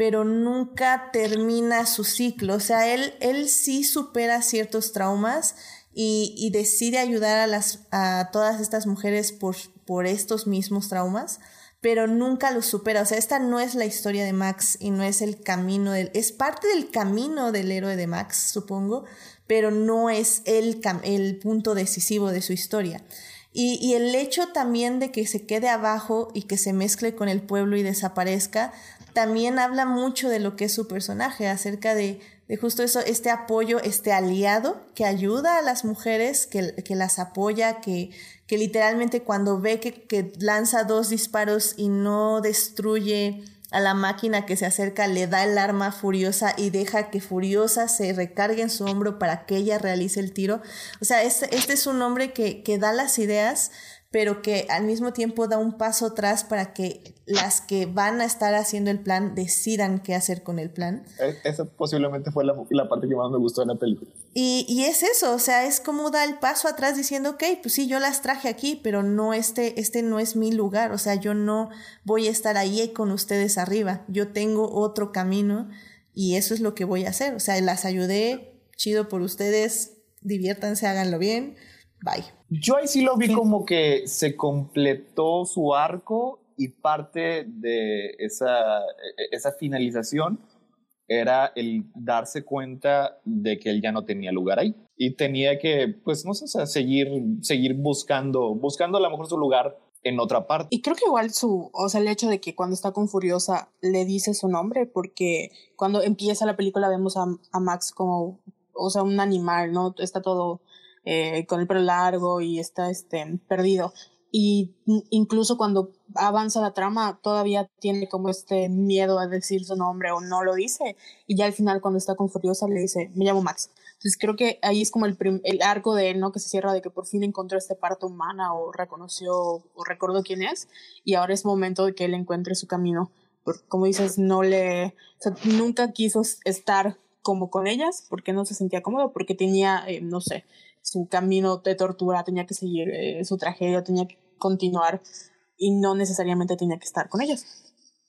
pero nunca termina su ciclo. O sea, él, él sí supera ciertos traumas y, decide ayudar a, las, a todas estas mujeres por, por estos mismos traumas, pero nunca los supera. O sea, esta no es la historia de Max y no es el camino del... Es parte del camino del héroe de Max, supongo, pero no es el, el punto decisivo de su historia. Y, y, el hecho también de que se quede abajo y que se mezcle con el pueblo y desaparezca, también habla mucho de lo que es su personaje, acerca de, de justo eso, este apoyo, este aliado que ayuda a las mujeres, que, que las apoya, que, que literalmente cuando ve que, que, lanza dos disparos y no destruye a la máquina que se acerca, le da el arma furiosa y deja que furiosa se recargue en su hombro para que ella realice el tiro. O sea, este, es un hombre que, que da las ideas, pero que al mismo tiempo da un paso atrás para que las que van a estar haciendo el plan decidan qué hacer con el plan. E, esa posiblemente fue la, la parte que más me gustó de la película. Y, y, es eso, o sea, es como da el paso atrás diciendo, ok, pues sí, yo las traje aquí, pero no, este, este no es mi lugar, o sea, yo no voy a estar ahí con ustedes arriba, yo tengo otro camino y eso es lo que voy a hacer, o sea, las ayudé, chido por ustedes, diviértanse, háganlo bien, bye. Yo ahí sí lo vi como que se completó su arco y parte de esa, esa finalización era el darse cuenta de que él ya no tenía lugar ahí y tenía que, pues, no sé, seguir, seguir buscando, buscando a lo mejor su lugar en otra parte. Y creo que igual su, o sea, el hecho de que cuando está con Furiosa le dice su nombre, porque cuando empieza la película vemos a, a Max como, o sea, un animal, ¿no? Está todo eh, con el pelo largo y está este, perdido. Y incluso cuando avanza la trama, todavía tiene como este miedo a decir su nombre o no lo dice. Y ya al final, cuando está con Furiosa, le dice, me llamo Max. Entonces creo que ahí es como el, el arco de él, ¿no? Que se cierra de que por fin encontró esta parte humana o reconoció o recordó quién es. Y ahora es momento de que él encuentre su camino. Porque, como dices, no le. O sea, nunca quiso estar como con ellas porque no se sentía cómodo, porque tenía, eh, no sé, su camino de tortura, tenía que seguir eh, su tragedia, tenía que continuar y no necesariamente tenía que estar con ellas.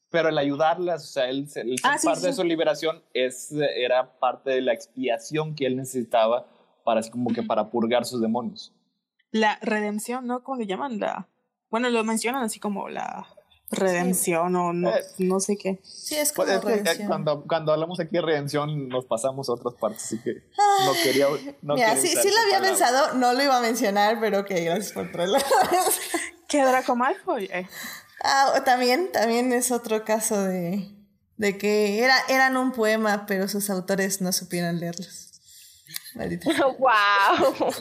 Pero el ayudarlas, o sea, él, ah, parte de su liberación es, era parte de la expiación que él necesitaba para así como que para purgar sus demonios. La redención, ¿no? ¿Cómo le llaman? La, bueno, lo mencionan así como la redención o no, eh, no sé qué. Sí, es como pues redención. cuando, cuando hablamos aquí de redención nos pasamos a otras partes, así que no quería... No Mira, sí, sí lo había pensado, no lo iba a mencionar, pero ok, gracias por traerlo. ¿Qué Draco Malfoy? Ah, también, también es otro caso de, de que era, eran un poema, pero sus autores no supieron leerlos. ¡Wow!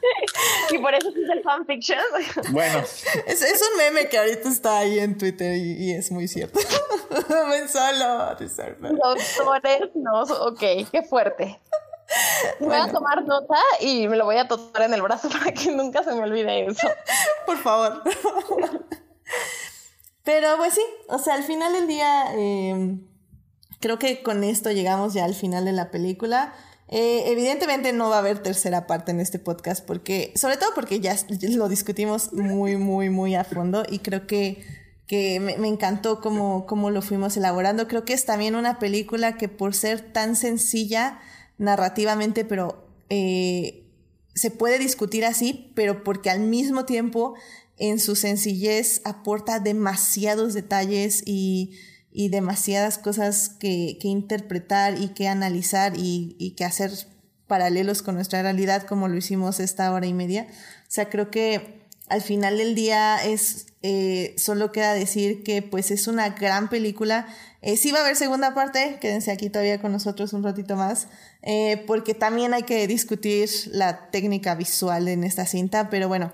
y por eso es el fanfiction. Bueno. Es, es, un meme que ahorita está ahí en Twitter y, es muy cierto. Ven solo, Los autores, no, ok, qué fuerte. Voy a tomar nota y me lo voy a tatuar en el brazo para que nunca se me olvide eso. Por favor. Pero pues sí, o sea, al final del día, eh, creo que con esto llegamos ya al final de la película. Eh, evidentemente no va a haber tercera parte en este podcast porque, sobre todo porque ya lo discutimos muy, muy, muy a fondo y creo que, que me, encantó cómo, cómo lo fuimos elaborando. Creo que es también una película que por ser tan sencilla narrativamente, pero eh, se puede discutir así, pero porque al mismo tiempo en su sencillez aporta demasiados detalles y y demasiadas cosas que, que interpretar y que analizar y, y, que hacer paralelos con nuestra realidad como lo hicimos esta hora y media. O sea, creo que al final del día es, eh, solo queda decir que pues es una gran película. Eh, sí va a haber segunda parte, quédense aquí todavía con nosotros un ratito más, eh, porque también hay que discutir la técnica visual en esta cinta, pero bueno,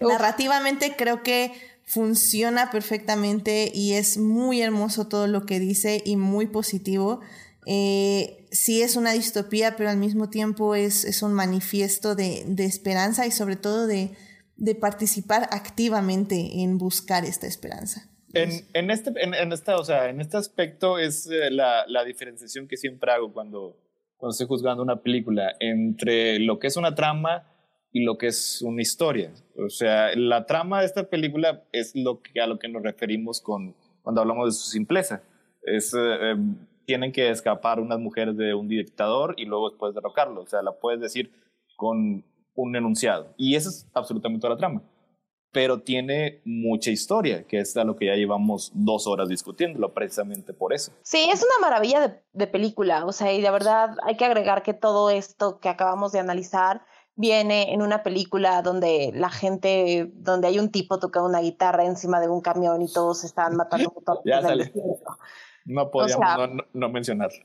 narrativamente creo que funciona perfectamente y es muy hermoso todo lo que dice y muy positivo. Eh, sí es una distopía, pero al mismo tiempo es, es un manifiesto de, de, esperanza y sobre todo de, de, participar activamente en buscar esta esperanza. En, en este, en, en, esta, o sea, en este aspecto es eh, la, la, diferenciación que siempre hago cuando, cuando estoy juzgando una película entre lo que es una trama y lo que es una historia. O sea, la trama de esta película es lo que, a lo que nos referimos con, cuando hablamos de su simpleza. Es, eh, em, tienen que escapar unas mujeres de un dictador y luego después derrocarlo. O sea, la puedes decir con un enunciado. Y eso es absolutamente toda la trama. Pero tiene mucha historia, que es a lo que ya llevamos dos horas discutiéndolo, precisamente por eso. Sí, es una maravilla de, de película. O sea, y de verdad hay que agregar que todo esto que acabamos de analizar viene en una película donde la gente, donde hay un tipo tocando una guitarra encima de un camión y todos están matando. ya sale. No podíamos no, no, mencionarlo.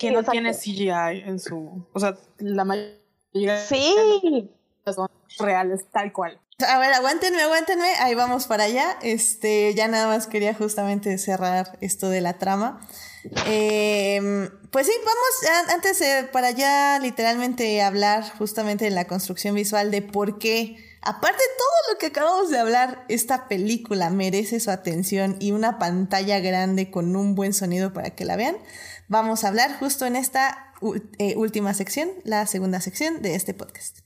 Que no tiene CGI en su... O sea, la mayoría sí. son reales, tal cual. A ver, aguántenme, aguántenme, ahí vamos para allá. Este, ya nada más quería justamente cerrar esto de la trama. Eh, pues sí, vamos, antes de, para ya literalmente hablar justamente de la construcción visual de por qué, aparte de todo lo que acabamos de hablar, esta película merece su atención y una pantalla grande con un buen sonido para que la vean. Vamos a hablar justo en esta eh, última sección, la segunda sección de este podcast.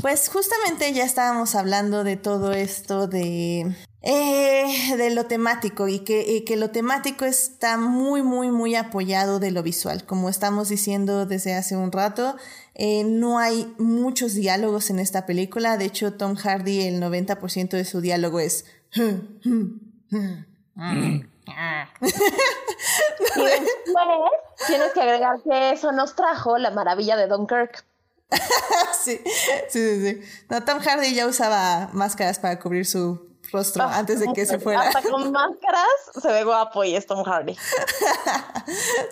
Pues justamente ya estábamos hablando de todo esto de eh, de lo temático y que, que, lo temático está muy, muy, muy apoyado de lo visual. Como estamos diciendo desde hace un rato, eh, no hay muchos diálogos en esta película. De hecho, Tom Hardy, el 90% de su diálogo es... tienes que agregar que eso nos trajo la maravilla de Dunkirk. sí, sí, sí. No, Tom Hardy ya usaba máscaras para cubrir su rostro Ah, antes de que se fuera. Hasta con máscaras se ve guapo y es Tom Hardy.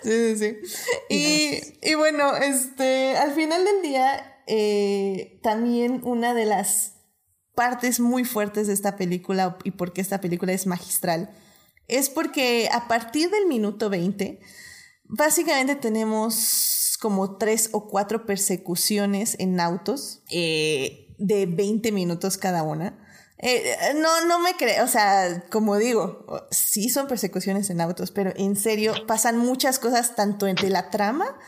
Sí, sí, sí. Y, y bueno, este, al final del día, eh, también una de las partes muy fuertes de esta película y por qué esta película es magistral es porque a partir del minuto 20, básicamente tenemos como tres o cuatro persecuciones en autos eh, de 20 minutos cada una. Eh, no, no me creo, o sea, como digo, sí son persecuciones en autos, pero en serio pasan muchas cosas tanto entre la trama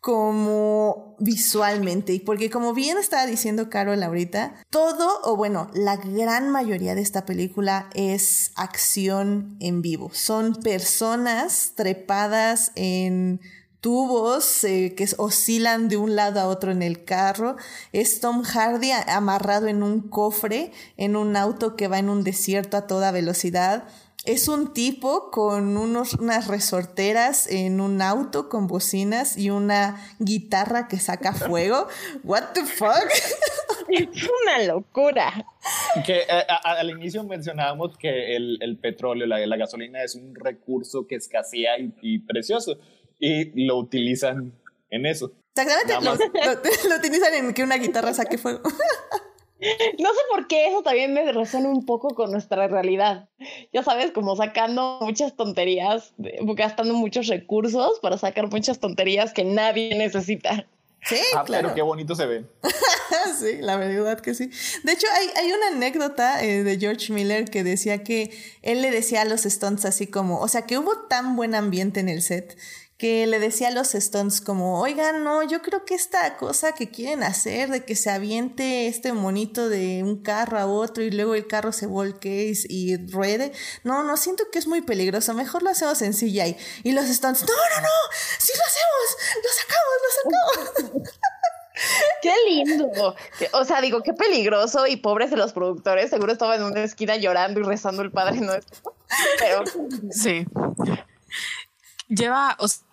como visualmente. Y porque como bien estaba diciendo Carol ahorita, todo, o bueno, la gran mayoría de esta película es acción en vivo. Son personas trepadas en tubos eh, que oscilan de un lado a otro en el carro. Es Tom Hardy amarrado en un cofre, en un auto que va en un desierto a toda velocidad. Es un tipo con unos, unas resorteras en un auto con bocinas y una guitarra que saca fuego. What the fuck? Es una locura. Que eh, a, a, al inicio mencionábamos que el, el petróleo, la, la, gasolina es un recurso que escasea y, y precioso y lo utilizan en eso. Exactamente, lo, lo, lo, utilizan en que una guitarra saque fuego. No sé por qué eso también me resuena un poco con nuestra realidad. Ya sabes, como sacando muchas tonterías, gastando muchos recursos para sacar muchas tonterías que nadie necesita. Sí, ah, claro. pero qué bonito se ve. sí, la verdad que sí. De hecho, hay, hay una anécdota eh, de George Miller que decía que él le decía a los Stones así como, o sea, que hubo tan buen ambiente en el set que le decía a los Stones como, oigan, no, yo creo que esta cosa que quieren hacer de que se aviente este monito de un carro a otro y luego el carro se volque y, y ruede, no, no, siento que es muy peligroso, mejor lo hacemos en CGI. Y los Stones, no, no, no, sí lo hacemos, lo sacamos, lo sacamos. Qué lindo. O sea, digo, qué peligroso y pobres de los productores. Seguro estaba en una esquina llorando y rezando el Padre Nuestro. Pero. Sí. Lleva, o sea,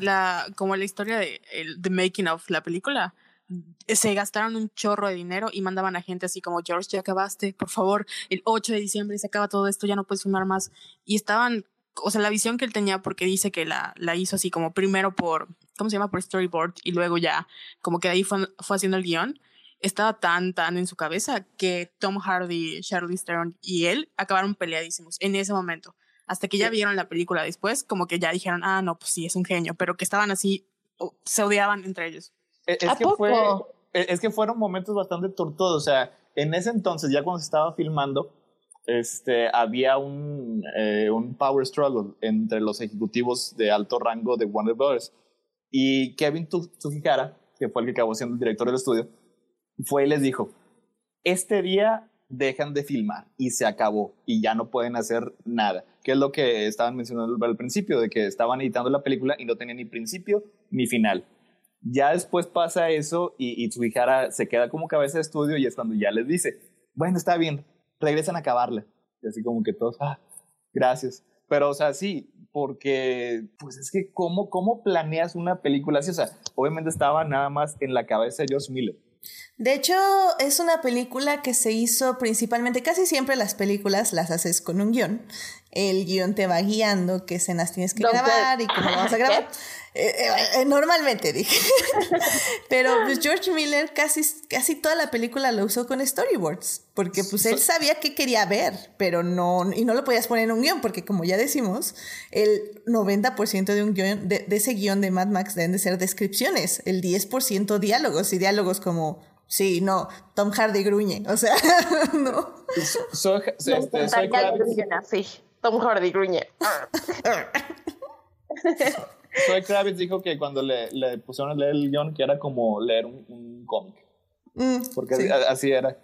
la, como la historia de el, the making of la película. Se gastaron un chorro de dinero y mandaban a gente así como George, ya acabaste, por favor, el 8 de diciembre se acaba todo esto, ya no puedes filmar más. Y estaban, o sea, la visión que él tenía, porque dice que la, la hizo así como primero por, ¿cómo se llama? Por storyboard y luego ya como que de ahí fue, fue haciendo el guion estaba tan, tan en su cabeza que Tom Hardy, Charlize Theron y él acabaron peleadísimos en ese momento. Hasta que ya vieron la película después, como que ya dijeron, ah, no, pues sí, es un genio, pero que estaban así, se odiaban entre ellos. Es, ¿A que, poco? fue, es que fueron momentos bastante tortuosos. O sea, en ese entonces, ya cuando se estaba filmando, este, había un, eh, un power struggle entre los ejecutivos de alto rango de Warner Brothers. Y Kevin Tsujihara, que fue el que acabó siendo el director del estudio, fue y les dijo, este día dejan de filmar y se acabó y ya no pueden hacer nada, que es lo que estaban mencionando al principio, de que estaban editando la película y no tenía ni principio ni final. Ya después pasa eso y, Tsujihara se queda como cabeza de estudio y es cuando ya les dice, bueno, está bien, regresan a acabarla. Y así como que todos, ah, gracias. Pero, o sea, sí, porque, pues es que, ¿cómo, cómo planeas una película así? O sea, obviamente estaba nada más en la cabeza de George Miller. De hecho, es una película que se hizo principalmente, casi siempre las películas las haces con un guion. El guion te va guiando qué escenas tienes que grabar y cómo vamos a grabar. Eh, eh, normalmente dije. Pero pues George Miller casi, casi toda la película lo usó con storyboards. Porque pues él sabía qué quería ver, pero no, y no lo podías poner en un guion, porque como ya decimos, el 90% de, un guion, de, de ese guion de Mad Max deben de ser descripciones, el 10% diálogos, y diálogos como Sí, no, Tom Hardy gruñe, o sea, no. Soy, Me este, soy. Tom Hardy gruñe. Zoe Kravitz dijo que cuando le, le pusieron a leer el guion, que era como leer un, un cómic. Mm, Porque sí. así, así era.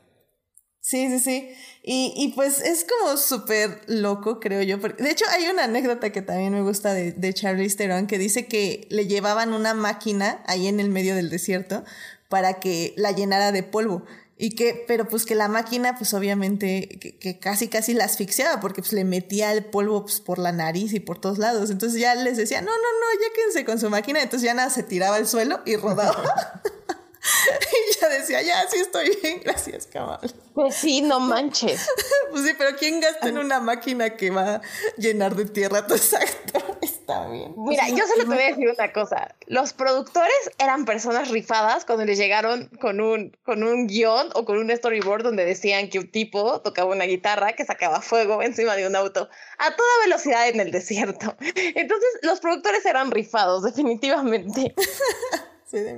Sí, sí, sí. Y, y pues es como súper loco, creo yo. Porque, de hecho, hay una anécdota que también me gusta de, de Charlize Theron que dice que le llevaban una máquina ahí en el medio del desierto para que la llenara de polvo. Y que, pero pues que la máquina, pues obviamente, que, que casi casi la asfixiaba porque pues le metía el polvo pues, por la nariz y por todos lados. Entonces ya les decía, no, no, no, ya quédense con su máquina. Entonces ya nada, se tiraba al suelo y rodaba. y ya decía, ya, sí estoy bien, gracias, cabal. Pues sí, no manches. pues sí, pero ¿quién gasta en una máquina que va a llenar de tierra tus actores? Está bien. Mira, yo solo te voy a decir una cosa. Los productores eran personas rifadas cuando les llegaron con un, con un guion o con un storyboard donde decían que un tipo tocaba una guitarra que sacaba fuego encima de un auto a toda velocidad en el desierto. Entonces, los productores eran rifados, definitivamente.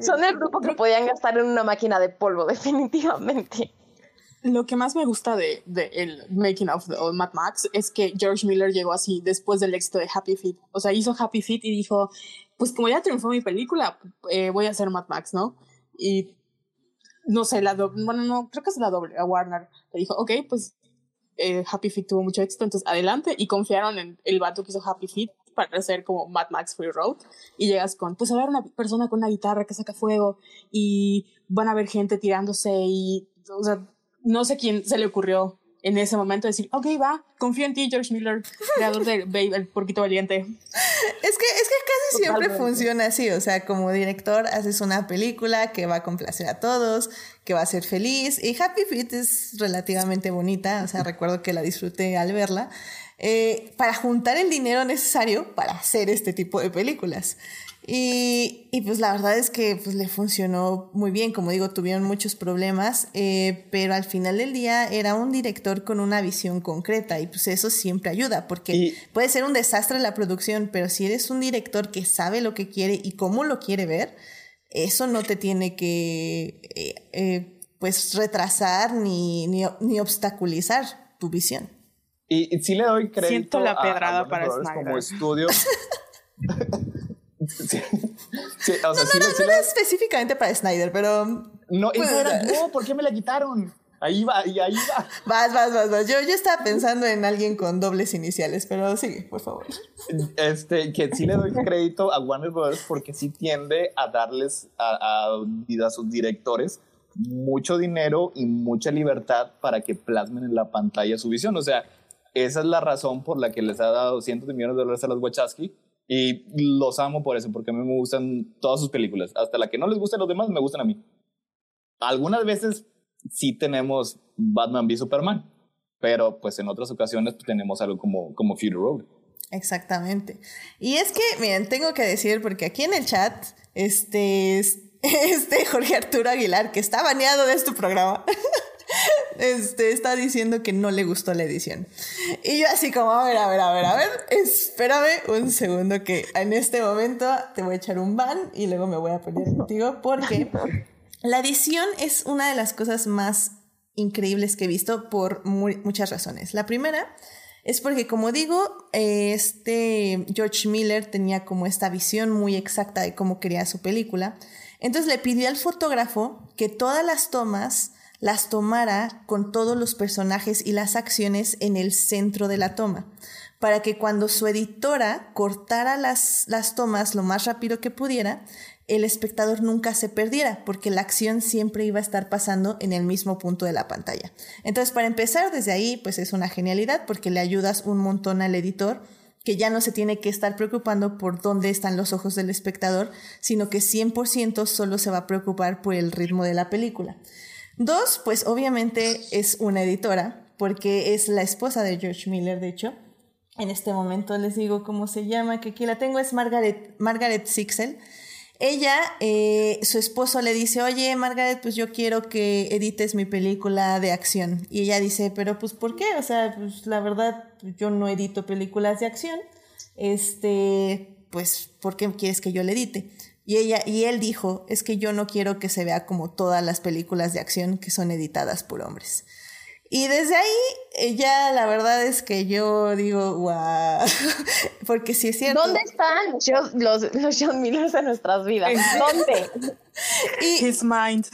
Son el grupo que podían gastar en una máquina de polvo, definitivamente. Lo que más me gusta de, de el making of the Mad Max es que George Miller llegó así después del éxito de Happy Feet. O sea, hizo Happy Feet y dijo, pues como ya triunfó mi película, eh, voy a hacer Mad Max, ¿no? Y no sé, la doble, bueno, no, creo que es la doble, a Warner le dijo, ok, pues eh, Happy Feet tuvo mucho éxito, entonces adelante, y confiaron en el vato que hizo Happy Feet para hacer como Mad Max Free Road, y llegas con, pues a ver una persona con una guitarra que saca fuego, y van a ver gente tirándose, y, o sea, no sé quién se le ocurrió en ese momento decir, ok, va, confío en ti, George Miller, creador de Babe, el porquito valiente. Es que, es que casi siempre funciona así, o sea, como director haces una película que va a complacer a todos, que va a ser feliz, y Happy Feet es relativamente bonita, o sea, recuerdo que la disfruté al verla, eh, para juntar el dinero necesario para hacer este tipo de películas. Y, y, pues la verdad es que pues, le funcionó muy bien, como digo, tuvieron muchos problemas, eh, pero al final del día era un director con una visión concreta y pues eso siempre ayuda, porque puede ser un desastre la producción, pero si eres un director que sabe lo que quiere y cómo lo quiere ver, eso no te tiene que eh, eh, pues retrasar ni, ni, ni, obstaculizar tu visión. Y, y sí le doy crédito Siento la pedrada para Snyder. como estudio. Sí, sí, o sea, no, sí, no, no, no era específicamente para Snyder, pero. No, pues, era, no, ¿por qué me la quitaron? Ahí va, y ahí va. Vas, vas, vas, vas. Yo, yo estaba pensando en alguien con dobles iniciales, pero sigue, por favor. Este, que sí le doy crédito a Warner Bros. porque sí tiende a darles a, a, a sus directores mucho dinero y mucha libertad para que plasmen en la pantalla su visión. O sea, esa es la razón por la que les ha dado cientos de millones de dólares a los Wachowski y los amo por eso, porque a mí me gustan todas sus películas. Hasta la que no les gustan los demás, me gustan a mí. Algunas veces sí tenemos Batman v Superman, pero pues en otras ocasiones tenemos algo como, como Fury Road. Exactamente. Y es que, miren, tengo que decir, porque aquí en el chat, este, este Jorge Arturo Aguilar, que está baneado de este programa, este, está diciendo que no le gustó la edición. Y yo así como, a ver, a ver, a ver, a ver, espérame un segundo que en este momento te voy a echar un ban y luego me voy a pelear contigo porque la edición es una de las cosas más increíbles que he visto por muchas razones. La primera es porque, como digo, este George Miller tenía como esta visión muy exacta de cómo quería su película. Entonces le pidió al fotógrafo que todas las tomas las tomara con todos los personajes y las acciones en el centro de la toma, para que cuando su editora cortara las, las tomas lo más rápido que pudiera, el espectador nunca se perdiera, porque la acción siempre iba a estar pasando en el mismo punto de la pantalla. Entonces, para empezar desde ahí, pues es una genialidad, porque le ayudas un montón al editor que ya no se tiene que estar preocupando por dónde están los ojos del espectador, sino que 100% solo se va a preocupar por el ritmo de la película. Dos, pues obviamente es una editora, porque es la esposa de George Miller, de hecho. En este momento les digo cómo se llama, que aquí la tengo, es Margaret, Margaret Sixel. Ella, eh, su esposo le dice, oye, Margaret, pues yo quiero que edites mi película de acción. Y ella dice, pero pues ¿por qué? O sea, pues la verdad, yo no edito películas de acción. Este, pues, ¿por qué quieres que yo le edite? Y ella y él dijo, es que yo no quiero que se vea como todas las películas de acción que son editadas por hombres. Y desde ahí, ella, la verdad es que yo digo, wow, porque si es cierto. ¿Dónde están los, los John Millers en nuestras vidas? ¿Dónde? y, His mind.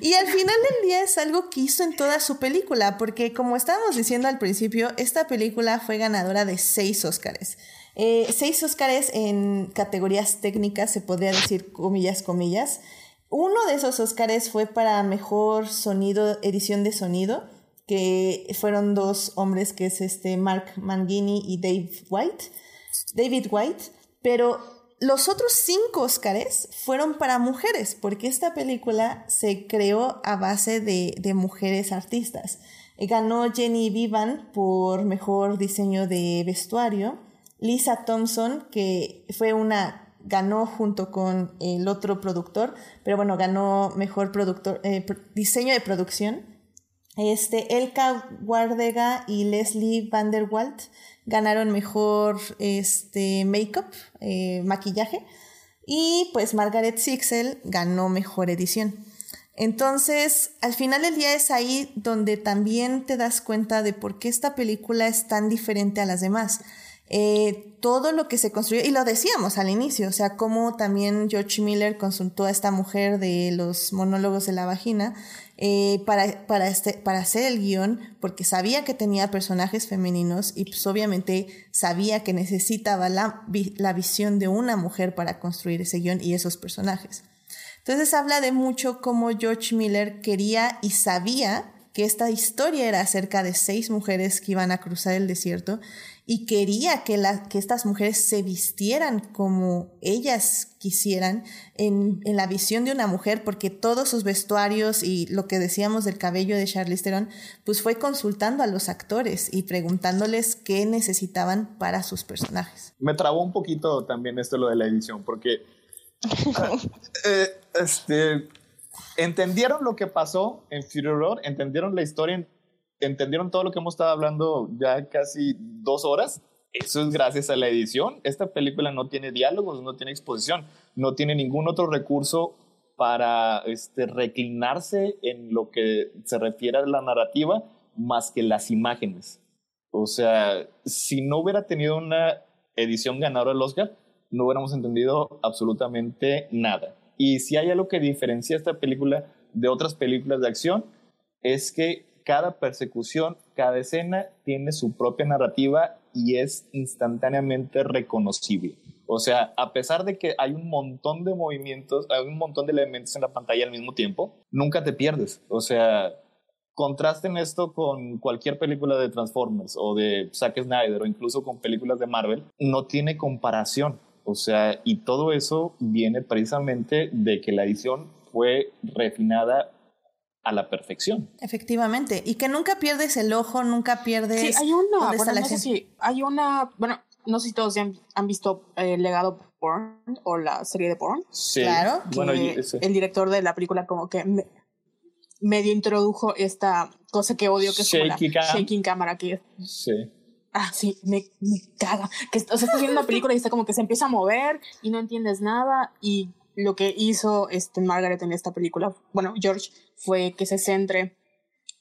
Y al final del día es algo que hizo en toda su película, porque como estábamos diciendo al principio, esta película fue ganadora de seis Óscares. Eh, seis Óscares en categorías técnicas, se podría decir comillas, comillas. Uno de esos Óscares fue para mejor sonido, edición de sonido, que fueron dos hombres, que es este Mark Mangini y Dave White, David White, pero los otros cinco Óscares fueron para mujeres, porque esta película se creó a base de, de mujeres artistas. Ganó Jenny Vivan por mejor diseño de vestuario. Lisa Thompson, que fue una, ganó junto con el otro productor, pero bueno, ganó mejor productor, eh, diseño de producción. Este, Elka Guardega y Leslie Vanderwalt ganaron mejor este, make-up, eh, maquillaje. Y pues Margaret Sixel ganó mejor edición. Entonces, al final del día es ahí donde también te das cuenta de por qué esta película es tan diferente a las demás. Eh, todo lo que se construyó, y lo decíamos al inicio, o sea, cómo también George Miller consultó a esta mujer de los monólogos de la vagina eh, para, para, este, para hacer el guion, porque sabía que tenía personajes femeninos y pues obviamente sabía que necesitaba la, la visión de una mujer para construir ese guion y esos personajes. Entonces habla de mucho cómo George Miller quería y sabía que esta historia era acerca de seis mujeres que iban a cruzar el desierto y quería que, que estas mujeres se vistieran como ellas quisieran en, la visión de una mujer, porque todos sus vestuarios y lo que decíamos del cabello de Charlize Theron, pues fue consultando a los actores y preguntándoles qué necesitaban para sus personajes. Me trabó un poquito también esto lo de la edición, porque eh, este, entendieron lo que pasó en Fury Road, entendieron la historia, entendieron todo lo que hemos estado hablando ya casi dos horas. Eso es gracias a la edición. Esta película no tiene diálogos, no tiene exposición, no tiene ningún otro recurso para este, reclinarse en lo que se refiere a la narrativa más que las imágenes. O sea, si no hubiera tenido una edición ganadora del Oscar, no hubiéramos entendido absolutamente nada. Y si hay algo que diferencia esta película de otras películas de acción, es que cada persecución, cada escena tiene su propia narrativa y es instantáneamente reconocible. O sea, a pesar de que hay un montón de movimientos, hay un montón de elementos en la pantalla al mismo tiempo, nunca te pierdes. O sea, contrasten esto con cualquier película de Transformers o de Zack Snyder o incluso con películas de Marvel, no tiene comparación. O sea, y todo eso viene precisamente de que la edición fue refinada a la perfección. Efectivamente, y que nunca pierdes el ojo, nunca pierdes. Sí, hay una, bueno, no sé si hay una, bueno, no sé si todos han, han visto el eh, Legado Porn o la serie de Porn. Sí, claro. bueno, el director de la película como que medio introdujo esta cosa que odio que es como la shaking camera que Sí ah, sí, me, me caga. Que, o sea, estás viendo una película y está como que se empieza a mover y no entiendes nada. Y lo que hizo este Margaret en esta película, bueno, George, fue que se centre,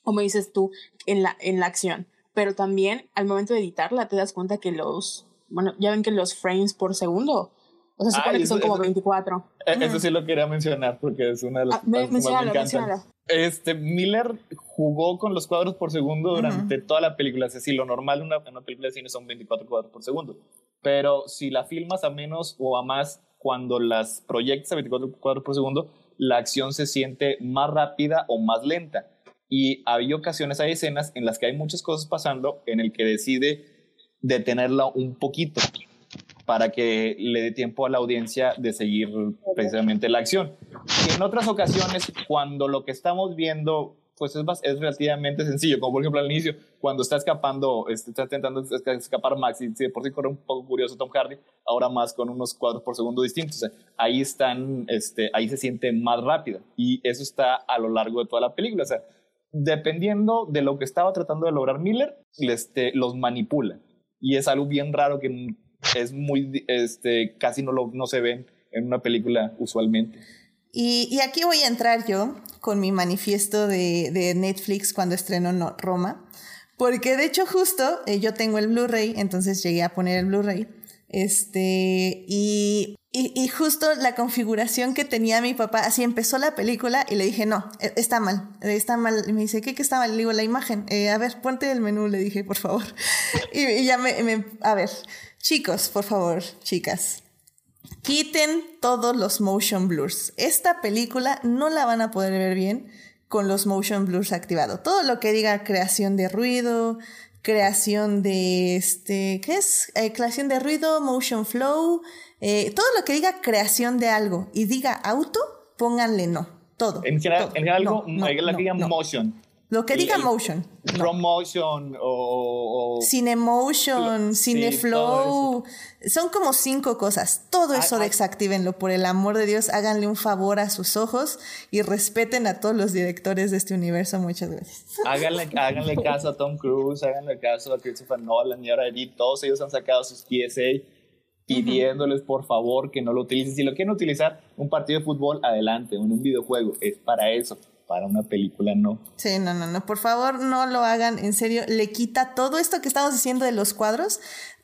como dices tú, en la, en la acción. Pero también al momento de editarla te das cuenta que los, bueno, ya ven que los frames por segundo, o sea, se supone que son como 24. Eh, eso sí lo quería mencionar porque es una de las ah, me, me encantan. Este, Miller jugó con los cuadros por segundo durante toda la película. Es decir, lo normal en una, una, película de cine son 24 cuadros por segundo. Pero si la filmas a menos o a más, cuando las proyectas a 24 cuadros por segundo, la acción se siente más rápida o más lenta. Y hay ocasiones, hay escenas en las que hay muchas cosas pasando en el que decide detenerla un poquito para que le dé tiempo a la audiencia de seguir precisamente la acción. en otras ocasiones, cuando lo que estamos viendo pues es, es relativamente sencillo, como por ejemplo al inicio, cuando está escapando, este, está intentando escapar Max y por sí corre un poco curioso Tom Hardy, ahora más con unos cuadros por segundo distintos. ahí están, este, ahí se siente más rápido y eso está a lo largo de toda la película. O sea, dependiendo de lo que estaba tratando de lograr Miller, este, los manipula. Y es algo bien raro que es muy, este, casi no, lo, no se ven en una película usualmente. Y, y, aquí voy a entrar yo con mi manifiesto de, de Netflix cuando estrenó Roma, porque de hecho justo eh, yo tengo el Blu-ray, entonces llegué a poner el Blu-ray, este, y, y, justo la configuración que tenía mi papá, así empezó la película y le dije, no, e, está mal, está mal. Y me dice, ¿qué, qué está mal? Le digo, la imagen, eh, a ver, ponte el menú, le dije, por favor. y, ya me, a ver, Chicos, por favor, chicas, quiten todos los motion blurs. Esta película no la van a poder ver bien con los motion blurs activados. Todo lo que diga creación de ruido, creación de este, ¿qué es? Eh, creación de ruido, motion flow, eh, todo lo que diga creación de algo y diga auto, pónganle no, todo. En general, todo. en general algo, No, no, que no, diga motion. Lo que diga el motion. no. Promotion o... o- Cinemotion, Sí, Cineflow, son como cinco cosas. Todo Ah, eso ah. desactívenlo, por el amor de Dios, háganle un favor a sus ojos y respeten a todos los directores de este universo. Muchas gracias. Háganle, háganle caso a Tom Cruise, háganle caso a Christopher Nolan y ahora Edith. Todos ellos han sacado sus PSA pidiéndoles por favor que no lo utilicen. Si lo quieren utilizar, un partido de fútbol, adelante. En un videojuego, es para eso. Para una película, no. Sí, no, no, no, por favor no lo hagan, en serio, le quita todo esto que estamos diciendo de los cuadros.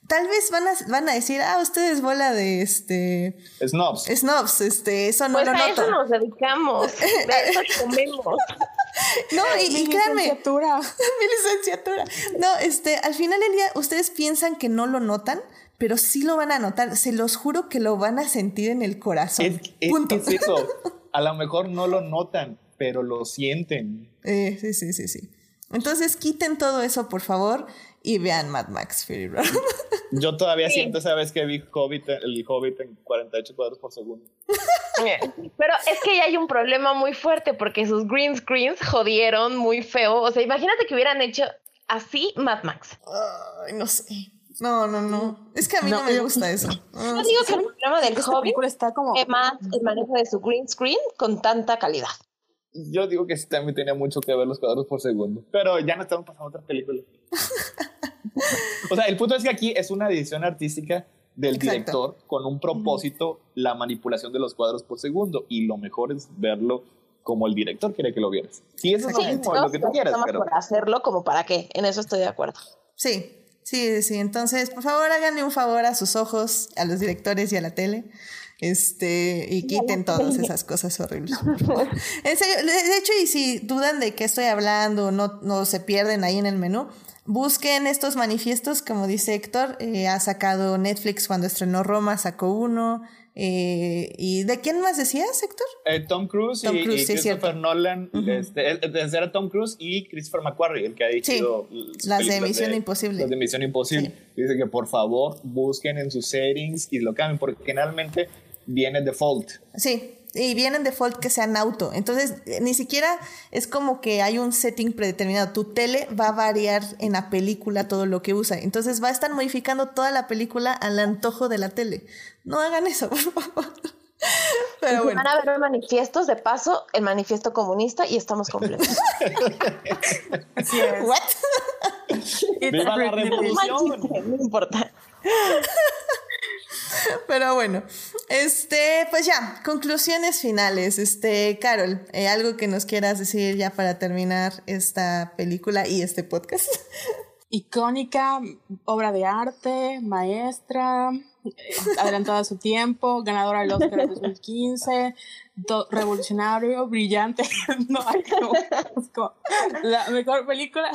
Tal vez van a, van a decir, ah, ustedes bola de este Snobs. snobs, este, eso no Pues lo a noto. eso nos dedicamos, de eso comemos. No, y, y Mi créanme, licenciatura. mi licenciatura. No, este, al final del día, ustedes piensan que no lo notan, pero sí lo van a notar. Se los juro que lo van a sentir en el corazón. Es, es- Punto. es eso. A lo mejor no lo notan, pero lo sienten. Eh, sí, sí, sí, sí. Entonces quiten todo eso, por favor, y vean Mad Max Fury Road. Yo todavía Sí. siento esa vez que vi Hobbit, el Hobbit en 48 cuadros por segundo. Pero es que ya hay un problema muy fuerte porque sus green screens jodieron muy feo. O sea, imagínate que hubieran hecho así Mad Max. Ay, no sé. No, no, no. Es que a mí no, No, me gusta eso. Ah, Yo digo que el problema del Hobbit está como. es más el manejo de su green screen con tanta calidad. Yo digo que sí también tenía mucho que ver los cuadros por segundo. Pero ya no estamos pasando a otra película. o sea, el punto es que aquí es una edición artística del Exacto. director con un propósito, la manipulación de los cuadros por segundo. Y lo mejor es verlo como el director quiere que lo vieras. Sí, eso es lo Sí, mismo, todos lo que tú quieras, pero por hacerlo como para qué. En eso estoy de acuerdo. Sí, sí, sí. Entonces, por favor, háganle un favor a sus ojos, a los directores y a la tele. Este, y quiten todas esas cosas horribles. por favor. En serio, de de hecho, y si dudan de qué estoy hablando, no, no se pierden ahí en el menú, busquen estos manifiestos, como dice Héctor, eh, ha sacado Netflix cuando estrenó Roma, sacó uno. eh, ¿Y de quién más decías, Héctor? Eh, Tom Cruise Tom y, Cruise, y sí, Christopher. Nolan, este, el- el- era Tom Cruise y Christopher McQuarrie, el que ha dirigido sus las de Misión Imposible. Las de Misión Imposible. Dice que por favor busquen en sus settings y lo cambien, porque generalmente viene default. Sí, y vienen default que sean auto. Entonces, eh, ni siquiera es como que hay un setting predeterminado. Tu tele va a variar en la película todo lo que usa. Entonces, va a estar modificando toda la película al antojo de la tele. No hagan eso, por favor. Pero bueno. Van a ver manifiestos, de paso, el manifiesto comunista y estamos completos. Así es. ¿What? It's ¡Viva la revolución! no importa. Pero bueno, este, pues ya, conclusiones finales. Este, Carol, eh, algo que nos quieras decir ya para terminar esta película y este podcast. Icónica, obra de arte, maestra, eh, adelantada a su tiempo, ganadora del Oscar en 2015, do- revolucionario, brillante. no, hay como, es como la mejor película.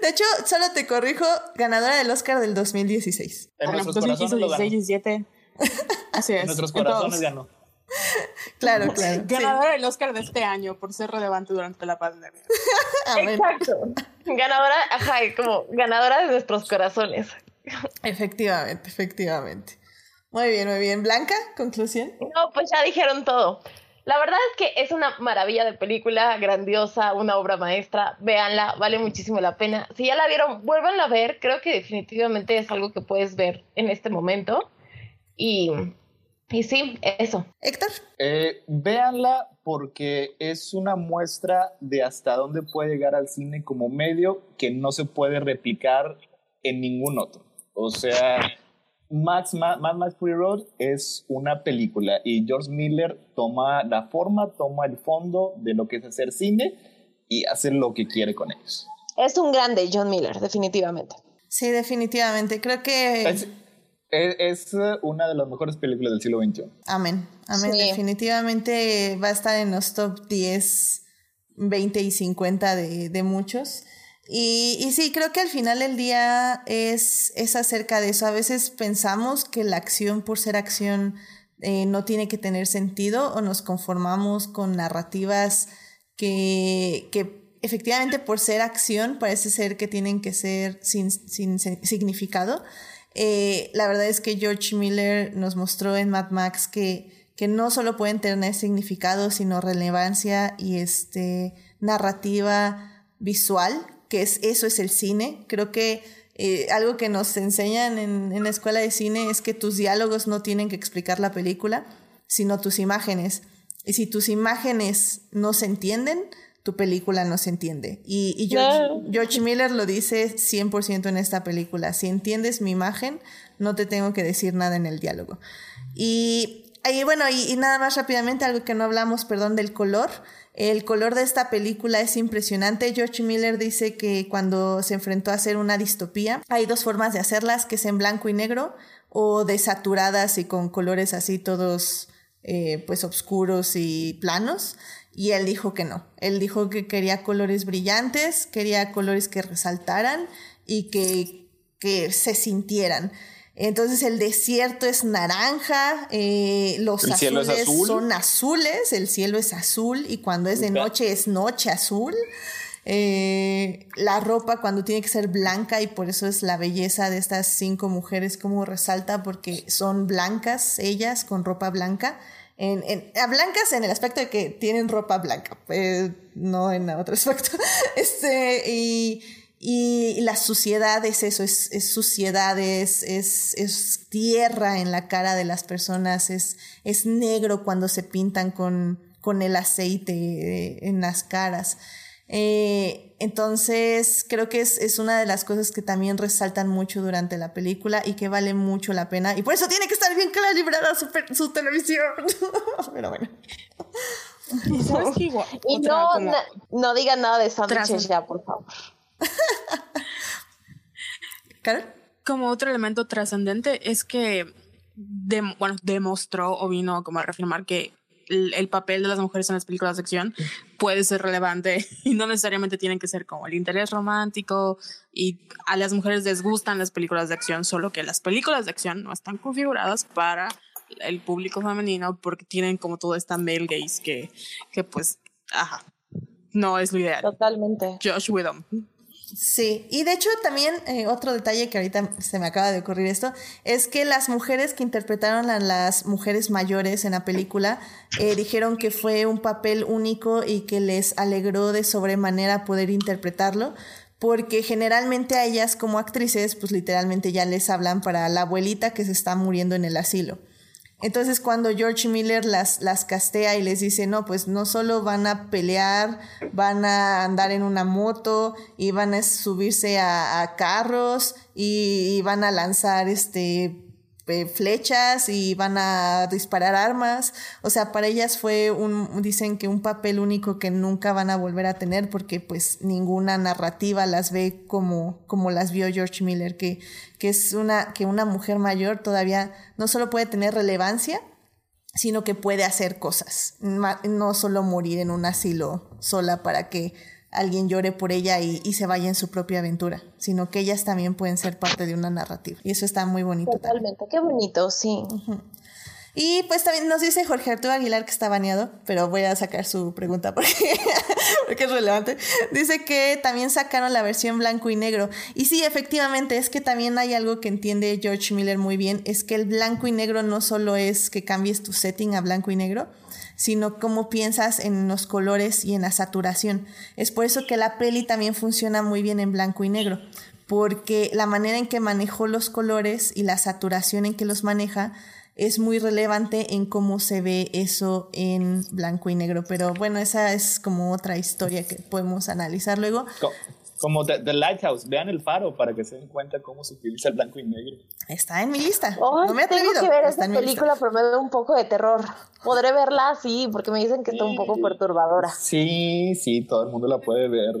De hecho, solo te corrijo, ganadora del Oscar del 2016. En Bueno, nuestros corazones lo 2015, ganó. 16, 17. Así es. En nuestros en corazones ganó. Claro, claro. sí. Ganadora del Oscar de este año por ser relevante durante la pandemia. Exacto. Ganadora, ajá, como ganadora de nuestros corazones. Efectivamente, efectivamente. Muy bien, muy bien. Blanca, conclusión. No, pues ya dijeron todo. La verdad es que es una maravilla de película, grandiosa, una obra maestra. Véanla, vale muchísimo la pena. Si ya la vieron, vuélvanla a ver. Creo que definitivamente es algo que puedes ver en este momento. Y, y sí, eso. Héctor. Eh, véanla porque es una muestra de hasta dónde puede llegar al cine como medio que no se puede replicar en ningún otro. O sea, Max, Ma- Mad Max Fury Road es una película y George Miller toma la forma, toma el fondo de lo que es hacer cine y hace lo que quiere con ellos. Es un grande John Miller, definitivamente. Sí, definitivamente. Creo que. Es, es- es, eh, una de las mejores películas del siglo XXI. Amén. Amén. Sí. Definitivamente va a estar en los top 10, 20 y 50 de, de muchos. Y, sí, creo que al final del día es, es acerca de eso. A veces pensamos que la acción por ser acción eh, no tiene que tener sentido o nos conformamos con narrativas que, que efectivamente por ser acción parece ser que tienen que ser sin, sin significado. Eh, la verdad es que George Miller nos mostró en Mad Max que, que no solo pueden tener significado, sino relevancia y este, narrativa visual, que es, eso es el cine. Creo que eh, algo que nos enseñan en, en la escuela de cine es que tus diálogos no tienen que explicar la película, sino tus imágenes. Y si tus imágenes no se entienden, tu película no se entiende. Y, George, Miller lo dice 100% en esta película. Si entiendes mi imagen, no te tengo que decir nada en el diálogo. Y, ahí bueno, y, nada más rápidamente, algo que no hablamos, perdón, del color. El color de esta película es impresionante. George Miller dice que cuando se enfrentó a hacer una distopía, hay dos formas de hacerlas, que es en blanco y negro o desaturadas y con colores así todos eh, pues oscuros y planos. Y él dijo que no. Él dijo que quería colores brillantes, quería colores que resaltaran y que, que se sintieran. Entonces el desierto es naranja, eh, los azules son azules, el cielo es azul y cuando es de noche es noche azul. Eh, la ropa cuando tiene que ser blanca y por eso es la belleza de estas cinco mujeres como resalta porque son blancas ellas con ropa blanca en, en, a blancas en el aspecto de que tienen ropa blanca, eh, no en otro aspecto. Este, y, y la suciedad es eso, es, es suciedad, es, es, es, tierra en la cara de las personas, es, es negro cuando se pintan con, con el aceite eh, en las caras. Eh, entonces, creo que es, es, una de las cosas que también resaltan mucho durante la película y que vale mucho la pena. Y por eso tiene que estar bien calibrada su, su televisión. Pero bueno. Y, no, no, digan nada de sándwiches ya, por favor. Como otro elemento trascendente es que bueno, demostró o vino como a reafirmar que el, papel de las mujeres en las películas de acción puede ser relevante y no necesariamente tienen que ser como el interés romántico y a las mujeres les gustan las películas de acción, solo que las películas de acción no están configuradas para el público femenino porque tienen como toda esta male gaze que, que pues, ajá, no es lo ideal. Totalmente. Josh Whedon. Sí, y de hecho también eh, otro detalle que ahorita se me acaba de ocurrir esto, es que las mujeres que interpretaron a las mujeres mayores en la película eh, dijeron que fue un papel único y que les alegró de sobremanera poder interpretarlo, porque generalmente a ellas como actrices pues literalmente ya les hablan para la abuelita que se está muriendo en el asilo. Entonces cuando George Miller las, las castea y les dice, no, pues no solo van a pelear, van a andar en una moto y van a subirse a, carros y, van a lanzar este flechas y van a disparar armas. O sea, para ellas fue un, dicen que un papel único que nunca van a volver a tener porque pues ninguna narrativa las ve como, como las vio George Miller, que, que es una, que una mujer mayor todavía no solo puede tener relevancia, sino que puede hacer cosas, no solo morir en un asilo sola para que alguien llore por ella y, se vaya en su propia aventura, sino que ellas también pueden ser parte de una narrativa. Y eso está muy bonito. Totalmente, qué bonito, sí. Y pues también nos dice Jorge Arturo Aguilar que está baneado, pero voy a sacar su pregunta porque, porque es relevante. Dice que también sacaron la versión blanco y negro. Y sí, efectivamente, es que también hay algo que entiende George Miller muy bien, es que el blanco y negro no solo es que cambies tu setting a blanco y negro, sino cómo piensas en los colores y en la saturación. Es por eso que la peli también funciona muy bien en blanco y negro, porque la manera en que manejó los colores y la saturación en que los maneja es muy relevante en cómo se ve eso en blanco y negro. Pero bueno, esa es como otra historia que podemos analizar luego. Como The, Lighthouse, vean el faro para que se den cuenta cómo se utiliza el blanco y negro. Está en mi lista. no me he atrevido. Tengo que ver esta película, pero me da un poco de terror. Podré verla, sí, porque me dicen que está un poco perturbadora. Sí, sí, todo el mundo la puede ver.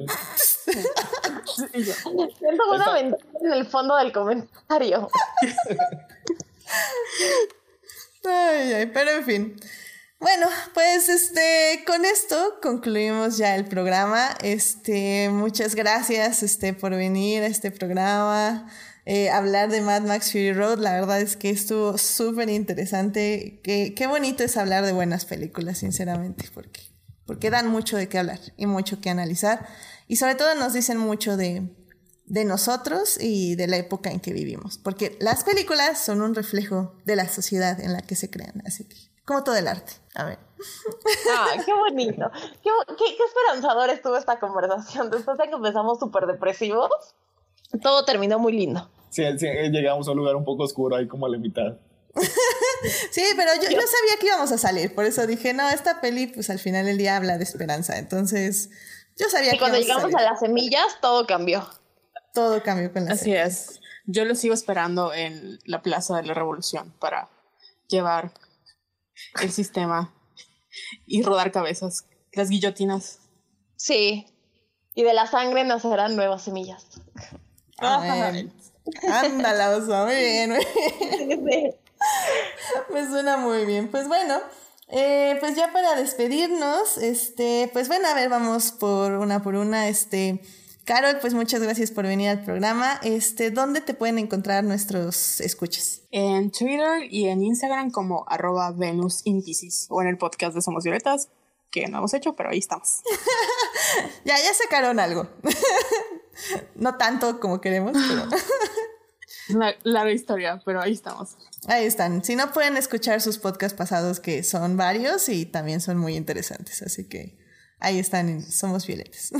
Siento una ventana en el fondo del comentario. ay, ay, pero en fin. Bueno, pues este, con esto concluimos ya el programa. Este, muchas gracias este, por venir a este programa. Eh, hablar de Mad Max Fury Road, la verdad es que estuvo súper interesante. Qué, qué bonito es hablar de buenas películas, sinceramente, porque porque dan mucho de qué hablar y mucho que analizar. Y sobre todo nos dicen mucho de, de nosotros y de la época en que vivimos, porque las películas son un reflejo de la sociedad en la que se crean, así que como todo el arte. A ver. Ah, qué bonito. Qué, qué, qué esperanzador estuvo esta conversación. Después de que empezamos súper depresivos, todo terminó muy lindo. Sí, sí, llegamos a un lugar un poco oscuro ahí como a la mitad. sí, pero yo, yo, sabía que íbamos a salir, por eso dije, no, esta peli pues al final del día habla de esperanza, entonces yo sabía y que cuando llegamos a, a, las semillas, todo cambió. Todo cambió con las Así es. Yo lo sigo esperando en la Plaza de la Revolución para llevar el sistema y rodar cabezas, las guillotinas. Sí. Y de la sangre nacerán nuevas semillas. Ándala, oso, muy bien. Muy bien. Me suena muy bien. Pues bueno, eh, pues ya para despedirnos, este, pues bueno, a ver, vamos por una por una, este. Carol, pues muchas gracias por venir al programa. Este, ¿dónde te pueden encontrar nuestros escuchas? En Twitter y en Instagram como arroba Venus o en el podcast de Somos Violetas, que no hemos hecho, pero ahí estamos. ya, ya sacaron algo. no tanto como queremos, pero. Una larga historia, pero ahí estamos. Ahí están. Si no pueden escuchar sus podcasts pasados, que son varios y también son muy interesantes. Así que ahí están, Somos Violetas.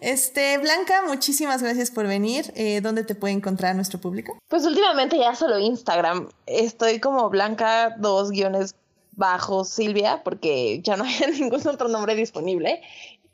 Este, Blanca, muchísimas gracias por venir. Eh, ¿Dónde te puede encontrar nuestro público? Pues últimamente ya solo Instagram. Estoy como Blanca, dos guiones bajos Silvia, porque ya no hay ningún otro nombre disponible.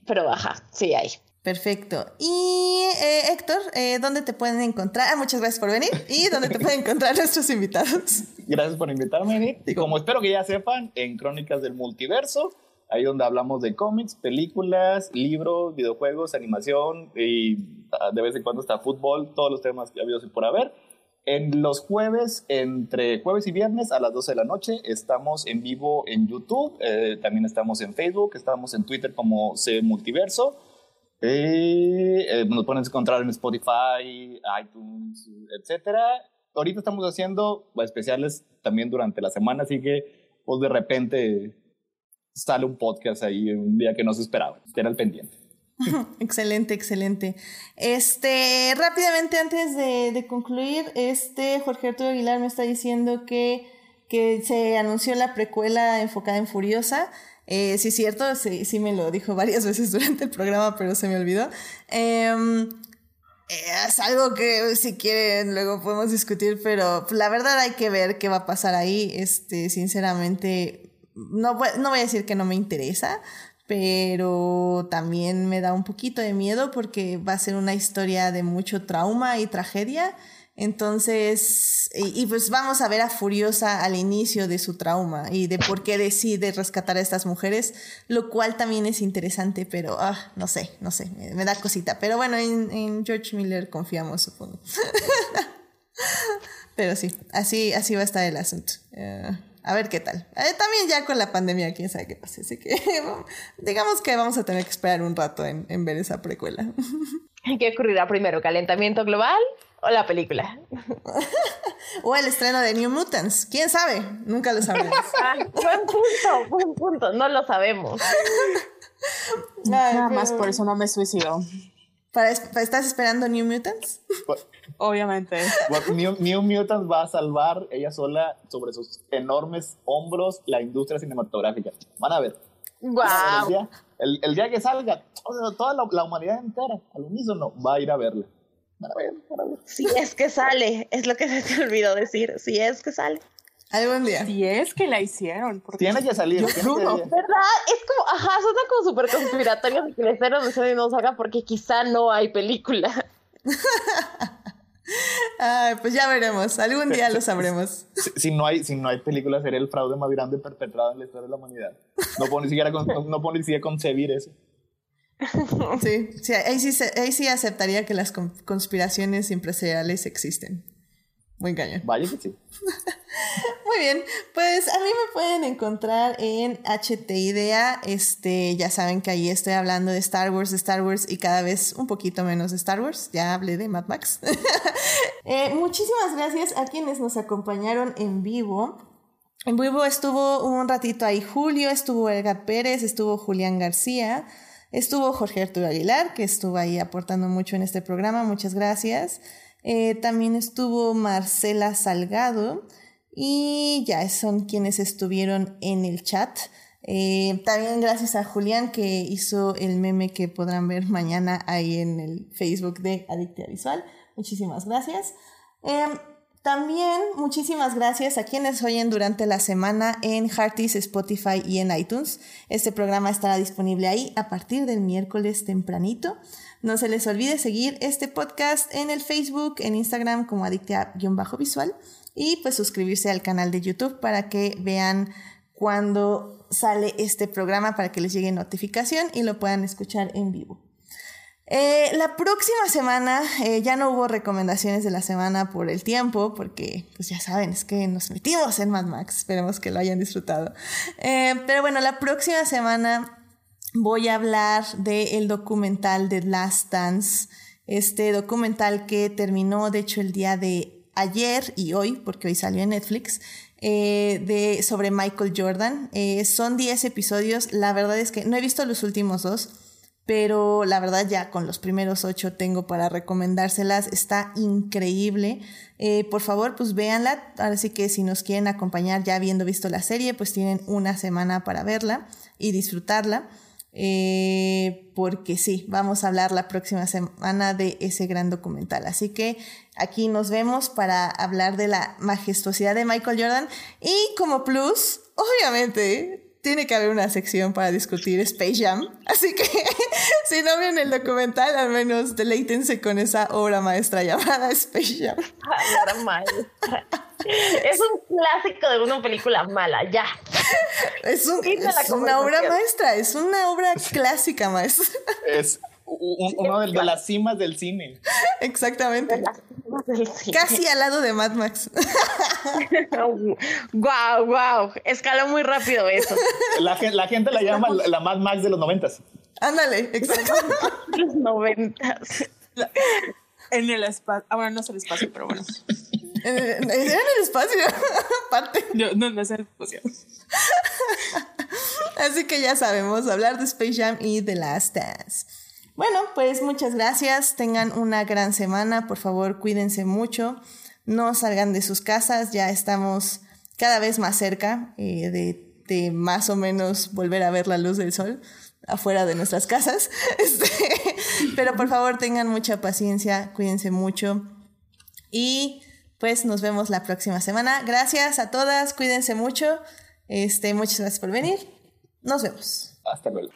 Pero baja, sí hay. Perfecto. Y eh, Héctor, eh, ¿dónde te pueden encontrar? Ah, muchas gracias por venir. ¿Y dónde te pueden encontrar nuestros invitados? Gracias por invitarme, Y como espero que ya sepan, en Crónicas del Multiverso ahí donde hablamos de cómics, películas, libros, videojuegos, animación y ah, de vez en cuando está fútbol, todos los temas que ha habido por haber. En los jueves, entre jueves y viernes a las 12 de la noche, estamos en vivo en YouTube, eh, también estamos en Facebook, estamos en Twitter como C Multiverso. Eh, nos pueden encontrar en Spotify, iTunes, etc. Ahorita estamos haciendo especiales también durante la semana, así que pues de repente sale un podcast ahí un día que no se esperaba. Estén al pendiente. excelente, excelente. Este, rápidamente antes de, de, concluir, este Jorge Arturo Aguilar me está diciendo que, que se anunció la precuela enfocada en Furiosa. Eh, sí, es cierto, sí, sí, me lo dijo varias veces durante el programa, pero se me olvidó. Em, eh, es algo que si quieren luego podemos discutir, pero la verdad hay que ver qué va a pasar ahí. Este, sinceramente, no, no voy a decir que no me interesa, pero también me da un poquito de miedo porque va a ser una historia de mucho trauma y tragedia. Entonces, y, pues vamos a ver a Furiosa al inicio de su trauma y de por qué decide rescatar a estas mujeres, lo cual también es interesante, pero ah, no sé, no sé, me, da cosita. Pero bueno, en, George Miller confiamos, supongo. pero sí, así, así va a estar el asunto. Eh, a ver qué tal. Eh, también ya con la pandemia, quién sabe qué pasa. Así que digamos que vamos a tener que esperar un rato en, en ver esa precuela. ¿Qué ocurrirá primero? ¿Calentamiento global o la película? o el estreno de New Mutants. ¿Quién sabe? Nunca lo sabremos. Ah, buen punto, buen punto. No lo sabemos. Nada más por eso no me suicido. ¿Para, ¿Estás esperando New Mutants? Obviamente. New, Mutants va a salvar ella sola sobre sus enormes hombros la industria cinematográfica. Van a ver. Wow. El, día, que salga, toda la, humanidad entera, al unísono, va a ir a verla. Van a ver, van a ver. Si es que sale, es lo que se te olvidó decir. Si es que sale. Algún día. Si es que la hicieron. Tiene que salir. ¿Verdad? Es como, ajá, suena como súper conspiratorio que el estreno de no salga porque quizá no hay película. Ay, pues ya veremos. Algún día lo sabremos. Si, no hay, si no hay película, sería el fraude más grande perpetrado en la historia de la humanidad. No puedo ni siquiera, no, puedo ni siquiera concebir eso. Sí, sí, ahí sí, ahí sí aceptaría que las conspiraciones empresariales existen. Muy cañón. Vaya que sí. Muy bien, pues a mí me pueden encontrar en HT Idea. Este, ya saben que ahí estoy hablando de Star Wars, de Star Wars y cada vez un poquito menos de Star Wars. Ya hablé de Mad Max. Eh, muchísimas gracias a quienes nos acompañaron en vivo. En Vivo estuvo un ratito ahí Julio, estuvo Edgar Pérez, estuvo Julián García, estuvo Jorge Arturo Aguilar, que estuvo ahí aportando mucho en este programa, muchas gracias. Eh, también estuvo Marcela Salgado y ya son quienes estuvieron en el chat. Eh, también gracias a Julián que hizo el meme que podrán ver mañana ahí en el Facebook de Adictia Visual. Muchísimas gracias. Em, también muchísimas gracias a quienes oyen durante la semana en Hearties, Spotify y en iTunes. Este programa estará disponible ahí a partir del miércoles tempranito. No se les olvide seguir este podcast en el Facebook, en Instagram como Adictia-Visual y pues suscribirse al canal de YouTube para que vean cuando sale este programa para que les llegue notificación y lo puedan escuchar en vivo. Eh, la próxima semana eh, ya no hubo recomendaciones de la semana por el tiempo, porque pues ya saben, es que nos metimos en Mad Max, esperemos que lo hayan disfrutado. Eh, pero bueno, la próxima semana voy a hablar del documental de Last Dance, este documental que terminó de hecho el día de ayer y hoy, porque hoy salió en Netflix, de, sobre Michael Jordan. son 10 episodios, la verdad es que no he visto los últimos dos pero la verdad ya con los primeros ocho tengo para recomendárselas, está increíble. Eh, por favor, pues véanla, ahora sí que si nos quieren acompañar ya habiendo visto la serie, pues tienen una semana para verla y disfrutarla. Eh, porque sí, vamos a hablar la próxima semana de ese gran documental. Así que aquí nos vemos para hablar de la majestuosidad de Michael Jordan y como plus, obviamente, tiene que haber una sección para discutir Space Jam. Así que si no ven el documental, al menos deleítense con esa obra maestra llamada Space Jam. Obra maestra. Es un clásico de una película mala, ya. Es, una obra maestra, es una obra clásica maestra. Es uno de, las cimas del cine. Exactamente. Casi al lado de Mad Max. wow, wow. Escaló muy rápido eso. La, la gente la llama la Mad Max de los noventas. Ándale, exactamente. los noventas. En el espacio. Ahora no es el espacio, pero bueno. Era en el espacio, aparte. No, no, no es el espacio. Así que ya sabemos hablar de Space Jam y The Last Dance. Bueno, pues muchas gracias. Tengan una gran semana. Por favor, cuídense mucho. No salgan de sus casas. Ya estamos cada vez más cerca eh, de, más o menos volver a ver la luz del sol afuera de nuestras casas. Este, pero por favor, tengan mucha paciencia. Cuídense mucho. Y pues nos vemos la próxima semana. Gracias a todas. Cuídense mucho. Este, muchas gracias por venir. Nos vemos. Hasta luego.